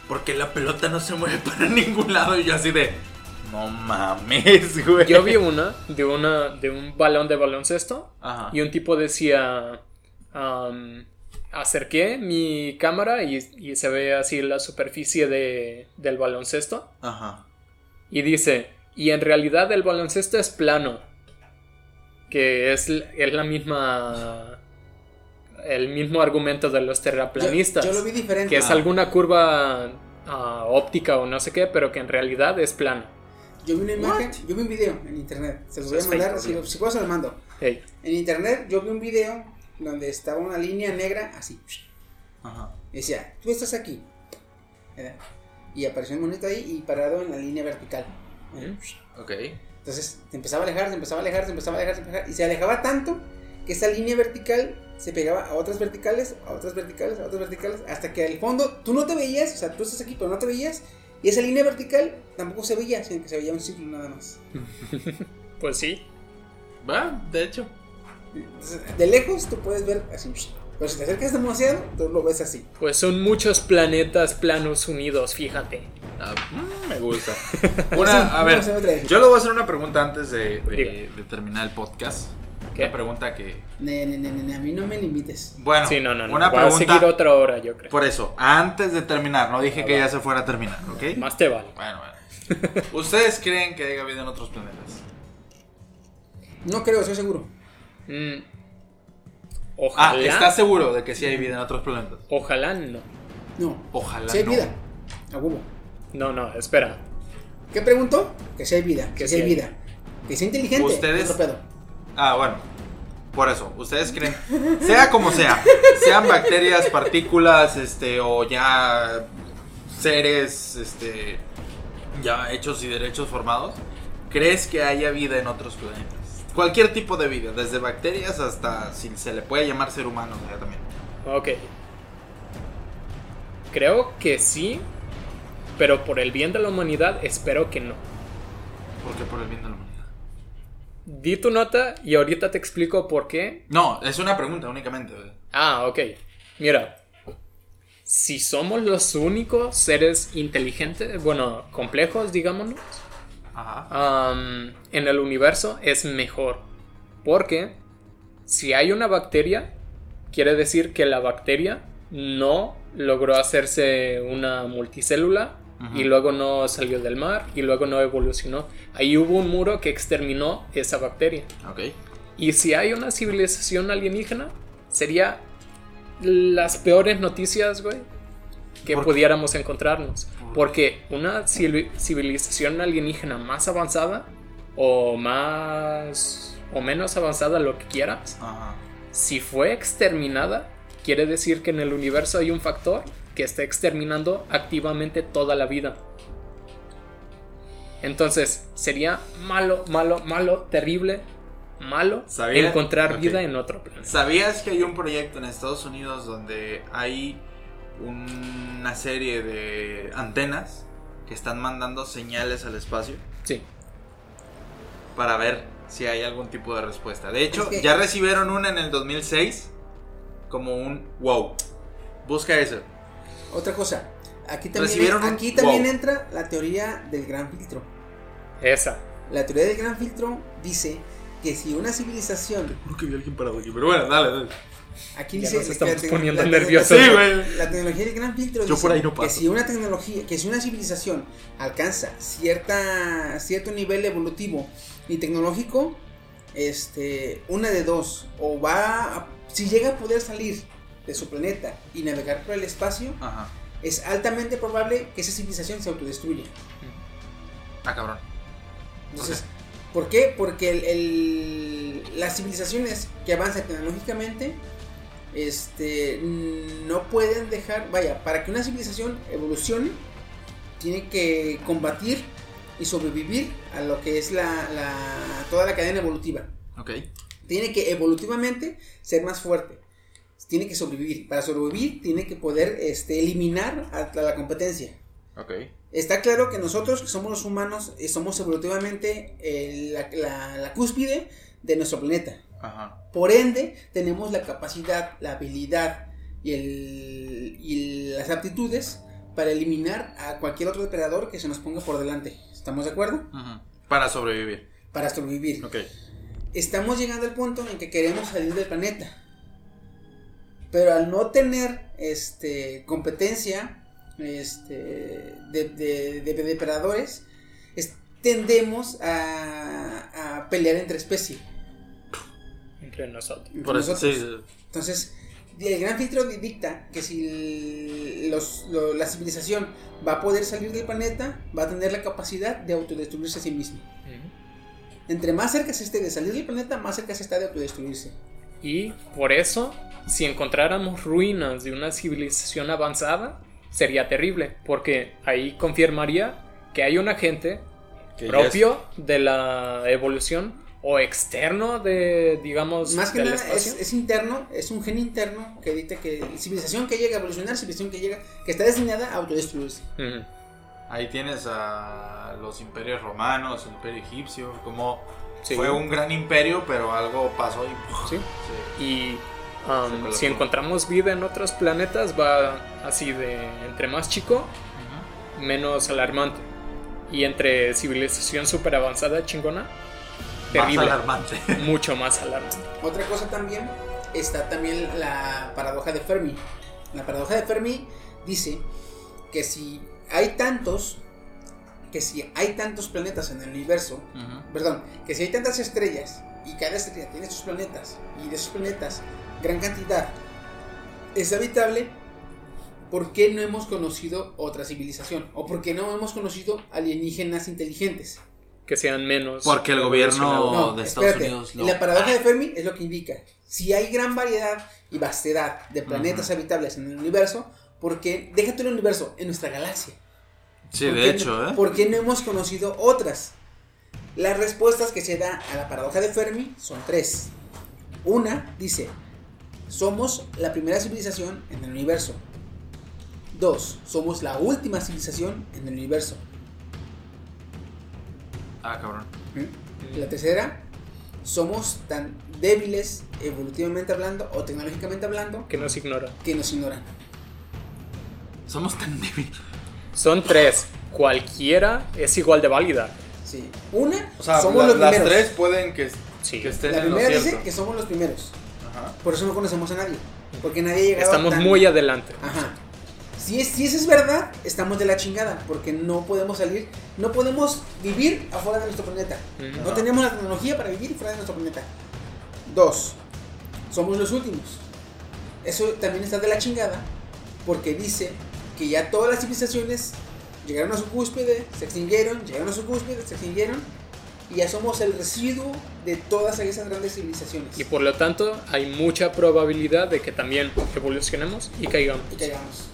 S2: porque la pelota no se mueve para ningún lado? Y yo así de. No mames, güey.
S3: Yo vi una de una de un balón de baloncesto
S2: Ajá.
S3: y un tipo decía am, acerqué mi cámara y, y se ve así la superficie de, del baloncesto
S2: Ajá.
S3: Y dice y en realidad el baloncesto es plano que es, es la misma el mismo argumento de los terraplanistas
S1: Yo, yo lo vi diferente.
S3: que es alguna curva ah, óptica o no sé qué pero que en realidad es plano
S1: Yo vi una imagen, yo vi un video en internet. Se los voy a mandar, si, si puedo se los mando.
S3: Hey,
S1: En internet yo vi un video donde estaba una línea negra así.
S2: Ajá.
S1: Y decía, tú estás aquí. ¿verdad? Y apareció un monito ahí y parado en la línea vertical. ¿verdad?
S2: Ok.
S1: Entonces se empezaba a alejar, se empezaba a alejar, se empezaba a alejar, se empezaba a alejar, y se alejaba tanto que esa línea vertical se pegaba a otras verticales, a otras verticales, a otras verticales, hasta que al fondo tú no te veías, o sea, tú estás aquí pero no te veías, y esa línea vertical tampoco se veía, sino que se veía un círculo nada más.
S3: pues sí
S2: Va, de hecho.
S1: Entonces, de lejos tú puedes ver así, pero si te acercas demasiado, tú lo ves así.
S3: Pues son muchos planetas planos unidos, fíjate.
S2: Ah, mm, me gusta. Una, a ver, yo le voy a hacer una pregunta antes de, de-
S3: Diga.
S2: de terminar el podcast.
S3: ¿Qué?
S2: Una pregunta que.
S1: Ne, ne, ne, a mí no me limites.
S2: Bueno,
S3: sí, no, no, no.
S2: una
S3: Va a seguir
S2: pregunta.
S3: otra hora, yo creo.
S2: Por eso, antes de terminar, no dije que ya se fuera a terminar, ¿ok?
S3: Más te vale.
S2: Bueno, bueno. ¿Ustedes creen que haya vida en otros planetas?
S1: No creo, estoy seguro.
S3: Mm.
S2: Ah. ¿estás seguro de que sí hay vida en otros planetas?
S3: Ojalá no.
S1: No.
S2: Ojalá.
S1: Si hay
S2: no.
S1: vida. A huevo.
S3: No, no, espera.
S1: ¿Qué preguntó? Que si hay vida. Que
S3: Que
S1: si hay
S3: sí hay.
S1: vida. Que sea inteligente.
S2: Ustedes-. Ah, bueno. Por eso, ustedes creen, sea como sea, sean bacterias, partículas, este, o ya seres, este, ya hechos y derechos formados, ¿crees que haya vida en otros planetas? Cualquier tipo de vida, desde bacterias hasta si se le puede llamar ser humano, sea, también.
S3: Ok. Creo que sí. Pero por el bien de la humanidad, espero que no.
S2: Porque por el bien de la humanidad.
S3: Di tu nota y ahorita te explico por qué.
S2: No, es una pregunta únicamente.
S3: Ah, ok. Mira. Si somos los únicos seres inteligentes, bueno, complejos, digámonos,
S2: Ajá.
S3: en el universo es mejor. Porque si hay una bacteria, quiere decir que la bacteria no logró hacerse una multicélula y luego no salió del mar y luego no evolucionó. Ahí hubo un muro que exterminó esa bacteria.
S2: Ok.
S3: Y si hay una civilización alienígena, sería las peores noticias, güey, que pudiéramos encontrarnos.
S2: ¿Por
S3: Porque una civi- civilización alienígena más avanzada o más o menos avanzada, lo que quieras,
S2: Ajá.
S3: si fue exterminada, quiere decir que en el universo hay un factor que está exterminando activamente toda la vida. Entonces, sería malo, malo, malo, terrible, malo
S2: ¿Sabía?
S3: encontrar vida en otro planeta.
S2: ¿Sabías que hay un proyecto en Estados Unidos donde hay una serie de antenas que están mandando señales al espacio
S3: Sí.
S2: para ver si hay algún tipo de respuesta? De hecho,
S1: Es que-
S2: ya recibieron una en el 2006 como un wow. Busca eso.
S1: Otra cosa. Aquí también,
S2: Recibieron un
S1: aquí también
S2: wow.
S1: entra la teoría del gran filtro.
S3: Esa.
S1: La teoría del gran filtro dice que si una civilización
S2: Creo que vi a alguien parado aquí, pero bueno, dale, dale.
S1: Aquí
S3: Ya
S1: dice
S3: nos estamos
S1: que la
S3: poniendo
S1: la-
S3: nerviosos.
S1: la-
S2: Sí, güey.
S1: La tecnología del gran filtro
S2: Yo
S1: dice
S2: por ahí no
S1: que
S2: paso.
S1: si una tecnología, que si una civilización alcanza cierta cierto nivel evolutivo y tecnológico, este, una de dos, o va a- si llega a poder salir de su planeta y navegar por el espacio,
S2: Ajá.
S1: es altamente probable que esa civilización se autodestruya.
S2: Ah, cabrón.
S1: Entonces, ¿por qué? Porque el- el- las civilizaciones que avanzan tecnológicamente este, no pueden dejar, vaya, para que una civilización evolucione, tiene que combatir y sobrevivir a lo que es la, la- toda la cadena evolutiva.
S2: Ok.
S1: Tiene que evolutivamente ser más fuerte. Tiene que sobrevivir. Para sobrevivir, tiene que poder este, eliminar a la competencia.
S2: Ok.
S1: Está claro que nosotros, que somos los humanos, eh, somos evolutivamente eh, la, la- la cúspide de nuestro planeta.
S2: Ajá.
S1: Por ende, tenemos la capacidad, la habilidad y, el- y las aptitudes para eliminar a cualquier otro depredador que se nos ponga por delante. ¿Estamos de acuerdo?
S2: Para sobrevivir.
S1: Para sobrevivir.
S2: Ok.
S1: Estamos llegando al punto en que queremos salir del planeta. Pero al no tener este, competencia este, de, de- de depredadores, es- tendemos a, a pelear entre especies.
S3: Entre nosotros.
S2: Por eso,
S1: nosotros.
S2: sí.
S1: Entonces, el gran filtro di- dicta que si los- lo- la civilización va a poder salir del planeta, va a tener la capacidad de autodestruirse a sí misma. Entre más cerca se esté de salir del planeta, más cerca se está de autodestruirse.
S3: Y por eso, si encontráramos ruinas de una civilización avanzada, sería terrible, porque ahí confirmaría que hay un agente
S2: Que ya
S3: propio de la evolución o externo de, digamos,
S1: Más que
S3: del
S1: nada es, es interno, es un gen interno que dicta que civilización que llega a evolucionar, civilización que llega, que está destinada a autodestruirse.
S3: Ujú.
S2: Ahí tienes a los imperios romanos, el imperio egipcio, como
S3: Sí.
S2: fue un gran imperio, pero algo pasó y...
S3: Sí.
S2: Sí.
S3: Y um, si encontramos vida en otros planetas, va así de entre más chico,
S2: Ujú.
S3: menos alarmante. Y entre civilización super avanzada chingona,
S2: Más
S3: terrible.
S2: alarmante.
S3: Mucho más alarmante.
S1: Otra cosa también está también la paradoja de Fermi. La paradoja de Fermi dice que si hay tantos, que si hay tantos planetas en el universo, perdón, que si hay tantas estrellas y cada estrella tiene sus planetas y de esos planetas gran cantidad es habitable, ¿por qué no hemos conocido otra civilización? ¿O por qué no hemos conocido alienígenas inteligentes?
S3: Que sean menos.
S2: Porque el gobierno- de Estados
S1: espérate.
S2: Unidos,
S1: Y
S2: no.
S1: la paradoja de Fermi es lo que indica. Si hay gran variedad y vastedad de planetas habitables en el universo, ¿por qué? Déjate el universo, en nuestra galaxia.
S2: Sí,
S1: ¿Por
S2: de hecho,
S1: no-
S2: ¿eh?
S1: ¿Por qué no hemos conocido otras? Las respuestas que se da a la paradoja de Fermi son tres. Una dice, somos la primera civilización en el universo. Dos, somos la última civilización en el universo.
S2: Ah, cabrón.
S1: La tercera, somos tan débiles evolutivamente hablando o tecnológicamente hablando
S3: Que nos ignora.
S1: que nos ignoran.
S2: Somos tan débiles.
S3: Son tres. Cualquiera es igual de válida.
S1: Sí. Una,
S2: O sea,
S1: somos
S2: la-
S1: los
S2: las
S1: primeros.
S2: tres pueden que,
S3: Sí.
S2: que estén
S1: La
S2: en lo
S1: primera
S2: cierto.
S1: dice que somos los primeros.
S2: Ajá.
S1: Por eso no conocemos a nadie. Porque nadie ha llegado
S3: Estamos
S1: tan-
S3: muy adelante.
S1: Ajá. Si, es, si eso es verdad, estamos de la chingada. Porque no podemos salir, no podemos vivir afuera de nuestro planeta.
S3: Ujú.
S1: No tenemos la tecnología para vivir fuera de nuestro planeta. Dos, somos los últimos. Eso también está de la chingada. Porque dice que ya todas las civilizaciones llegaron a su cúspide, se extinguieron, llegaron a su cúspide, se extinguieron. Y ya somos el residuo de todas esas grandes civilizaciones.
S3: Y por lo tanto, hay mucha probabilidad de que también evolucionemos y caigamos.
S1: y caigamos.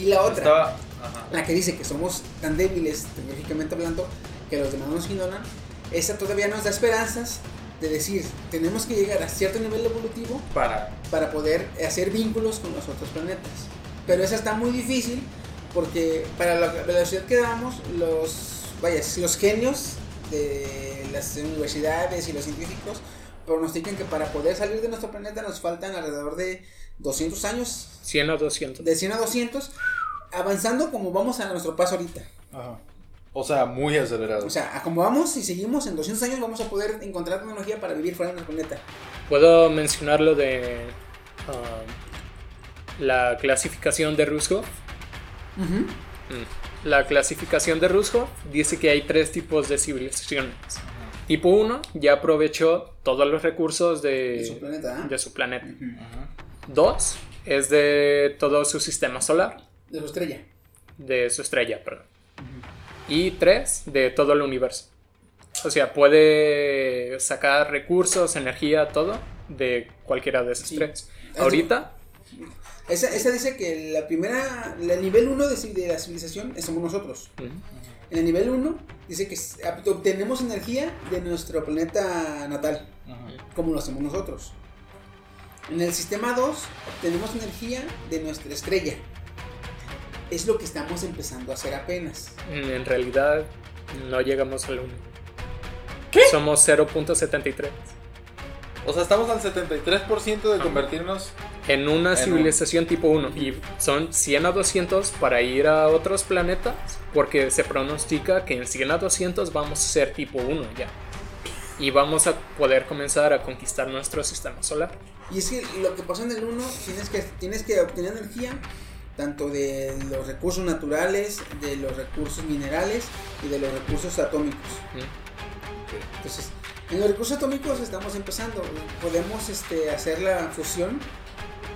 S1: Y la otra.
S2: Estaba. Ajá.
S1: la que dice que somos tan débiles tecnológicamente hablando que los demás nos ignoran, esa todavía nos da esperanzas de decir, tenemos que llegar a cierto nivel evolutivo
S2: Para.
S1: para poder hacer vínculos con los otros planetas. Pero esa está muy difícil porque para la velocidad que damos, los, vaya, los genios de las universidades y los científicos pronostican que para poder salir de nuestro planeta nos faltan alrededor de 200 años
S3: 100 o 200.
S1: de 100 a 200, avanzando como vamos a nuestro paso ahorita.
S2: Ajá. O sea, muy acelerado.
S1: O sea, a como vamos, si seguimos en 200 años, vamos a poder encontrar tecnología para vivir fuera de nuestro planeta.
S3: Puedo mencionar lo de ah, la clasificación de Ruskov.
S1: Ujú.
S3: Mm. La clasificación de Ruskov dice que hay tres tipos de civilizaciones. Tipo 1 ya aprovechó todos los recursos de,
S1: De su planeta, ¿ah?
S3: de su planeta.
S1: Ujú.
S3: 2 es de todo su sistema solar,
S1: De su estrella.
S3: de su estrella, perdón. Y 3 de todo el universo. O sea, puede sacar recursos, energía, todo de cualquiera de esos
S1: Sí.
S3: tres.
S1: Así-
S3: Ahorita,
S1: Esa, esa dice que la primera, el nivel 1 de, de la civilización somos nosotros. En el nivel 1 dice que obtenemos energía de nuestro planeta natal, como lo hacemos nosotros. En el sistema 2 obtenemos energía de nuestra estrella. Es lo que estamos empezando a hacer apenas.
S3: en realidad no llegamos al 1. Somos 0.73.
S2: O sea, estamos al 73% de convertirnos.
S3: En una
S2: En
S3: civilización tipo 1. Y son 100 a 200 para ir a otros planetas. Porque se pronostica que en 100 a 200 vamos a ser tipo 1 ya. Y vamos a poder comenzar a conquistar nuestro sistema solar.
S1: Y es que lo que pasó en el 1, tienes que, tienes que obtener energía tanto de los recursos naturales, de los recursos minerales y de los recursos atómicos. Entonces, en los recursos atómicos estamos empezando. Podemos este, hacer la fusión,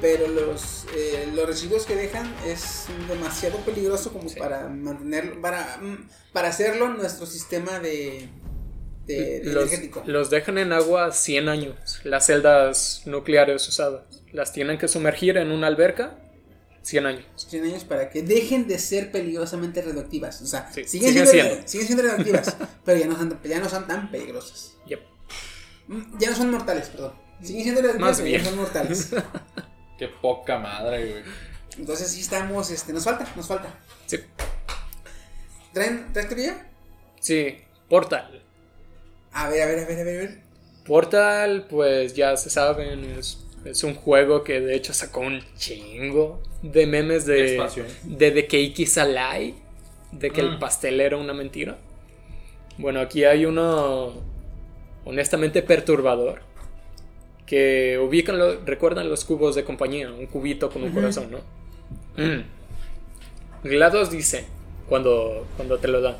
S1: pero los, eh, los residuos que dejan es demasiado peligroso como
S3: Sí.
S1: para mantenerlo, para, para hacerlo nuestro sistema de, de- de
S3: Los,
S1: energético.
S3: los dejan en agua 100 años. Las celdas nucleares usadas. Las tienen que sumergir en una alberca 100 años.
S1: 100 años para que dejen de ser peligrosamente radioactivas. O sea,
S3: Sí,
S1: siguen,
S3: siguen
S1: siendo,
S3: siendo.
S1: siguen siendo radioactivas, pero ya no, son, ya no son tan peligrosas.
S3: Yep.
S1: Mm, Ya no son mortales, perdón. Siguen siendo radioactivas, pero ya
S3: bien.
S1: son mortales.
S2: Qué poca madre, güey.
S1: Entonces sí estamos, este, nos falta, nos falta.
S3: Sí.
S1: ¿Traen, ¿Traes teoría?
S3: Sí. Portal.
S1: A ver, a ver, a ver, a ver, a ver.
S3: Portal, pues ya se saben, es, es un juego que de hecho sacó un chingo de memes de, de The Cake is a lie, de que el
S2: Mm.
S3: pastel era una mentira. Bueno, aquí hay uno honestamente perturbador. Que ubican, lo- recuerdan los cubos de compañía, un cubito con un corazón, ¿no? Mm. GLaDOS dice, cuando, cuando te lo dan,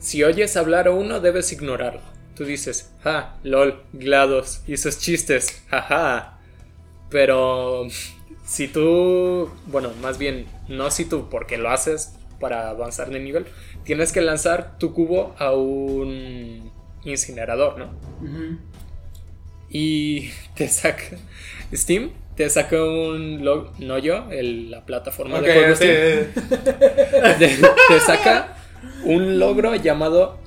S3: si oyes hablar a uno, debes ignorarlo. Tú dices, ja, lol, GLaDOS, y sus chistes, jaja. Pero si tú, bueno, más bien, no si tú, porque lo haces para avanzar de nivel, tienes que lanzar tu cubo a un incinerador, ¿no? Y te saca Steam, te saca un logo, no yo, el- la plataforma de juegos
S2: sí,
S3: Steam te, te saca un logro llamado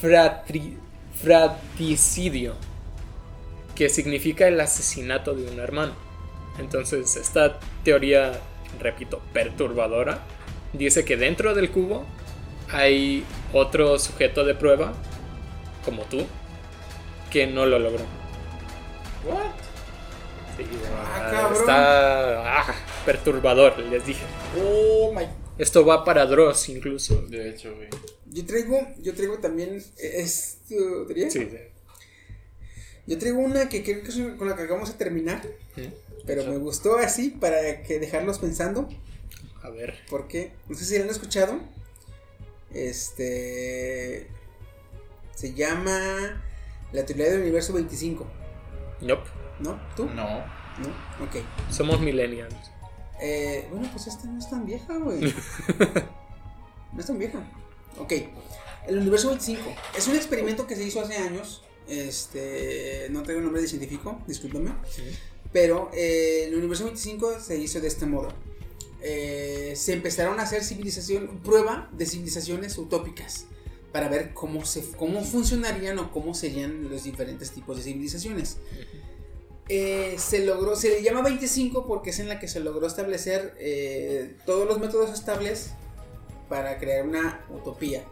S3: fratri- fraticidio, que significa el asesinato de un hermano. Entonces, esta teoría, repito, perturbadora, dice que dentro del cubo hay otro sujeto de prueba, como tú, que no lo logró.
S2: What?
S3: Sí,
S1: Ah,
S3: está ah, perturbador, les dije.
S1: Oh my.
S3: Esto va para Dross incluso.
S2: De hecho, güey.
S1: Yo traigo, yo traigo también, ¿es tu teoría?
S3: Sí, sí.
S1: Yo traigo una que creo que es con la que acabamos de terminar, pero me gustó así para que dejarlos pensando,
S3: A ver.
S1: porque no sé si la han escuchado. Este se llama la teoría del universo 25,
S3: Nope.
S1: ¿no? ¿Tú?
S2: No.
S1: ¿No? Ok.
S3: Somos millennials.
S1: Eh, bueno, pues esta no es tan vieja, güey. no es tan vieja. Ok. El universo 25 es un experimento que se hizo hace años. Este, no traigo el nombre de científico, discúlpame. Pero eh, el universo 25 se hizo de este modo. Eh, se empezaron a hacer civilización, prueba de civilizaciones utópicas para ver cómo, se, cómo funcionarían o cómo serían los diferentes tipos de civilizaciones. Eh, se logró, se le llama 25 porque es en la que se logró establecer eh, todos los métodos estables para crear una utopía.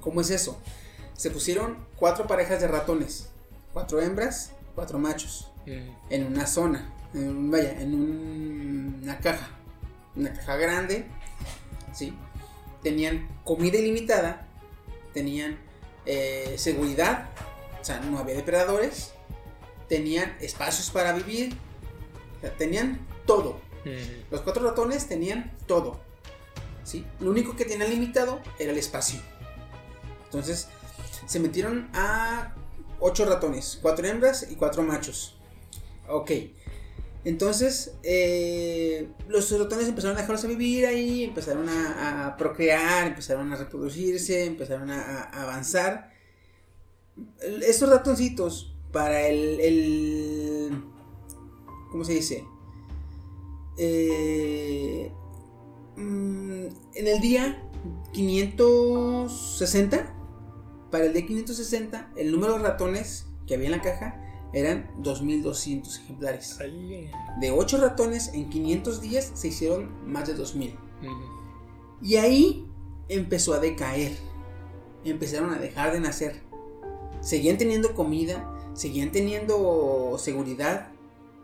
S1: ¿Cómo es eso? Se pusieron cuatro parejas de ratones, cuatro hembras, cuatro machos
S3: Mm.
S1: en una zona, en un- vaya, en un- una caja, una caja grande, ¿sí? tenían comida ilimitada, tenían eh, seguridad, o sea, no había depredadores, tenían espacios para vivir, o sea, tenían todo. Los cuatro ratones tenían todo. ¿Sí? Lo único que tenían limitado era el espacio. Entonces se metieron a ocho ratones, cuatro hembras y cuatro machos. Ok. Entonces eh, los ratones empezaron a dejarlos a vivir ahí, empezaron a, procrear, empezaron a reproducirse, empezaron a, avanzar. Estos ratoncitos para el, el ¿cómo se dice? Eh, mm, en el día 560, para el día 560, el número de ratones que había en la caja eran 2200 ejemplares. De 8 ratones en 500 días se hicieron más de 2000.
S3: Ujú.
S1: Y ahí empezó a decaer. Empezaron a dejar de nacer. Seguían teniendo comida, seguían teniendo seguridad,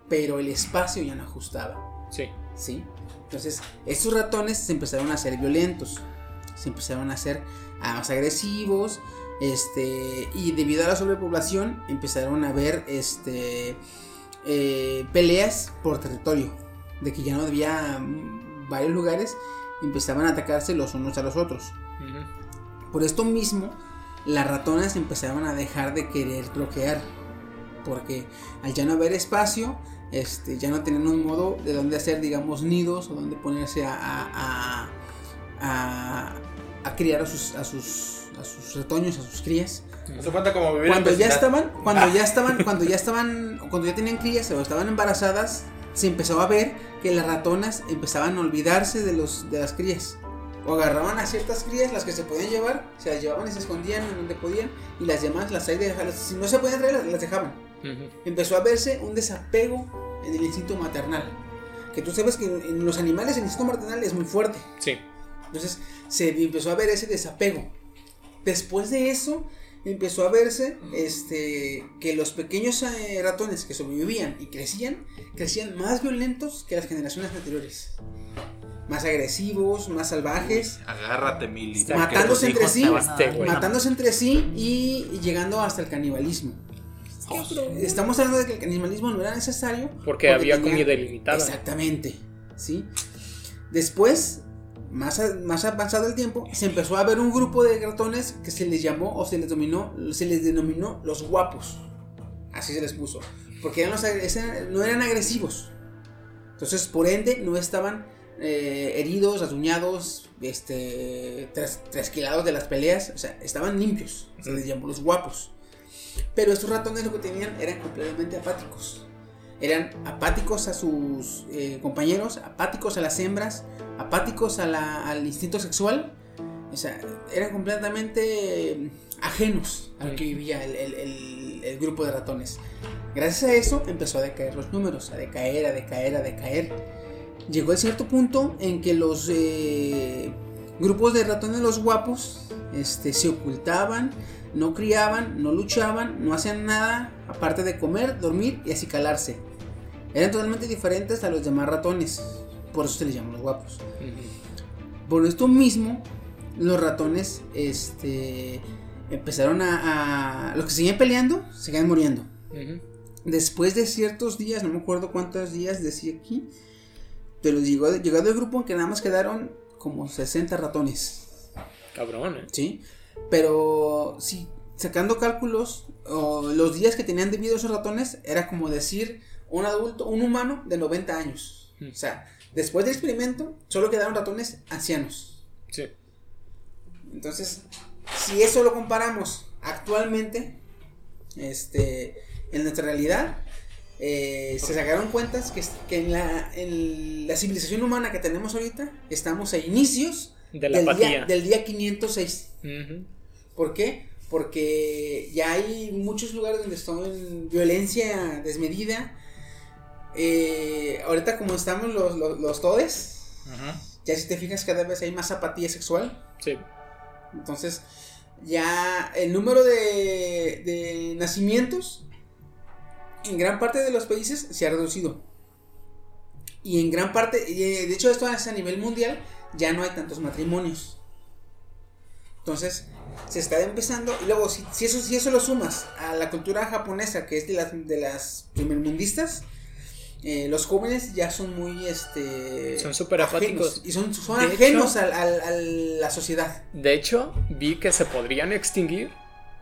S1: pero el espacio ya no ajustaba.
S3: Sí.
S1: ¿sí? Entonces, estos ratones se empezaron a ser violentos, se empezaron a ser ah, más agresivos, este, y debido a la sobrepoblación empezaron a haber, este, eh, peleas por territorio, de que ya no había mm, varios lugares, empezaban a atacarse los unos a los otros. Por esto mismo, las ratonas empezaron a dejar de querer procrear. Porque al ya no haber espacio, este, ya no tenían un modo de donde hacer, digamos, nidos o donde ponerse a, a, a, a- criar a sus, a, sus, a sus retoños, a sus crías.
S4: Eso cuenta como vivir
S1: Cuando
S4: en
S1: ya estaban, cuando ya estaban, cuando ya estaban, cuando ya tenían crías o estaban embarazadas, se empezó a ver que las ratonas empezaban a olvidarse de los de las crías. O agarraban a ciertas crías, las que se podían llevar, se las llevaban y se escondían en donde podían, y las demás las ahí dejaban, si no se podían traer, las, las dejaban. Empezó a verse un desapego en el instinto maternal. Que tú sabes que en, en los animales el instinto maternal es muy fuerte.
S3: Sí.
S1: Entonces se empezó a ver ese desapego. Después de eso empezó a verse este, que los pequeños eh, ratones que sobrevivían y crecían, crecían más violentos que las generaciones anteriores. Más agresivos, más salvajes,
S2: Agárrate, Mili.
S1: Matándose entre sí, matándose entre sí y, y llegando hasta el canibalismo. Estamos hablando de que el canibalismo no era necesario.
S3: Porque había
S1: tenía-
S3: comida ilimitada.
S1: Exactamente, ¿sí? Después, más, a- más avanzado el tiempo, se empezó a ver un grupo de ratones que se les llamó o se les dominó, se les denominó los guapos. Así se les puso. Porque eran los no eran agresivos. Entonces, por ende, no estaban eh, heridos, rasguñados, este, tras- trasquilados de las peleas. O sea, estaban limpios. Se les llamó los guapos. Pero estos ratones lo que tenían eran completamente apáticos. Eran apáticos a sus eh, compañeros, apáticos a las hembras, apáticos a la- al instinto sexual. O sea, eran completamente eh, ajenos a lo que vivía el, el- el- el grupo de ratones. Gracias a eso empezó a decaer los números, a decaer, a decaer, a decaer. Llegó a cierto punto en que los eh, grupos de ratones, los guapos, este, se ocultaban, no criaban, no luchaban, no hacían nada aparte de comer, dormir y acicalarse. Eran totalmente diferentes a los demás ratones, por eso se les llama los guapos. Por esto mismo, los ratones este, empezaron a, a- Los que seguían peleando, seguían muriendo. Después de ciertos días, no me acuerdo cuántos días decía aquí, pero llegó, llegó el grupo en que nada más quedaron como 60 ratones.
S3: Cabrón, ¿eh?
S1: ¿sí? Pero sí, sacando cálculos, o los días que tenían de vida esos ratones, era como decir un adulto, un humano de 90 años.
S3: Mm.
S1: O sea, después del experimento, solo quedaron ratones ancianos.
S3: Sí.
S1: Entonces, si eso lo comparamos actualmente, este, en nuestra realidad, eh, se sacaron cuentas que, que en, la, en la civilización humana que tenemos ahorita, estamos a inicios
S3: De la
S1: del, día, del día 506.
S3: Ujú.
S1: ¿Por qué? Porque ya hay muchos lugares donde están violencia desmedida. Eh, ahorita como estamos los, los, los todes,
S4: Ajá.
S1: ya si te fijas cada vez hay más apatía sexual.
S3: Sí.
S1: Entonces, ya el número de, de nacimientos en gran parte de los países se ha reducido. Y en gran parte, eh, de hecho esto es a nivel mundial, ya no hay tantos matrimonios. Entonces, se está empezando. Y luego, si, si eso, si eso lo sumas a la cultura japonesa, que es de las, de las primermundistas, eh, los jóvenes ya son muy. este
S3: Son súper apáticos.
S1: Y son, son ajenos
S3: hecho-
S1: al- al- a la sociedad.
S3: De hecho, vi que se podrían extinguir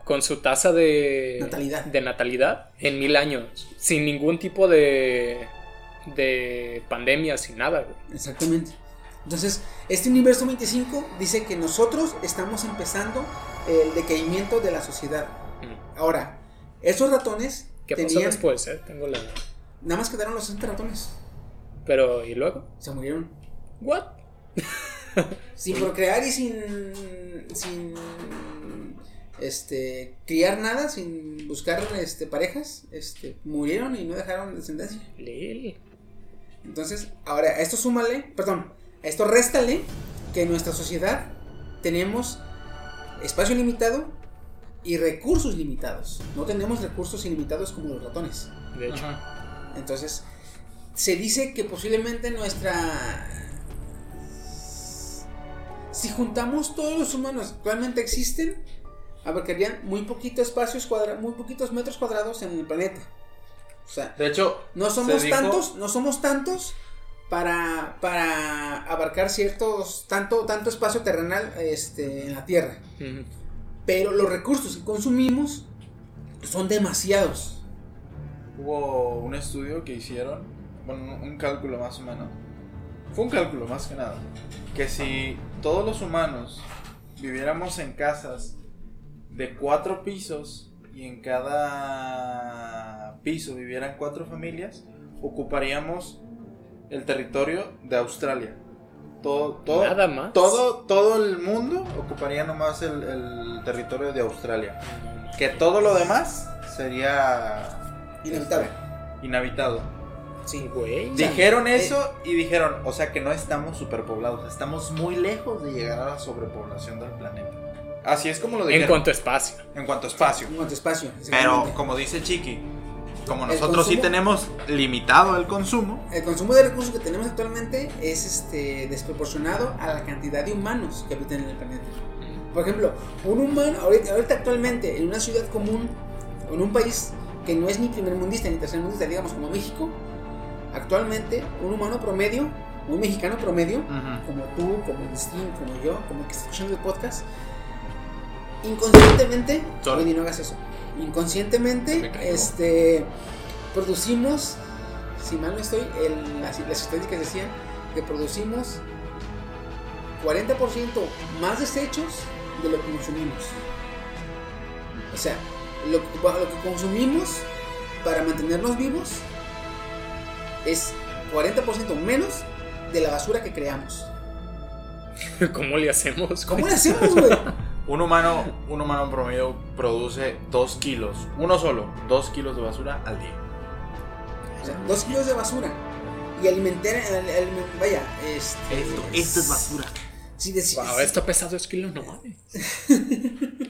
S3: con su tasa de
S1: Natalidad.
S3: de natalidad en mil años, sin ningún tipo de, de pandemia, sin nada. güey.
S1: Exactamente. Entonces, este universo 25 dice que nosotros estamos empezando el decaimiento de la sociedad.
S3: Mm.
S1: Ahora, esos ratones
S3: ¿Qué pasó
S1: tenían.
S3: después? eh? Tengo la...
S1: Nada más quedaron los 60 ratones.
S3: Pero, ¿y luego?
S1: Se murieron.
S3: ¿What?
S1: Sin procrear y sin. sin. este. criar nada, sin buscar este, parejas. Este. murieron y no dejaron descendencia.
S3: Lil.
S1: Entonces, ahora, esto súmale, perdón, a esto réstale que en nuestra sociedad tenemos espacio limitado y recursos limitados. No tenemos recursos ilimitados como los ratones.
S3: De hecho,
S1: Entonces, se dice que posiblemente nuestra... Si juntamos todos los humanos que actualmente existen, abarcarían muy poquitos espacios cuadrados, muy poquitos metros cuadrados en el planeta. O sea,
S2: De hecho,
S1: no somos
S2: se dijo-
S1: tantos, no somos tantos para, para abarcar ciertos, tanto, tanto espacio terrenal este, en la Tierra. Pero los recursos que consumimos son demasiados.
S2: Hubo un estudio que hicieron, bueno, un cálculo más o menos. Fue un cálculo más que nada. Que si todos los humanos viviéramos en casas de cuatro pisos y en cada piso vivieran cuatro familias, ocuparíamos el territorio de Australia. Todo, todo,
S3: Nada más.
S2: Todo, todo el mundo ocuparía nomás el, el territorio de Australia. Que todo lo demás sería
S1: Inevitable.
S2: este, inhabitado.
S1: Sí,
S3: Güey.
S1: sea,
S2: Dijeron
S1: eh,
S2: eso y dijeron, o sea que no estamos superpoblados, estamos muy lejos de llegar a la sobrepoblación del planeta. Así es como lo
S3: En
S2: dijeron.
S3: cuanto a espacio.
S2: en cuanto a espacio.
S1: En cuanto a espacio.
S2: Pero como dice Chiqui, como nosotros sí
S1: consumo-
S2: tenemos limitado el consumo,
S1: El consumo de recursos que tenemos actualmente es este desproporcionado a la cantidad de humanos que habitan en el planeta. Por ejemplo, un humano, ahorita, ahorita actualmente, en una ciudad común, en un país que no es ni primermundista ni tercermundista, digamos como México, actualmente un humano promedio, un mexicano promedio, como tú, como Agustín, como yo, como el que está escuchando el podcast, inconscientemente, oye, no hagas eso, inconscientemente, este, producimos, si mal no estoy, el- las, las estadísticas decían que producimos 40% más desechos de lo que consumimos. O sea, lo, que- lo que consumimos para mantenernos vivos es 40% menos de la basura que creamos.
S3: ¿Cómo le hacemos?
S1: ¿Cómo le hacemos, güey?
S2: un humano, un humano en promedio produce 2 kilos, uno solo, 2 kilos de basura al día.
S1: O sea, dos kilos de basura. Y alimentar, al- alimen- vaya, este... Si deci-
S3: Wow, esto pesa dos kilos, no mames.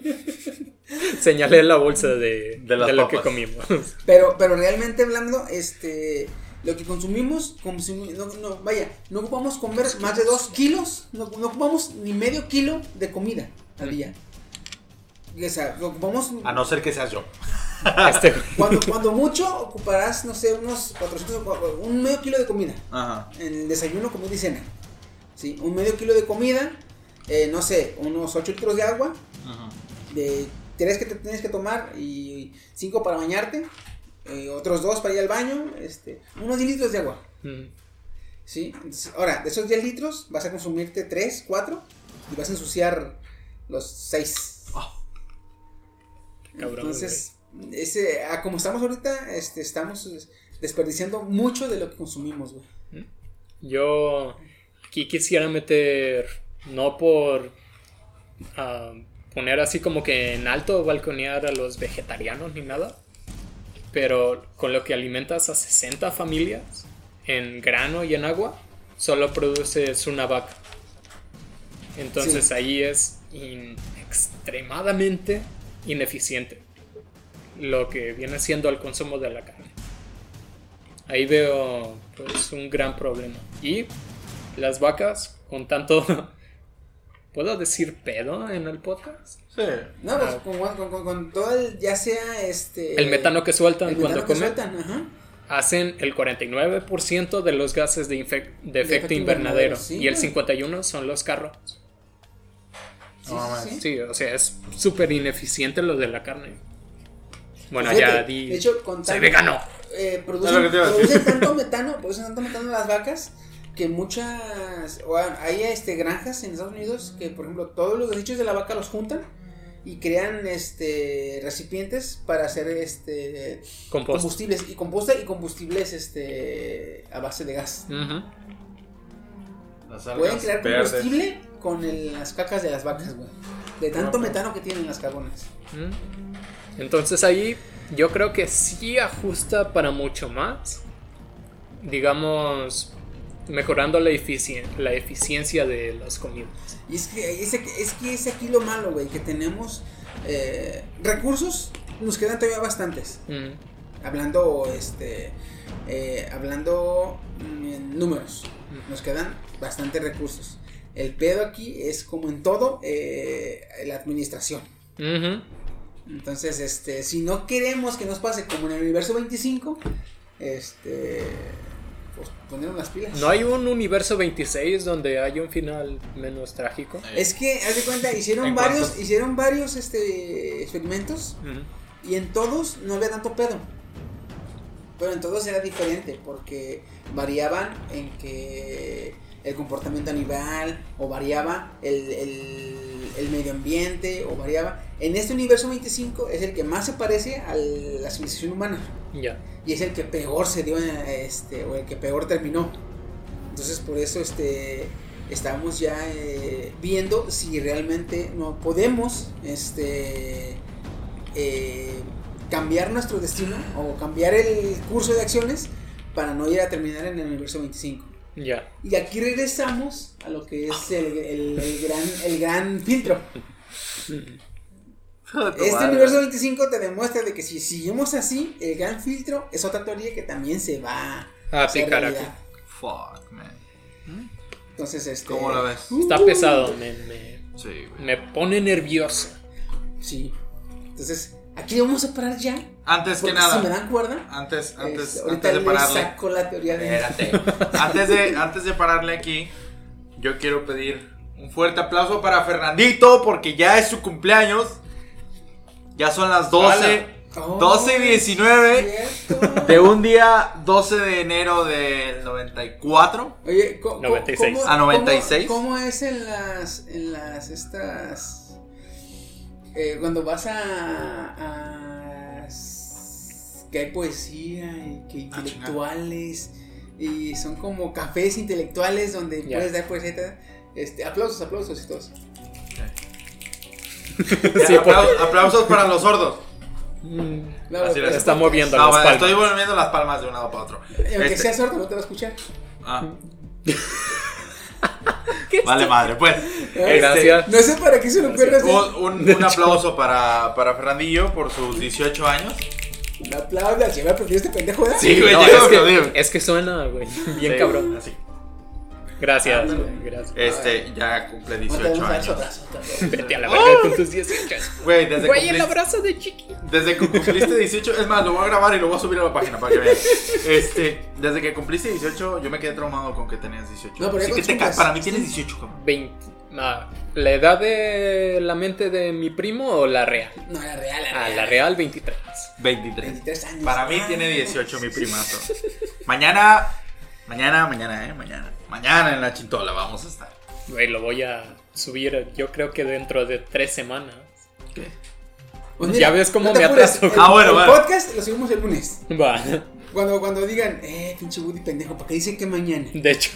S3: Señalé la bolsa de,
S2: De las
S3: de lo que comimos.
S1: Pero, pero realmente hablando, este, lo que consumimos, consumi- no, no, vaya, no ocupamos comer más de dos kilos, no, no ocupamos ni medio kilo de comida al día. O sea, ocupamos,
S2: A no ser que seas yo.
S3: Este,
S1: cuando, cuando mucho ocuparás, no sé, unos 400, o- un medio kilo de comida,
S2: Ajá.
S1: en el desayuno, comida y cena. ¿Sí? Un medio kilo de comida, eh, no sé, unos 8 litros de agua, de tres que te tienes que tomar y cinco para bañarte, eh, otros dos para ir al baño, este, unos 10 litros de agua.
S3: Mm.
S1: ¿sí? Entonces, ahora, de esos 10 litros vas a consumirte 3, 4 y vas a ensuciar los 6.
S3: Cabrón,
S1: Entonces, ese, a como estamos ahorita, este, estamos desperdiciando mucho de lo que consumimos, güey.
S3: Yo aquí quisiera meter, no por ah, poner así como que en alto balconear a los vegetarianos ni nada, pero con lo que alimentas a 60 familias en grano y en agua, solo produces una vaca. Entonces
S1: Sí.
S3: ahí es in- extremadamente ineficiente lo que viene siendo el consumo de la carne. Ahí veo pues un gran problema. Y las vacas con tanto ¿Puedo decir pedo en el podcast?
S2: Sí.
S1: No, pues con, con- con- con todo el, ya sea este...
S3: El metano que sueltan
S1: el
S3: cuando comen
S1: sueltan, ajá.
S3: hacen el 49% de los gases de, infec- de efecto
S1: efecto
S3: invernadero
S1: invernadero, sí,
S3: y el
S1: güey.
S3: 51% son los carros.
S1: Sí,
S2: No
S1: sí,
S2: mames.
S1: sí.
S3: Sí, o sea, es súper ineficiente lo de la carne. Bueno, ya di.
S1: De hecho, con
S3: soy
S1: tanto-
S3: vegano.
S1: eh, producen, producen tanto metano, producen tanto metano las vacas que muchas, hay este granjas en Estados Unidos que por ejemplo todos los desechos de la vaca los juntan y crean este recipientes para hacer este
S3: Compost.
S1: combustibles y composta y combustibles este a base de gas. Pueden crear
S2: verdes.
S1: combustible con el- las cacas de las vacas, güey. De tanto metano que tienen las carbonas.
S3: Mm. Entonces ahí yo creo que sí ajusta para mucho más. Digamos, mejorando la, eficien- la eficiencia de las comidas.
S1: Y es que es, es que es aquí lo malo, güey, que tenemos eh, recursos, nos quedan todavía bastantes.
S3: Mm.
S1: Hablando, este, eh, hablando mm, en números, nos quedan bastantes recursos. El pedo aquí es como en todo, eh, la administración. Entonces, este, si no queremos que nos pase como en el universo 25, este, pues ponernos las pilas.
S3: ¿No hay un universo 26 donde hay un final menos trágico?
S2: Eh,
S1: Es que, haz de cuenta, hicieron
S2: ¿En
S1: varios,
S2: cuántos?
S1: hicieron varios, este, experimentos y en todos no había tanto pedo. Pero en todos era diferente porque variaban en que el comportamiento animal o variaba el, el- el medio ambiente o variaba. En este universo 25 es el que más se parece a la civilización humana
S3: Ya.
S1: y es el que peor se dio este o el que peor terminó entonces por eso este estamos ya eh, viendo si realmente no podemos este eh, cambiar nuestro destino o cambiar el curso de acciones para no ir a terminar en el universo 25
S3: Ya.
S1: y aquí regresamos a lo que es el, el- el gran el gran filtro este universo 25 te demuestra de que si seguimos así, el gran filtro es otra teoría que también se va
S3: A aplicar
S1: realidad.
S3: aquí.
S2: Fuck, man.
S1: Entonces, este.
S2: ¿Cómo la ves?
S3: Está
S1: Uh,
S3: pesado, me, me,
S2: Sí,
S3: me pone nervioso.
S1: Sí. Entonces, aquí vamos a parar ya.
S2: Antes que
S1: Porque
S2: nada.
S1: si me dan cuerda,
S2: Antes, antes,
S1: este, ahorita
S2: antes de pararle.
S1: saco la teoría de.
S2: Espérate. Antes de, antes de pararle aquí, yo quiero pedir un fuerte aplauso para Fernandito porque ya es su cumpleaños. Ya son las 12,
S1: Oh,
S2: 12 y 19
S1: cierto.
S2: de un día 12 de enero del 94.
S1: Oye, co-
S3: 96.
S1: ¿cómo,
S2: Ah, 96.
S1: ¿cómo, cómo es en las. En las. Estas. eh, cuando vas a. a que hay poesía y que
S2: Ah,
S1: intelectuales. y son como cafés intelectuales donde puedes dar poesía. Este, aplausos, aplausos y todos.
S3: Sí,
S2: Aplau- aplausos para los sordos.
S3: Mm,
S1: No,
S2: Así
S3: Está moviendo
S2: No,
S3: las palmas.
S2: estoy volviendo las palmas de un lado para otro.
S1: Y aunque
S2: Este-
S1: sea sordo, no te va a escuchar.
S2: ah. Vale madre, pues. este,
S3: Gracias.
S1: No sé para qué se lo ocurre.
S2: Un, un- un aplauso para, para Fernandillo por sus 18 años.
S1: Un aplauso. Si me preferido este pendejo, ¿verdad?
S2: Sí, güey,
S3: No,
S2: ya
S3: es,
S2: lo
S3: que, es que suena, güey. Bien
S2: Sí,
S3: cabrón.
S2: Así.
S3: Gracias,
S2: Ándale.
S3: güey, gracias.
S2: Este, ya cumple
S1: No te
S2: 18
S1: vamos a dar
S2: años.
S1: sotazo.
S3: Vete a la verga con tus 18.
S2: Güey, desde,
S3: Güey, el
S2: cumpliste-
S3: abrazo de chiqui.
S2: desde que cumpliste 18, es más, lo voy a grabar y lo voy a subir a la página para que vean. Este, desde que cumpliste 18, yo me quedé traumado con que tenías 18.
S1: No, pero
S2: Así que te ca- para mí tienes 18, cabrón.
S3: 20. ah, ¿La edad de la mente de mi primo o la real?
S1: No, la real, la
S3: Ah,
S1: real.
S3: la real 23.
S2: 23.
S1: 23 años.
S2: Para mí tiene 18 mi primazo. Mañana, mañana, mañana, eh, mañana. Mañana en la chintola vamos a estar.
S3: Güey, lo voy a subir yo creo que dentro de tres semanas.
S2: ¿Qué?
S1: Pues
S3: Ya ves cómo me
S1: apures,
S3: atraso.
S1: El,
S2: Ah, bueno,
S1: el
S2: bueno.
S1: podcast lo subimos el lunes.
S3: Va,
S1: Cuando, cuando digan, eh, pinche Woody pendejo, porque dicen que mañana.
S3: de hecho.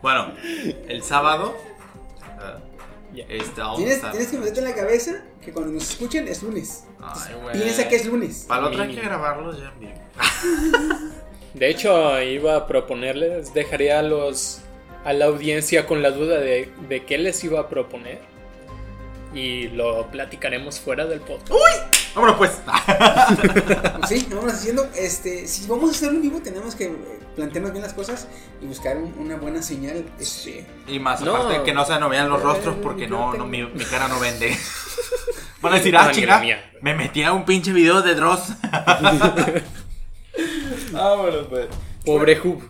S2: Bueno, el sábado. Este,
S1: Tienes, que meterte en la cabeza que cuando nos escuchen es lunes.
S2: Ay, güey.
S1: Piensa que es lunes.
S2: Para la otra hay que grabarlo ya en vivo.
S3: De hecho, iba a proponerles, dejaré a los a la audiencia con la duda de, de qué les iba a proponer y lo platicaremos fuera del podcast.
S2: Vámonos pues.
S1: Pues sí, vamos haciendo, este, si vamos a hacer un vivo tenemos que plantearnos bien las cosas y buscar un- una buena señal, este,
S2: Y más
S3: No.
S2: aparte que no se nos vean los rostros porque no, no mi, mi cara no vende. Van a decir, ah,
S3: mía.
S2: me metí a un pinche video de Dross. Vámonos pues.
S3: Pobre Hub.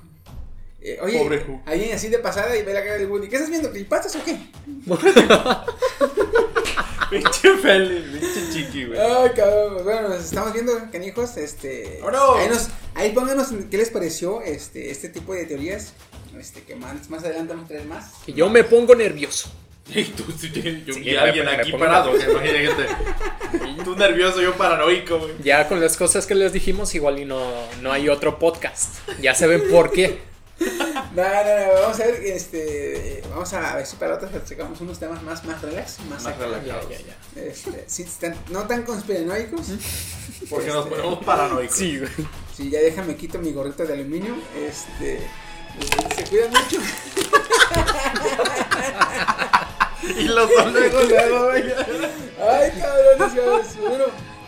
S1: eh, oye,
S2: Pobre
S1: alguien así de pasada y ve la cara del Woody, ¿qué estás viendo? ¿Clipatas o qué?
S2: Pinche Feli, pinche chiqui, güey.
S1: Ay, cabrón, bueno, nos estamos viendo, canijos, este, ahí nos, ahí pónganos qué les pareció, este, este tipo de teorías, este, que más, más adelante vamos a traer más.
S3: Y yo me pongo nervioso.
S2: Y tú, sí, yo
S3: Sí,
S2: a alguien
S3: me- me
S2: aquí
S3: pongo
S2: parado.
S3: nervioso.
S2: que imagínate. Tú nervioso, yo paranoico, güey.
S3: Ya con las cosas que les dijimos, igual y no, no hay otro podcast. Ya se ven por qué.
S1: No, no, no, vamos a ver, este, vamos a ver si para otras sacamos unos temas más, más relax, más,
S2: Más
S1: acá,
S2: relajados.
S3: Ya, ya, ya.
S1: Este, sí, no tan conspiranoicos.
S2: Porque nos
S1: Este,
S2: ponemos paranoicos.
S3: Sí, güey.
S1: Sí, ya déjame quito mi gorrito de aluminio. Este. Se cuidan mucho.
S2: Y los dos luego.
S1: Ay, cabrones. Bueno,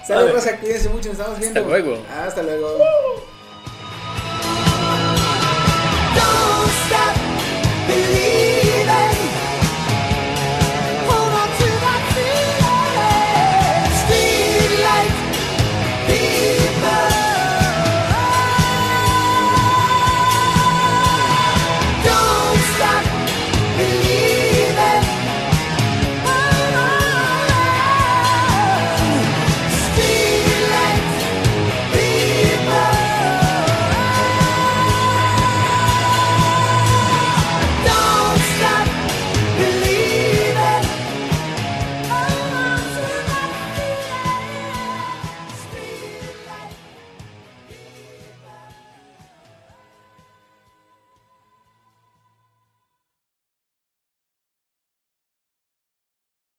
S1: saludos, cuídense mucho, nos estamos viendo.
S3: Hasta luego.
S1: Hasta luego.